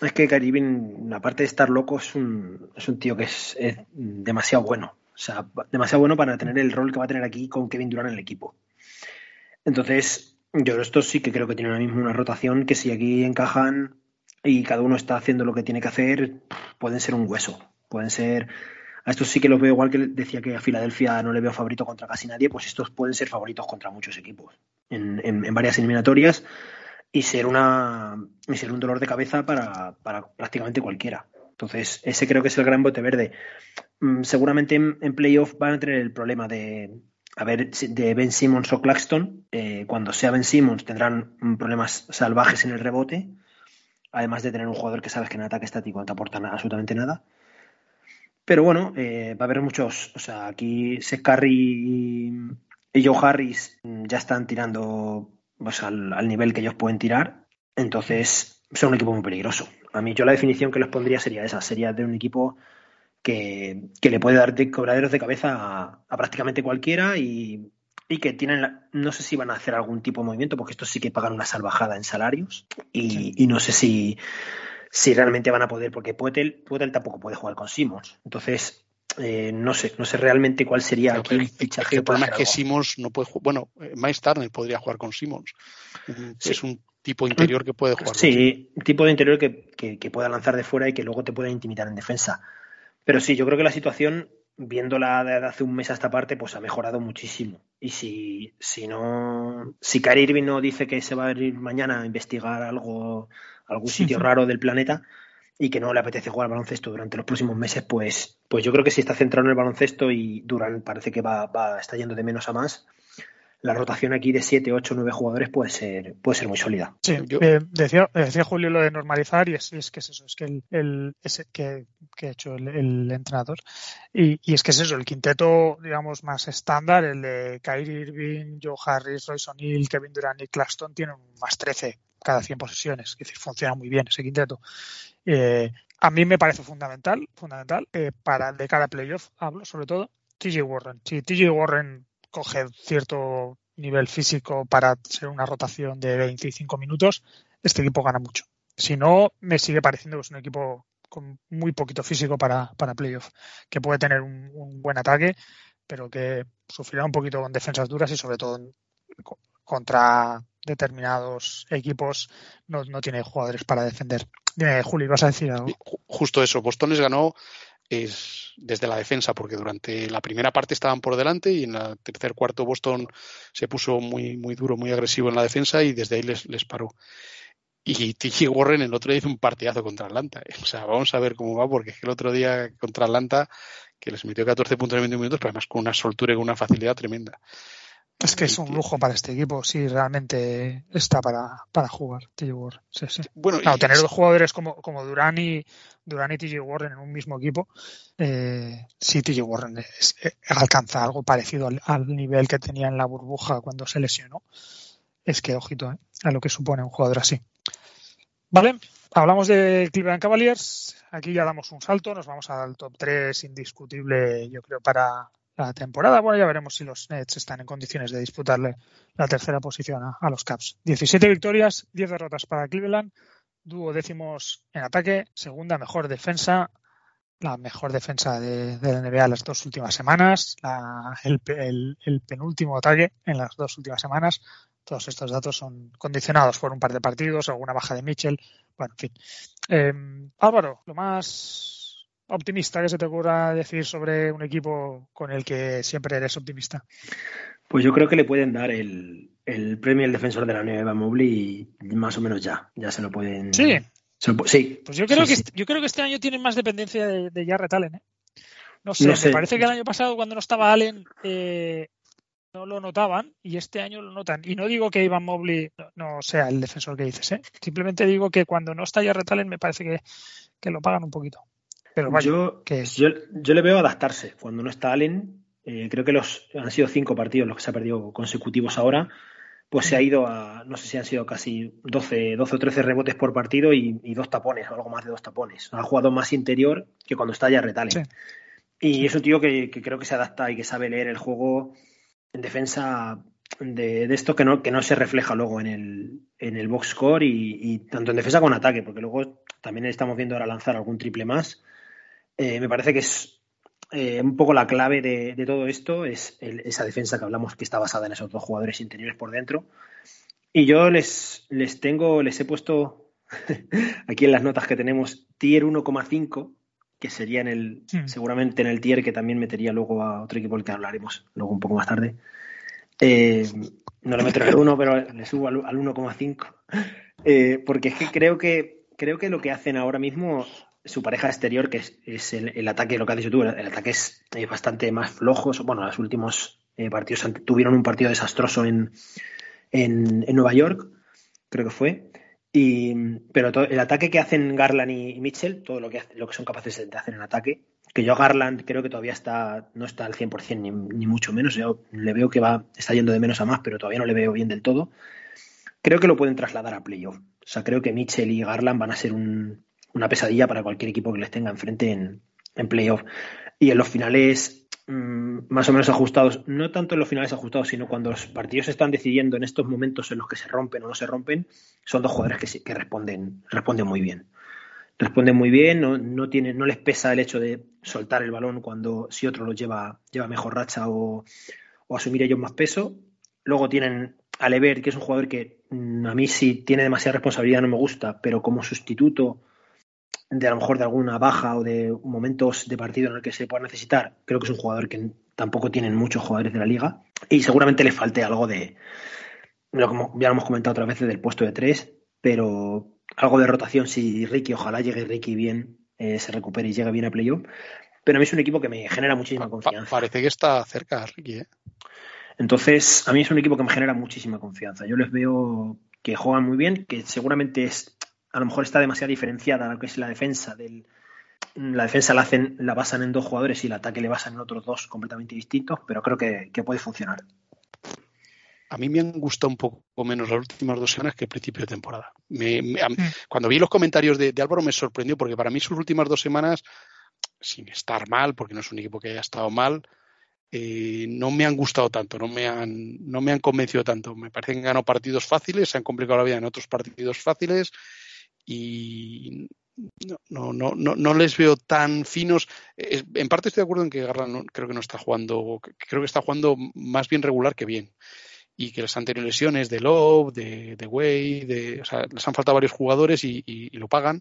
es que Kyrie Irving, aparte de estar loco, es un, es un tío que es, demasiado bueno. O sea, demasiado bueno para tener el rol que va a tener aquí con Kevin Durant en el equipo. Entonces, yo esto sí que creo que tiene ahora mismo una rotación que si aquí encajan y cada uno está haciendo lo que tiene que hacer, pueden ser un hueso. Pueden ser a estos sí que los veo igual que decía que a Filadelfia no le veo favorito contra casi nadie, pues estos pueden ser favoritos contra muchos equipos en, varias eliminatorias y ser una ser un dolor de cabeza para, prácticamente cualquiera. Entonces, ese creo que es el gran bote verde. Mm, seguramente en, playoff van a tener el problema de, a ver, de Ben Simmons o Claxton. Eh, cuando sea Ben Simmons tendrán problemas salvajes en el rebote, además de tener un jugador que sabes que en ataque estático no te aporta absolutamente nada. Pero bueno, eh, va a haber muchos. O sea, aquí Seth Curry y, Joe Harris ya están tirando pues, al, nivel que ellos pueden tirar. Entonces, son un equipo muy peligroso. A mí, yo la definición que les pondría sería esa: sería de un equipo que, le puede dar de cobraderos de cabeza a, prácticamente cualquiera y, que tienen, no sé si van a hacer algún tipo de movimiento, porque estos sí que pagan una salvajada en salarios y, no sé si, si realmente van a poder, porque Puetel, tampoco puede jugar con Simons. Entonces, eh, no sé, no sé realmente cuál sería aquí el fichaje. El problema es que Simons no puede jugar. Bueno, eh, Miles Turner podría jugar con Simons. Es un tipo interior que puede jugar. Sí, tipo de interior que, que, pueda lanzar de fuera y que luego te pueda intimidar en defensa. Pero sí, yo creo que la situación, viéndola de hace un mes a esta parte, pues ha mejorado muchísimo. Y si, si no, si Kyrie Irving no dice que se va a ir mañana a investigar algo, algún sitio raro del planeta y que no le apetece jugar al baloncesto durante los próximos meses, pues, pues yo creo que si está centrado en el baloncesto y Durán parece que va, va está yendo de menos a más, la rotación aquí de 7, 8, 9 jugadores puede ser, puede ser muy sólida. Sí, eh, decía, decía, Julio lo de normalizar y es, que es eso, es que el, el que, que, ha hecho el, entrenador y, y, es que es eso, el quinteto digamos más estándar, el de Kyrie Irving, Joe Harris, Royce O'Neill, Kevin Durant y Claxton tienen más 13 cada 100 posesiones, es decir, funciona muy bien ese quinteto. Eh, a mí me parece fundamental, fundamental eh, para de cada playoff hablo sobre todo TJ Warren. Si TJ Warren coge cierto nivel físico para ser una rotación de 25 minutos, este equipo gana mucho. Si no, me sigue pareciendo que es un equipo con muy poquito físico para, para playoff, que puede tener un, buen ataque, pero que sufrirá un poquito con defensas duras y sobre todo contra determinados equipos no, no tiene jugadores para defender. Juli, ¿vas a decir algo? Justo eso, Boston les ganó es desde la defensa, porque durante la primera parte estaban por delante y en el tercer cuarto Boston se puso muy, muy duro, muy agresivo en la defensa y desde ahí les, les paró. Y T.J. Warren el otro día hizo un partidazo contra Atlanta. ¿eh? O sea, vamos a ver cómo va, porque es que el otro día contra Atlanta, que les metió 14 puntos en 20 minutos, pero además con una soltura y con una facilidad tremenda. Es que es un lujo para este equipo, si realmente está para, para jugar TJ Warren. Sí, sí. Bueno, tener dos jugadores como, como Durán y, Durán y TJ Warren en un mismo equipo, eh, si TJ Warren eh, alcanza algo parecido al, nivel que tenía en la burbuja cuando se lesionó, es que ojito eh, a lo que supone un jugador así. Vale, hablamos de Cleveland Cavaliers. Aquí ya damos un salto, nos vamos al top 3 indiscutible, yo creo, para, la temporada. Bueno, ya veremos si los Nets están en condiciones de disputarle la tercera posición a, los Caps. 17 victorias, 10 derrotas para Cleveland, dúo décimos en ataque, segunda mejor defensa, la mejor defensa de, la NBA las dos últimas semanas, el, penúltimo ataque en las dos últimas semanas. Todos estos datos son condicionados por un par de partidos, alguna baja de Mitchell. Bueno, en fin. Eh, Álvaro, lo más optimista que se te ocurra decir sobre un equipo con el que siempre eres optimista? Pues yo creo que le pueden dar el, premio al defensor de la Nueva Mobley y más o menos ya. Ya se lo pueden. Sí. sí. Pues yo creo, que, Este, yo creo que este año tienen más dependencia de, de Jarrett Allen. ¿eh? No, sé, me parece que el año pasado, cuando no estaba Allen, eh, no lo notaban y este año lo notan. Y no digo que Ivan Mobley no, sea el defensor que dices, ¿eh? simplemente digo que cuando no está Jarrett Allen me parece que, que lo pagan un poquito yo, yo, le veo adaptarse. Cuando no está Allen, eh, creo que los han sido cinco partidos los que se ha perdido consecutivos ahora, pues se ha ido a, no sé si han sido casi 12, 12 o 13 rebotes por partido y, dos tapones, o algo más de dos tapones. Ha jugado más interior que cuando está ya Allen. Y es un tío que, creo que se adapta y que sabe leer el juego en defensa de, esto que no, que no se refleja luego en el, en el box score y, y, tanto en defensa como en ataque, porque luego también estamos viendo ahora lanzar algún triple más eh, me parece que es eh, un poco la clave de, todo esto, es esa defensa que hablamos que está basada en esos dos jugadores interiores por dentro. Y yo les, les tengo, les he puesto aquí en las notas que tenemos tier 1,5, que sería en el, seguramente en el tier que también metería luego a otro equipo del que hablaremos luego un poco más tarde. Eh, no le meto el 1, pero le subo al, 1,5. porque es que creo que creo que lo que hacen ahora mismo su pareja exterior, que es, el, ataque, lo que has dicho tú, el, ataque es bastante más flojo. Bueno, los últimos eh, partidos tuvieron un partido desastroso en, en, Nueva York, creo que fue. Y, pero el ataque que hacen Garland y Mitchell, todo lo que, lo que son capaces de hacer en ataque, que yo Garland creo que todavía está no está al 100% ni, ni mucho menos, yo le veo que va está yendo de menos a más, pero todavía no le veo bien del todo. Creo que lo pueden trasladar a playoff. O sea, creo que Mitchell y Garland van a ser un, una pesadilla para cualquier equipo que les tenga enfrente en, en playoff. Y en los finales mm, más o menos ajustados, no tanto en los finales ajustados, sino cuando los partidos están decidiendo en estos momentos en los que se rompen o no se rompen, son dos jugadores que, que responden, responden muy bien. Responden muy bien, no, no, no les pesa el hecho de soltar el balón cuando si otro lo lleva, lleva mejor racha o, o asumir ellos más peso. Luego tienen a Lever, que es un jugador que mm, a mí sí tiene demasiada responsabilidad, no me gusta, pero como sustituto de a lo mejor de alguna baja o de momentos de partido en el que se pueda necesitar, creo que es un jugador que tampoco tienen muchos jugadores de la liga y seguramente le falte algo de, lo como ya lo hemos comentado otras veces, del puesto de tres, pero algo de rotación si Ricky, ojalá llegue Ricky bien, eh, se recupere y llegue bien a playoff. Pero a mí es un equipo que me genera muchísima confianza. Parece que está cerca Ricky, ¿eh? Entonces, a mí es un equipo que me genera muchísima confianza. Yo les veo que juegan muy bien, que seguramente es, a lo mejor está demasiado diferenciada lo que es la defensa del, la defensa la hacen, la basan en dos jugadores y el ataque le basan en otros dos completamente distintos, pero creo que, puede funcionar. A mí me han gustado un poco menos las últimas dos semanas que el principio de temporada. Mm. Cuando vi los comentarios de, de, Álvaro me sorprendió porque para mí sus últimas dos semanas, sin estar mal, porque no es un equipo que haya estado mal, eh, no me han gustado tanto, no me han, no me han convencido tanto. Me parece que han ganado partidos fáciles, se han complicado la vida en otros partidos fáciles y no, no, no, no les veo tan finos. En parte estoy de acuerdo en que Garland creo que no está jugando, creo que está jugando más bien regular que bien. Y que han tenido lesiones de Love, de, de Way, de, o sea, les han faltado varios jugadores y, y lo pagan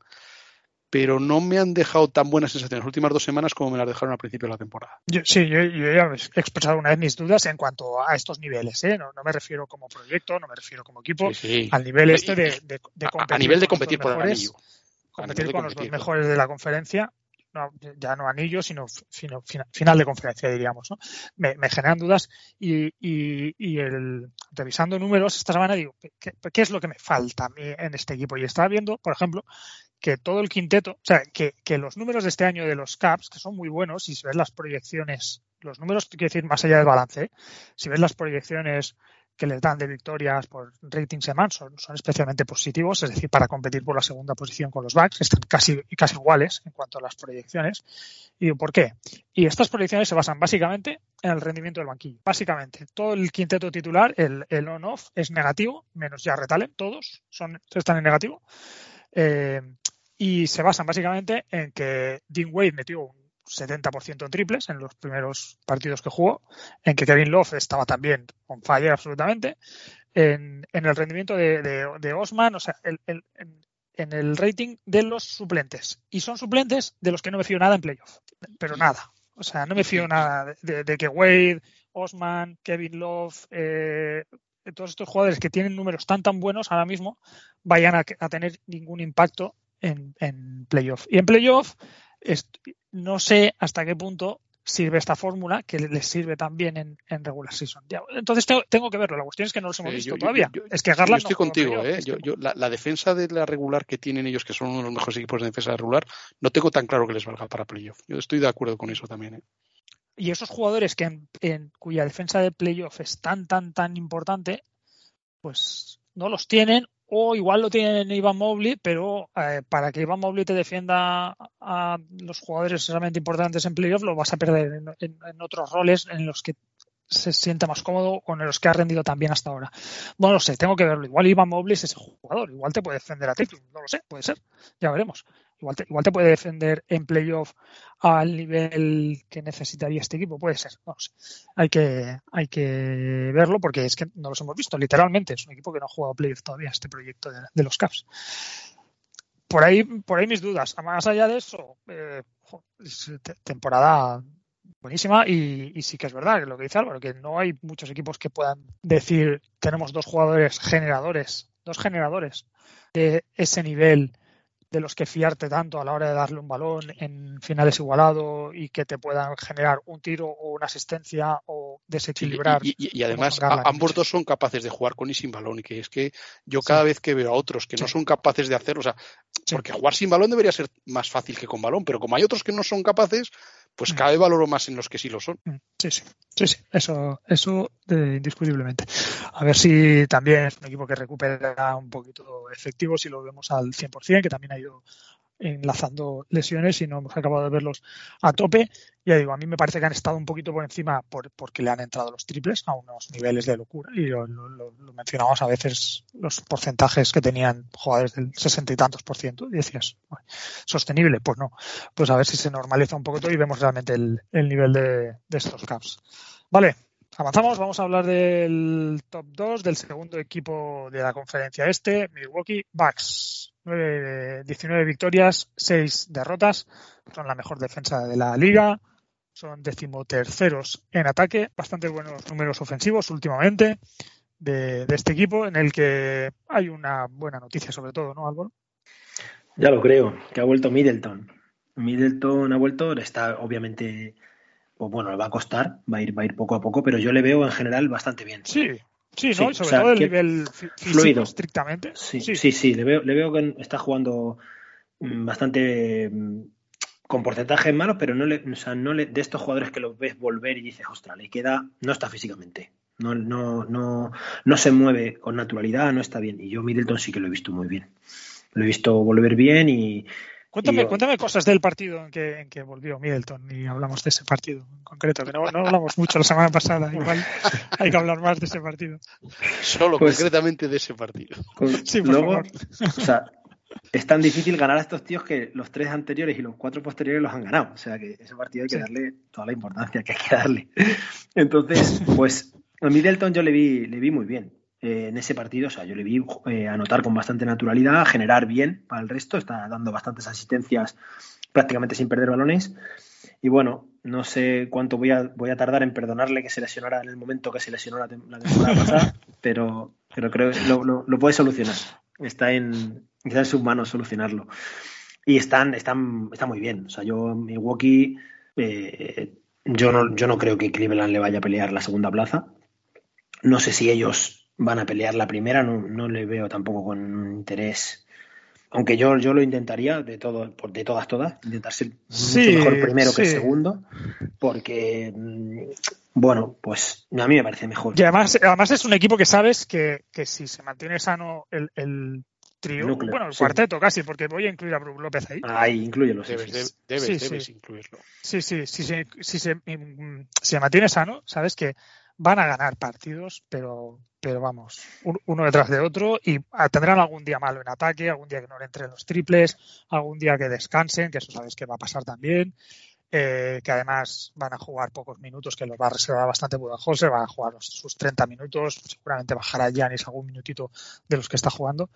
pero no me han dejado tan buenas sensaciones las últimas dos semanas como me las dejaron al principio de la temporada. sí, yo, ya he expresado una vez mis dudas en cuanto a estos niveles. ¿eh? No, me refiero como proyecto, no me refiero como equipo, al nivel este de, competir. A, nivel de competir por el anillo. Competir con los dos mejores de la conferencia ya no anillo, sino, final de conferencia, diríamos. ¿no? Me, generan dudas y, y, el, revisando números esta semana digo, ¿qué, ¿qué, es lo que me falta a mí en este equipo? Y estaba viendo, por ejemplo, que todo el quinteto, o sea, que, que los números de este año de los Caps, que son muy buenos, si ves las proyecciones, los números, quiero decir, más allá del balance, ¿eh? si ves las proyecciones que les dan de victorias por rating seman son, son, especialmente positivos, es decir, para competir por la segunda posición con los backs, están casi, casi iguales en cuanto a las proyecciones. ¿Y por qué? Y estas proyecciones se basan básicamente en el rendimiento del banquillo. Básicamente, todo el quinteto titular, el, el on-off, es negativo, menos ya retalen, todos son, están en negativo. Eh, y se basan básicamente en que Dean Wade metió un 70% en triples en los primeros partidos que jugó, en que Kevin Love estaba también on fire absolutamente, en, el rendimiento de, Osman, o sea, en, el rating de los suplentes. Y son suplentes de los que no me fío nada en playoff, pero nada. O sea, no me fío nada de, que Wade, Osman, Kevin Love, eh, todos estos jugadores que tienen números tan tan buenos ahora mismo vayan a, tener ningún impacto en, en playoff. Y en playoff no sé hasta qué punto sirve esta fórmula que les sirve también en, en regular season. Entonces tengo, que verlo. La cuestión es que no los hemos visto todavía. es que Garland estoy contigo. ¿eh? la, defensa de la regular que tienen ellos, que son uno de los mejores equipos de defensa regular, no tengo tan claro que les valga para playoff. Yo estoy de acuerdo con eso también. ¿eh? Y esos jugadores que en, cuya defensa de playoff es tan, tan, tan importante, pues no los tienen o igual lo tienen Iván Mobley, pero eh, para que Iván Mobley te defienda a los jugadores realmente importantes en playoff, lo vas a perder en, otros roles en los que se siente más cómodo con los que ha rendido también hasta ahora. Bueno, no sé, tengo que verlo. Igual Iván Mobley es ese jugador, igual te puede defender a ti, no lo sé, puede ser, ya veremos. Igual te, puede defender en playoff al nivel que necesitaría este equipo, puede ser. Hay que, hay que verlo porque es que no los hemos visto, literalmente. Es un equipo que no ha jugado playoff todavía, este proyecto de, los Caps. Por ahí, por ahí mis dudas. Más allá de eso, eh, temporada buenísima y, y, sí que es verdad lo que dice Álvaro, que no hay muchos equipos que puedan decir tenemos dos jugadores generadores, dos generadores de ese nivel de los que fiarte tanto a la hora de darle un balón en finales igualado y que te puedan generar un tiro o una asistencia o desequilibrar. Y, además ambos dos son capaces de jugar con y sin balón y que es que yo cada vez que veo a otros que no son capaces de hacerlo, o sea, porque jugar sin balón debería ser más fácil que con balón, pero como hay otros que no son capaces, pues mm. cada vez valoro más en los que sí lo son. Mm. Sí, sí, sí, sí. eso, eso indiscutiblemente. A ver si también es un equipo que recupera un poquito efectivo, si lo vemos al 100%, que también ha ido enlazando lesiones y no hemos acabado de verlos a tope. Ya digo, a mí me parece que han estado un poquito por encima por, porque le han entrado los triples a unos niveles de locura. Y lo, lo, mencionamos a veces los porcentajes que tenían jugadores del sesenta y tantos por ciento. Y decías, ¿sostenible? Pues no. Pues a ver si se normaliza un poco todo y vemos realmente el, el nivel de, de estos caps. Vale, Avanzamos, vamos a hablar del top 2 del segundo equipo de la conferencia este, Milwaukee Bucks. 19 victorias, 6 derrotas, son la mejor defensa de la liga, son decimoterceros en ataque, bastante buenos números ofensivos últimamente de, de, este equipo, en el que hay una buena noticia sobre todo, ¿no, Álvaro? Ya lo creo, que ha vuelto Middleton. Middleton ha vuelto, está obviamente pues bueno, le va a costar, va a ir, va a ir poco a poco, pero yo le veo en general bastante bien. Sí, sí, ¿no? y sobre todo el nivel fluido. estrictamente. Sí, sí, sí, le, veo, le veo que está jugando mm, bastante mm, con porcentajes malos, pero no le, o sea, no le, de estos jugadores que los ves volver y dices, ostras, le queda, no está físicamente. No, no, no, no se mueve con naturalidad, no está bien. Y yo Middleton sí que lo he visto muy bien. Lo he visto volver bien y, Cuéntame, cuéntame cosas del partido en que, en que volvió Middleton y hablamos de ese partido en concreto, que no, no hablamos mucho la semana pasada, igual hay que hablar más de ese partido. Solo pues, concretamente de ese partido. sí, por luego, O sea, es tan difícil ganar a estos tíos que los tres anteriores y los cuatro posteriores los han ganado. O sea que ese partido hay que darle toda la importancia que hay que darle. Entonces, pues a Middleton yo le vi, le vi muy bien. Eh, en ese partido. O sea, yo le vi eh, anotar con bastante naturalidad, generar bien para el resto, está dando bastantes asistencias prácticamente sin perder balones. Y bueno, no sé cuánto voy a, voy a tardar en perdonarle que se lesionara en el momento que se lesionó la, temporada pasada, pero, pero creo que lo, lo, puede solucionar. Está en, está en sus manos solucionarlo. Y están, están, está muy bien. O sea, yo, Milwaukee, eh, yo, no, yo no creo que Cleveland le vaya a pelear la segunda plaza. No sé si ellos van a pelear la primera, no, no le veo tampoco con interés. Aunque yo, yo lo intentaría de todo, de todas, todas, intentar ser mucho mejor primero que segundo, porque mm, bueno, pues a mí me parece mejor. Y además, además es un equipo que sabes que, que si se mantiene sano el, el trío, bueno, el cuarteto casi, porque voy a incluir a Brook López ahí. Ahí, incluyelo. Debes, debes, debes incluirlo. Sí, sí, si se, si se, mm, se mantiene sano, sabes que van a ganar partidos, pero pero vamos, uno detrás de otro y tendrán algún día malo en ataque, algún día que no le entren los triples, algún día que descansen, que eso sabes que va a pasar también, eh, que además van a jugar pocos minutos, que los va a reservar bastante José, va a jugar sus 30 minutos, seguramente bajará Janis algún minutito de los que está jugando,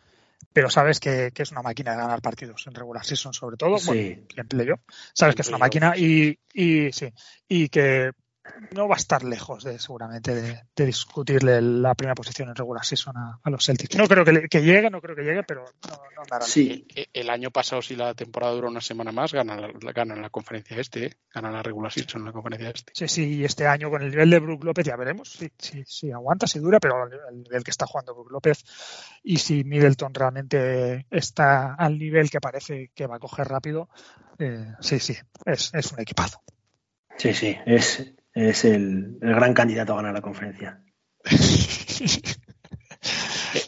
pero sabes que, es una máquina de ganar partidos en regular season sobre todo, sí. bueno, sabes que es una máquina y, y sí, y que no va a estar lejos de seguramente de, discutirle la primera posición en regular season a, a los Celtics. No creo que, llegue, no creo que llegue, pero no, no andará. Sí, el, año pasado si la temporada dura una semana más ganan la, ganan la conferencia este, ¿eh? ganan la regular season en la conferencia este. Sí, sí, y este año con el nivel de Brook López ya veremos si sí, sí, aguanta, si dura, pero el nivel que está jugando Brook López y si Middleton realmente está al nivel que parece que va a coger rápido, eh, sí, sí, es, es un equipazo. Sí, sí, es, es el, el gran candidato a ganar la conferencia.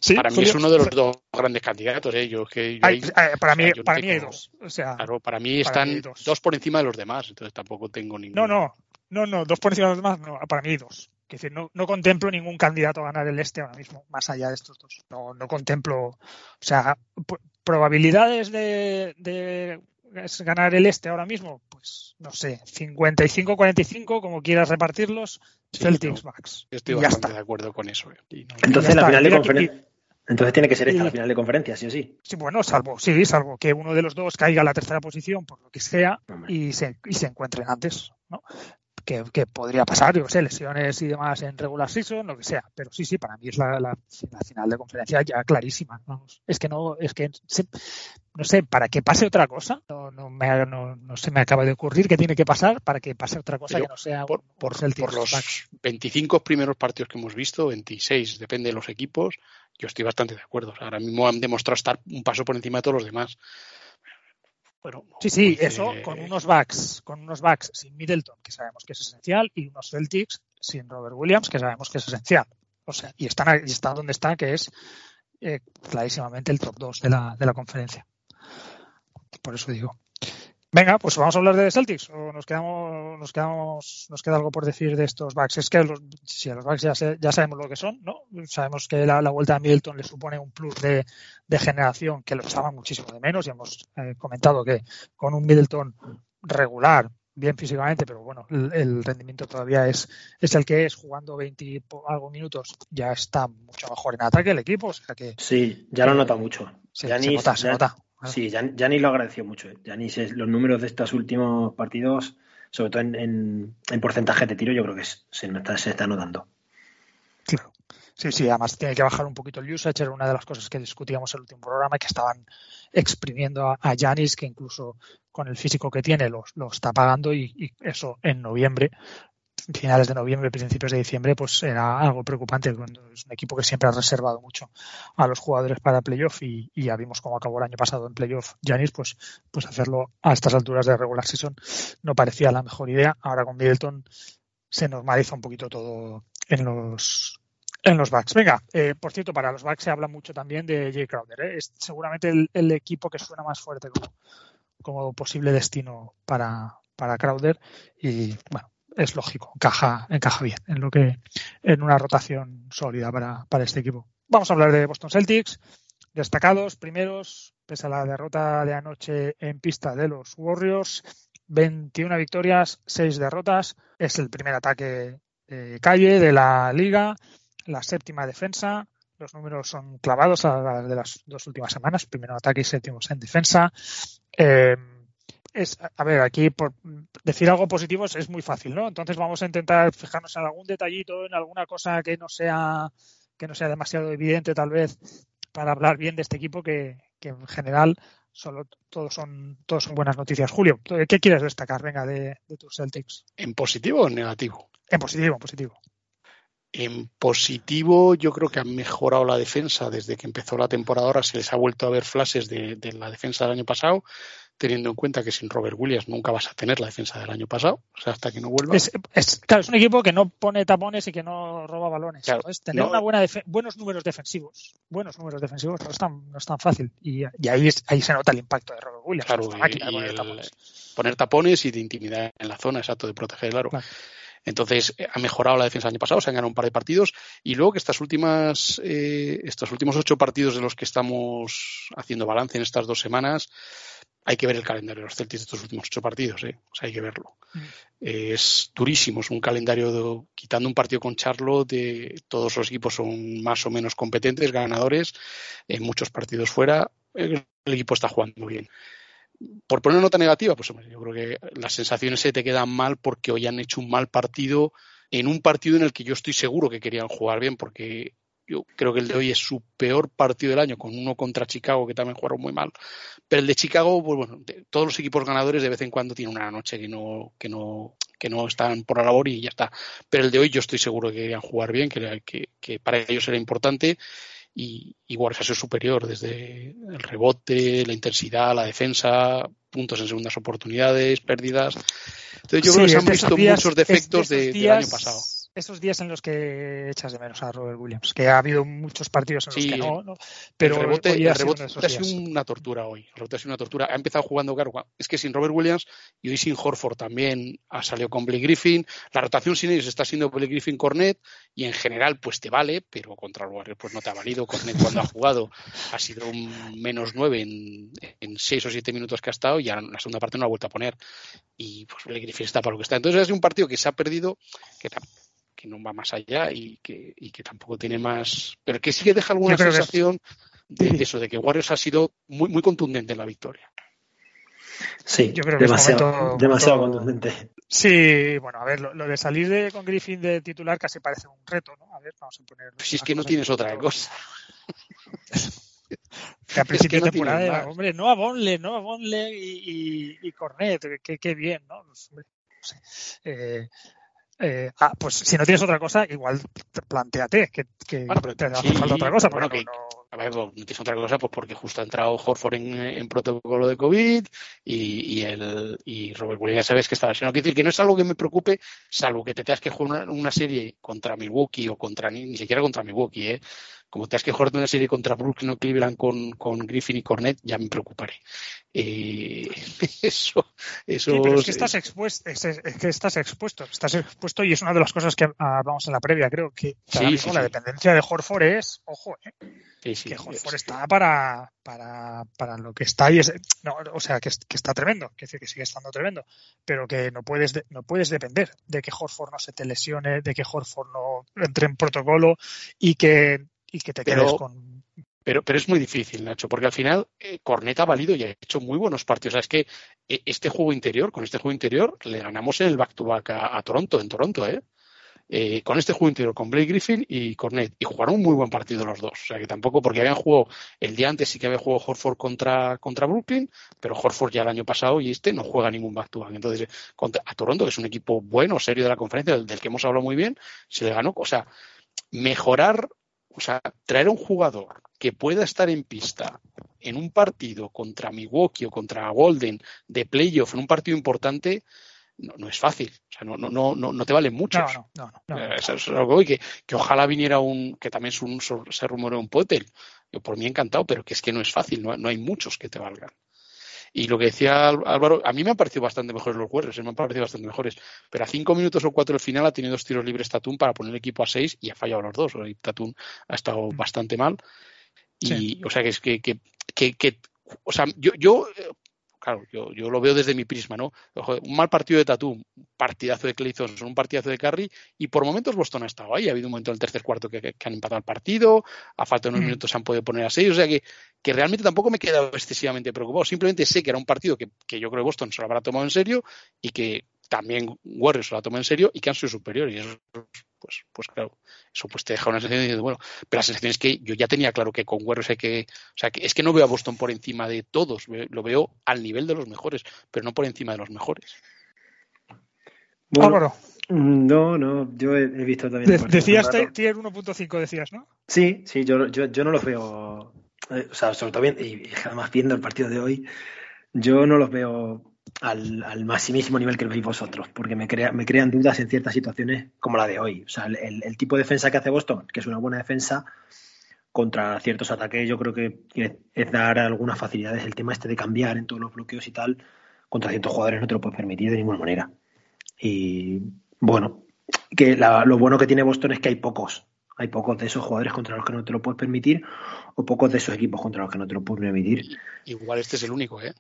¿Sí? Para mí es uno de los dos grandes candidatos. ¿eh? Yo, que hay, eh, para mí, para mí hay dos. O sea, claro, para mí están dos. por encima de los demás, entonces tampoco tengo ningún. No, no, no, no, dos por encima de los demás, no, para mí hay dos. Es decir, no, no contemplo ningún candidato a ganar el este ahora mismo, más allá de estos dos. No, no contemplo, o sea, probabilidades de, de es ganar el este ahora mismo? Pues no sé, 55-45, como quieras repartirlos, Celtics Max. Estoy bastante de acuerdo con eso. Eh. Entonces la final de conferencia. Entonces tiene que ser esta la final de conferencia, sí o sí. Sí, bueno, salvo, sí, salvo que uno de los dos caiga a la tercera posición, por lo que sea, y se, y se encuentren antes, ¿no? Que, podría pasar, yo sé, lesiones y demás en regular season, lo que sea. Pero sí, sí, para mí es la, la, final de conferencia ya clarísima. Vamos. Es que no, es que no sé, para que pase otra cosa, no, no, me, no, no, se me acaba de ocurrir que tiene que pasar para que pase otra cosa que no sea por, por, por los 25 primeros partidos que hemos visto, 26, depende de los equipos, yo estoy bastante de acuerdo. Ahora mismo han demostrado estar un paso por encima de todos los demás sí, sí, eso con unos backs, con unos backs sin Middleton, que sabemos que es esencial, y unos Celtics sin Robert Williams, que sabemos que es esencial. O sea, y están, y está donde está, que es eh, clarísimamente el top 2 de la, de la conferencia. por eso digo. Venga, pues vamos a hablar de Celtics o nos quedamos, nos quedamos, nos queda algo por decir de estos backs. Es que los, si a los backs ya, ya sabemos lo que son, ¿no? Sabemos que la, vuelta a Middleton le supone un plus de, generación que lo estaba muchísimo de menos y hemos eh, comentado que con un Middleton regular, bien físicamente, pero bueno, el, rendimiento todavía es, es el que es, jugando 20 algo minutos, ya está mucho mejor en ataque el equipo, o sea que... Sí, ya lo nota mucho. se nota, se nota. Sí, Gianni lo agradeció mucho. Gianni, los números de estos últimos partidos, sobre todo en, porcentaje de tiro, yo creo que se, se está notando. Claro. Sí, sí, además tiene que bajar un poquito el usage, era una de las cosas que discutíamos en el último programa, que estaban exprimiendo a Janis, que incluso con el físico que tiene lo, está pagando y, eso en noviembre finales de noviembre, principios de diciembre, pues era algo preocupante. Es un equipo que siempre ha reservado mucho a los jugadores para playoff y, ya vimos cómo acabó el año pasado en playoff Janis, pues, pues hacerlo a estas alturas de regular season no parecía la mejor idea. Ahora con Middleton se normaliza un poquito todo en los en los backs. Venga, eh, por cierto, para los backs se habla mucho también de Jay Crowder. ¿eh? Es seguramente el, equipo que suena más fuerte como, como posible destino para, para Crowder. Y bueno, es lógico, encaja, encaja bien en lo que en una rotación sólida para, para este equipo. Vamos a hablar de Boston Celtics, destacados, primeros, pese a la derrota de anoche en pista de los Warriors, 21 victorias, 6 derrotas, es el primer ataque de calle de la liga, la séptima defensa, los números son clavados a la de las dos últimas semanas, primero ataque y séptimo en defensa. Eh, es, a ver, aquí por decir algo positivo es, muy fácil, ¿no? Entonces vamos a intentar fijarnos en algún detallito, en alguna cosa que no sea que no sea demasiado evidente tal vez para hablar bien de este equipo que, en general solo todos son todos son buenas noticias. Julio, ¿qué quieres destacar? Venga, de, de tus Celtics. ¿En positivo o en negativo? En positivo, en positivo. En positivo, yo creo que han mejorado la defensa desde que empezó la temporada. Ahora se les ha vuelto a ver flashes de, de la defensa del año pasado teniendo en cuenta que sin Robert Williams nunca vas a tener la defensa del año pasado, o sea, hasta que no vuelva. Es, claro, es un equipo que no pone tapones y que no roba balones. tener una buena buenos números defensivos, buenos números defensivos no es tan, no es tan fácil. Y, ahí, ahí se nota el impacto de Robert Williams. Claro, poner, tapones. y de intimidad en la zona, exacto, de proteger el aro. Entonces, eh, ha mejorado la defensa del año pasado, se han ganado un par de partidos y luego que estas últimas, eh, estos últimos ocho partidos de los que estamos haciendo balance en estas dos semanas, hay que ver el calendario de los Celtics de estos últimos ocho partidos, ¿eh? o sea, hay que verlo. Mm. es durísimo, es un calendario, quitando un partido con Charlotte, de, todos los equipos son más o menos competentes, ganadores, en muchos partidos fuera, el, equipo está jugando bien. Por poner una nota negativa, pues hombre, yo creo que las sensaciones se te quedan mal porque hoy han hecho un mal partido en un partido en el que yo estoy seguro que querían jugar bien, porque yo creo que el de hoy es su peor partido del año, con uno contra Chicago, que también jugaron muy mal. Pero el de Chicago, pues bueno, todos los equipos ganadores de vez en cuando tienen una noche que no, que no, que no están por la labor y ya está. Pero el de hoy yo estoy seguro que querían jugar bien, que, que, para ellos era importante. Y, igual ha sido superior desde el rebote, la intensidad, la defensa, puntos en segundas oportunidades, pérdidas. Entonces yo creo que se han visto muchos defectos del año pasado esos días en los que echas de menos a Robert Williams, que ha habido muchos partidos en los que no, pero el rebote, ha sido una tortura hoy. El rebote ha sido una tortura. Ha empezado jugando, claro, es que sin Robert Williams y hoy sin Horford también ha salido con Blake Griffin. La rotación sin ellos está siendo Blake Griffin Cornet y en general pues te vale, pero contra el Warriors pues no te ha valido. Cornet cuando ha jugado ha sido un menos nueve en, en seis o siete minutos que ha estado y en la segunda parte no ha vuelto a poner. Y pues Blake Griffin está para lo que está. Entonces es un partido que se ha perdido, que que no va más allá y que, y que tampoco tiene más. Pero que sí que deja alguna sensación de, eso, de que Warriors ha sido muy, muy contundente en la victoria. Sí, yo creo que demasiado, demasiado contundente. Sí, bueno, a ver, lo, de salir de, con Griffin de titular casi parece un reto, ¿no? A ver, vamos a poner. Si es que no tienes otra cosa. que a principio de temporada hombre, no a Bonle, no a Bonle y, y, Cornet, qué bien, ¿no? Pues, no sé. Eh, eh, ah, pues si no tienes otra cosa, igual planteate que, que te hace falta otra cosa. Porque a ver, no tienes otra cosa, pues porque justo ha entrado Horford en, protocolo de COVID y, el, y Robert Williams ya sabes que está lesionado. Quiero decir que no es algo que me preocupe, salvo que te tengas que jugar una, serie contra Milwaukee o contra, ni, ni siquiera contra Milwaukee, ¿eh? Como te has que jugar una serie contra Brooklyn o Cleveland con, con Griffin y Cornet, ya me preocuparé. Eh, eso, eso. Sí, pero es que estás expuesto, es, que estás expuesto, estás expuesto y es una de las cosas que hablábamos en la previa, creo que la dependencia de Horford es, ojo, eh, que Horford está para, para, para lo que está y es, no, o sea, que, que está tremendo, que, que sigue estando tremendo, pero que no puedes, no puedes depender de que Horford no se te lesione, de que Horford no entre en protocolo y que y que te quedes con. Pero, pero es muy difícil, Nacho, porque al final eh, Cornet ha valido y ha hecho muy buenos partidos. O sea, es que eh, este juego interior, con este juego interior, le ganamos en el back-to-back a, Toronto, en Toronto, ¿eh? ¿eh? con este juego interior, con Blake Griffin y Cornet. Y jugaron un muy buen partido los dos. O sea, que tampoco, porque habían jugado el día antes, sí que había jugado Horford contra, contra Brooklyn, pero Horford ya el año pasado y este no juega ningún back-to-back. Entonces, contra, a Toronto, que es un equipo bueno, serio de la conferencia, del, del que hemos hablado muy bien, se le ganó. O sea, mejorar o sea, traer a un jugador que pueda estar en pista en un partido contra Milwaukee o contra Golden de playoff, en un partido importante, no, es fácil. O sea, no, no, no, no te valen muchos. No, no, no. Eso es algo que, que ojalá viniera un, que también es un, se rumorea un Potel. Yo por mí encantado, pero que es que no es fácil, no hay muchos que te valgan. Y lo que decía Álvaro, a mí me han parecido bastante mejores los Warriors, me han parecido bastante mejores. Pero a cinco minutos o cuatro del final ha tenido dos tiros libres Tatum para poner el equipo a seis y ha fallado los dos. Y Tatum ha estado mm. bastante mal. Y, o sea, que es que, que, que, o sea, yo, yo claro, yo, yo, lo veo desde mi prisma, ¿no? Un mal partido de Tatum, un partidazo de Clay un partidazo de Curry, y por momentos Boston ha estado ahí. Ha habido un momento en el tercer cuarto que, han empatado el partido, a falta de unos mm. minutos se han podido poner a seis, o sea que, que realmente tampoco me he quedado excesivamente preocupado. Simplemente sé que era un partido que, que yo creo que Boston se lo habrá tomado en serio y que también Warriors ha tomado en serio y que han sido superiores. Y eso pues, pues claro, eso pues te deja una sensación de, bueno, pero la sensación es que yo ya tenía claro que con Warriors hay que, o sea, que es que no veo a Boston por encima de todos, lo veo al nivel de los mejores, pero no por encima de los mejores. Bueno, no, no, yo he, visto también. decías tier 1.5, decías, ¿no? Sí, sí, yo, yo, yo no los veo, eh, o sea, sobre todo bien, y además viendo el partido de hoy, yo no los veo al, al, maximísimo nivel que veis vosotros, porque me, crea, me crean dudas en ciertas situaciones como la de hoy. O sea, el, el, tipo de defensa que hace Boston, que es una buena defensa, contra ciertos ataques, yo creo que es dar algunas facilidades. El tema este de cambiar en todos los bloqueos y tal, contra ciertos jugadores no te lo puedes permitir de ninguna manera. Y bueno, que lo bueno que tiene Boston es que hay pocos. Hay pocos de esos jugadores contra los que no te lo puedes permitir o pocos de esos equipos contra los que no te lo puedes permitir. Igual este es el único, ¿eh?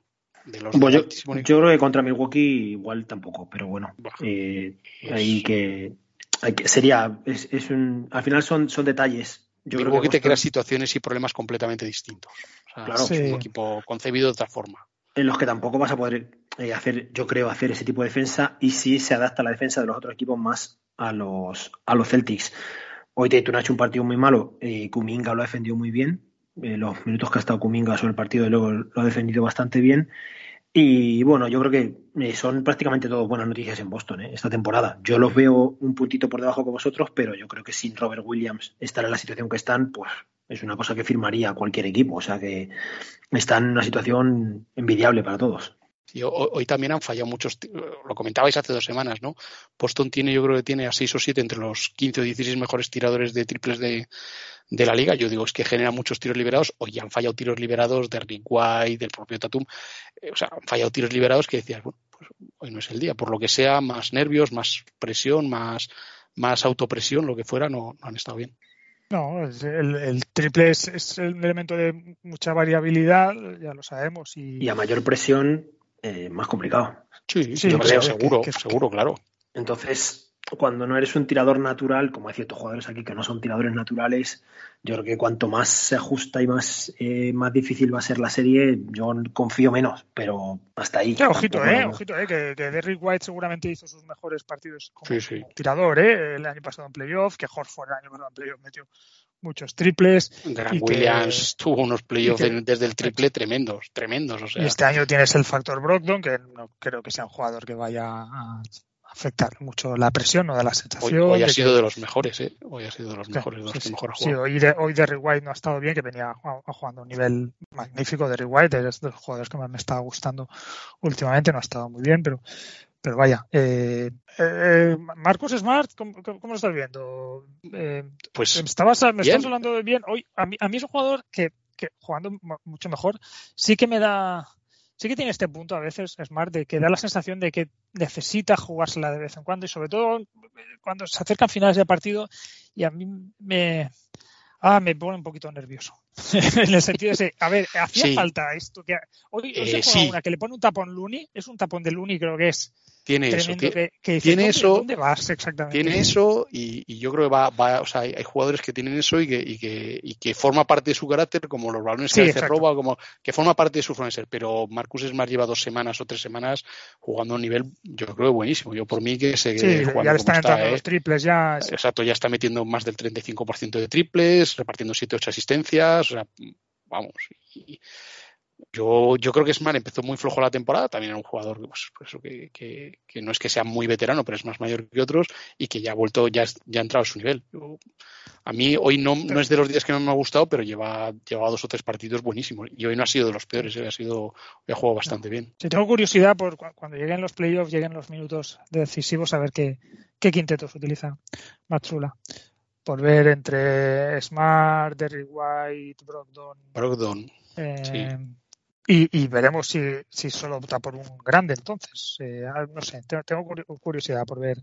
Yo, creo que contra Milwaukee igual tampoco, pero bueno, eh, hay, que, hay que sería es, es un, al final son, son detalles. Yo creo que te crea situaciones y problemas completamente distintos. claro, es un equipo concebido de otra forma. En los que tampoco vas a poder eh, hacer, yo creo, hacer ese tipo de defensa y si se adapta la defensa de los otros equipos más a los, a los Celtics. Hoy Tatum ha hecho un partido muy malo, eh, Kuminga lo ha defendido muy bien, eh, los minutos que ha estado Kuminga sobre el partido y luego lo ha defendido bastante bien y bueno, yo creo que eh, son prácticamente todas buenas noticias en Boston ¿eh? esta temporada. Yo los veo un puntito por debajo que vosotros, pero yo creo que sin Robert Williams estar en la situación que están, pues es una cosa que firmaría cualquier equipo. O sea que están en una situación envidiable para todos. Y hoy, también han fallado muchos, lo comentabais hace dos semanas, ¿no? Boston tiene, yo creo que tiene a seis o siete entre los 15 o 16 mejores tiradores de triples de, de la liga. Yo digo, es que genera muchos tiros liberados. Hoy han fallado tiros liberados de Rick White, del propio Tatum. Eh, o sea, han fallado tiros liberados que decías, bueno, pues hoy no es el día. Por lo que sea, más nervios, más presión, más, más autopresión, lo que fuera, no, han estado bien. No, el, triple es, es, un elemento de mucha variabilidad, ya lo sabemos. Y, y a mayor presión, eh, más complicado. Sí, sí, seguro, seguro, claro. Entonces, cuando no eres un tirador natural, como hay ciertos jugadores aquí que no son tiradores naturales, yo creo que cuanto más se ajusta y más, eh, más difícil va a ser la serie, yo confío menos, pero hasta ahí. ojito, eh, ojito, eh, que, Derrick White seguramente hizo sus mejores partidos como, tirador, eh, el año pasado en playoff, que Horford el año pasado en playoff metió muchos triples. Grant Williams tuvo unos playoffs desde el triple tremendos, tremendos. O sea. Y este año tienes el factor Brogdon, que no creo que sea un jugador que vaya a afectar mucho la presión, no de la sensación. Hoy, ha de sido que- de los mejores, ¿eh? Hoy ha sido de los mejores, de los Sí, que sí. mejor ha Sí, jugado. hoy, de, hoy Derrick White no ha estado bien, que venía jugando a un nivel magnífico. Derrick White es de los jugadores que más me está gustando últimamente, no ha estado muy bien, pero, pero vaya. Eh, eh, Marcus Smart, ¿cómo, lo estás viendo? Eh, Pues estabas, me bien. estás hablando de bien. Hoy, a mí, a mí es un jugador que, que jugando mu- mucho mejor, sí que me da. Sí que tiene este punto a veces, Smart, de que da la sensación de que necesita jugársela de vez en cuando y sobre todo eh, cuando se acercan finales de partido y a mí me, ah, me pone un poquito nervioso. en el sentido de, ese, a ver, hacía Sí. falta esto. que Hoy, hoy se Eh, juega sí. una que le pone un tapón Looney, es un tapón de Looney creo que es tiene eso. tremendo, que, que tiene ¿dónde, eso- ¿dónde vas exactamente? Tiene eso y, y yo creo que va, va o sea, hay, hay jugadores que tienen eso y que, y que, y que forma parte de su carácter, como los balones que exacto. roba, como que forma parte de su ser. Pero Marcus Smart lleva dos semanas o tres semanas jugando a un nivel, yo creo, buenísimo. Yo por mí que se Sí, jugando ya le como están está, entrando ¿eh? los triples ya. Exacto, ya está metiendo más del 35% de triples, repartiendo 7-8 asistencias, o sea, vamos. Y yo, yo creo que Smart empezó muy flojo la temporada, también era un jugador pues, eso, que, que- que no es que sea muy veterano, pero es más mayor que otros y que ya ha vuelto, ya, ya ha entrado a su nivel. Yo- a mí hoy no, no es de los días que más me ha gustado, pero lleva, lleva dos o tres partidos buenísimos. Y hoy no ha sido de los peores, eh, ha sido, ha jugado bastante bien. Sí, tengo curiosidad por cu- cuando lleguen los playoffs, lleguen los minutos decisivos, a ver qué, qué quintetos utiliza Matsula. Por ver entre Smart, Derrick White, Brogdon. Brogdon, eh, Sí. Y, y veremos si, si solo opta por un grande entonces. Eh, ah, no sé, tengo, tengo curi- curiosidad por ver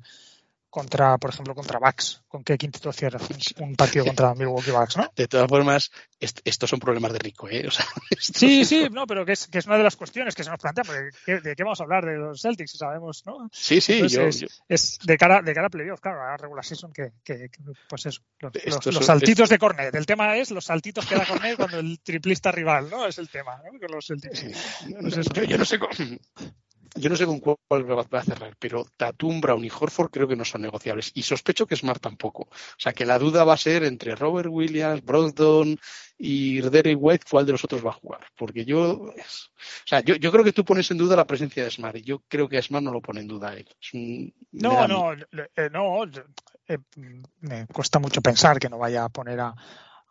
contra, por ejemplo, contra Bucks, con qué quinteto cierra un, partido contra Milwaukee Bucks, ¿no? de todas formas, est- estos son problemas de rico, ¿eh? O sea, Sí, sí, no, pero que es, que es una de las cuestiones que se nos plantea, porque ¿qué- ¿de qué vamos a hablar de los Celtics? Si sabemos, ¿no? sí, sí, yo- es de cara de cara a playoff, claro, a regular season que, que- que, pues eso, los, Estos los- los son- saltitos de Cornet. El tema es los saltitos que da Cornet cuando el triplista rival, ¿no? Es el tema, ¿no? Con los Celtics. Pues yo, yo no sé con, yo no sé con cuál va a cerrar, pero Tatum, Brown y Horford creo que no son negociables. Y sospecho que Smart tampoco. O sea que la duda va a ser entre Robert Williams, Brogdon y Derrick White cuál de los otros va a jugar. Porque yo, o sea, yo, yo creo que tú pones en duda la presencia de Smart y yo creo que Smart no lo pone en duda él. Un- me No, no, eh, no, eh, me cuesta mucho pensar que no vaya a poner a,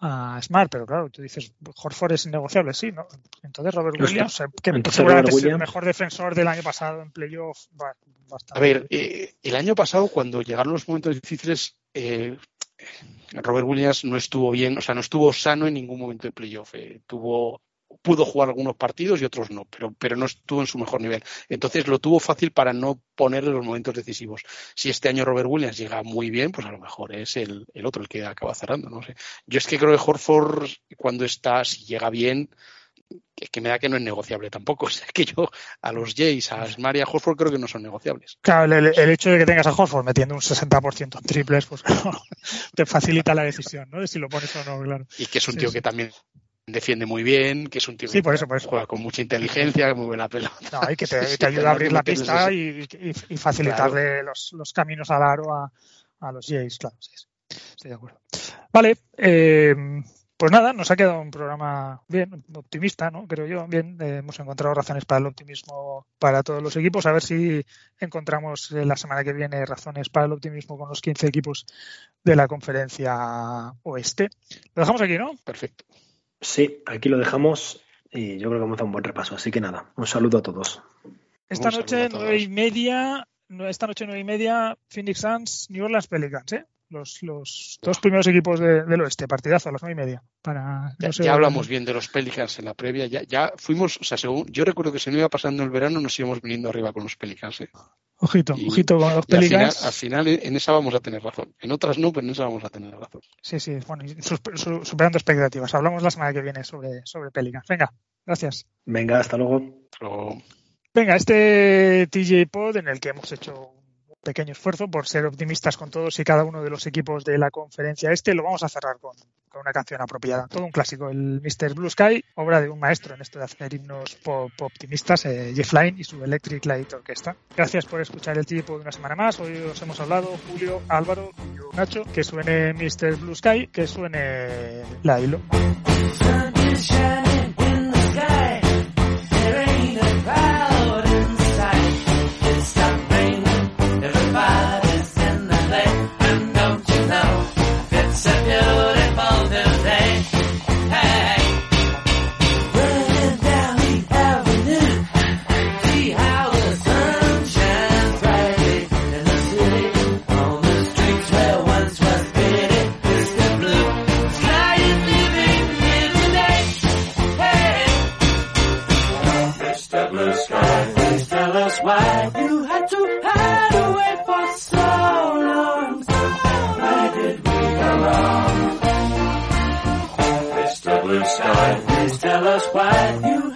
a Smart, pero claro, tú dices, Horford es innegociable, sí, ¿no? Entonces Robert Pues, Williams, eh, que seguramente es el mejor defensor del año pasado en playoff, va, va a ver, eh, el año pasado, cuando llegaron los momentos difíciles, eh, Robert Williams no estuvo bien, o sea, no estuvo sano en ningún momento de playoff. eh, tuvo, pudo jugar algunos partidos y otros no, pero, pero no estuvo en su mejor nivel. Entonces lo tuvo fácil para no ponerle los momentos decisivos. Si este año Robert Williams llega muy bien, pues a lo mejor es el, el otro el que acaba cerrando, no sé. Yo es que creo que Horford, cuando está, si llega bien, es que me da que no es negociable tampoco. O sea, que yo a los Jays, a Smart y a Horford creo que no son negociables. Claro, el, el hecho de que tengas a Horford metiendo un 60% en triples, pues claro, te facilita la decisión, ¿no? De si lo pones o no, claro. Y que es un Sí, tío sí. que también defiende muy bien, que es un tío Sí, que por eso, por eso. juega con mucha inteligencia, muy buena pelota. No, y que te, ayuda a abrir la pista y, y- y facilitarle los, los caminos al aro a, a los Jays, claro, sí. estoy de acuerdo. Vale, eh, pues nada, nos ha quedado un programa bien, optimista, ¿no? Creo yo, bien, eh, hemos encontrado razones para el optimismo para todos los equipos, a ver si encontramos eh, la semana que viene razones para el optimismo con los 15 equipos de la conferencia oeste. Lo dejamos aquí, ¿no? Perfecto. Sí, aquí lo dejamos y yo creo que hemos dado un buen repaso. Así que nada, un saludo a todos. Esta Un noche, nueve y media, esta noche nueve y media, Phoenix Suns, New Orleans Pelicans, ¿eh? Los, los dos primeros equipos de- del oeste, partidazo a las nueve y media. Para, Ya, no sé, ya hablamos bien de los Pelicans en la previa, ya, ya fuimos, o sea, según, yo recuerdo que se nos iba pasando el verano, nos íbamos viniendo arriba con los Pelicans. ¿eh? Ojito, y- ojito con los Y al final, Pelicans. al final en esa vamos a tener razón. En otras no, pero en esa vamos a tener razón. Sí, sí, bueno, superando expectativas. Hablamos la semana que viene sobre, sobre Pelicans. Venga, gracias. Venga, hasta luego. Pero Venga, este TJ Pod en el que hemos hecho pequeño esfuerzo por ser optimistas con todos y cada uno de los equipos de la conferencia este, lo vamos a cerrar con, una canción apropiada. Todo un clásico, el Mr. Blue Sky, obra de un maestro en esto de hacer himnos pop optimistas, eh, Jeff Lynne y su Electric Light Orchestra. Gracias por escuchar el TJ Pod una semana más. Hoy os hemos hablado, Julio, Álvaro y yo, Nacho, que suene Mr. Blue Sky, que suene la hilo. Tell us why you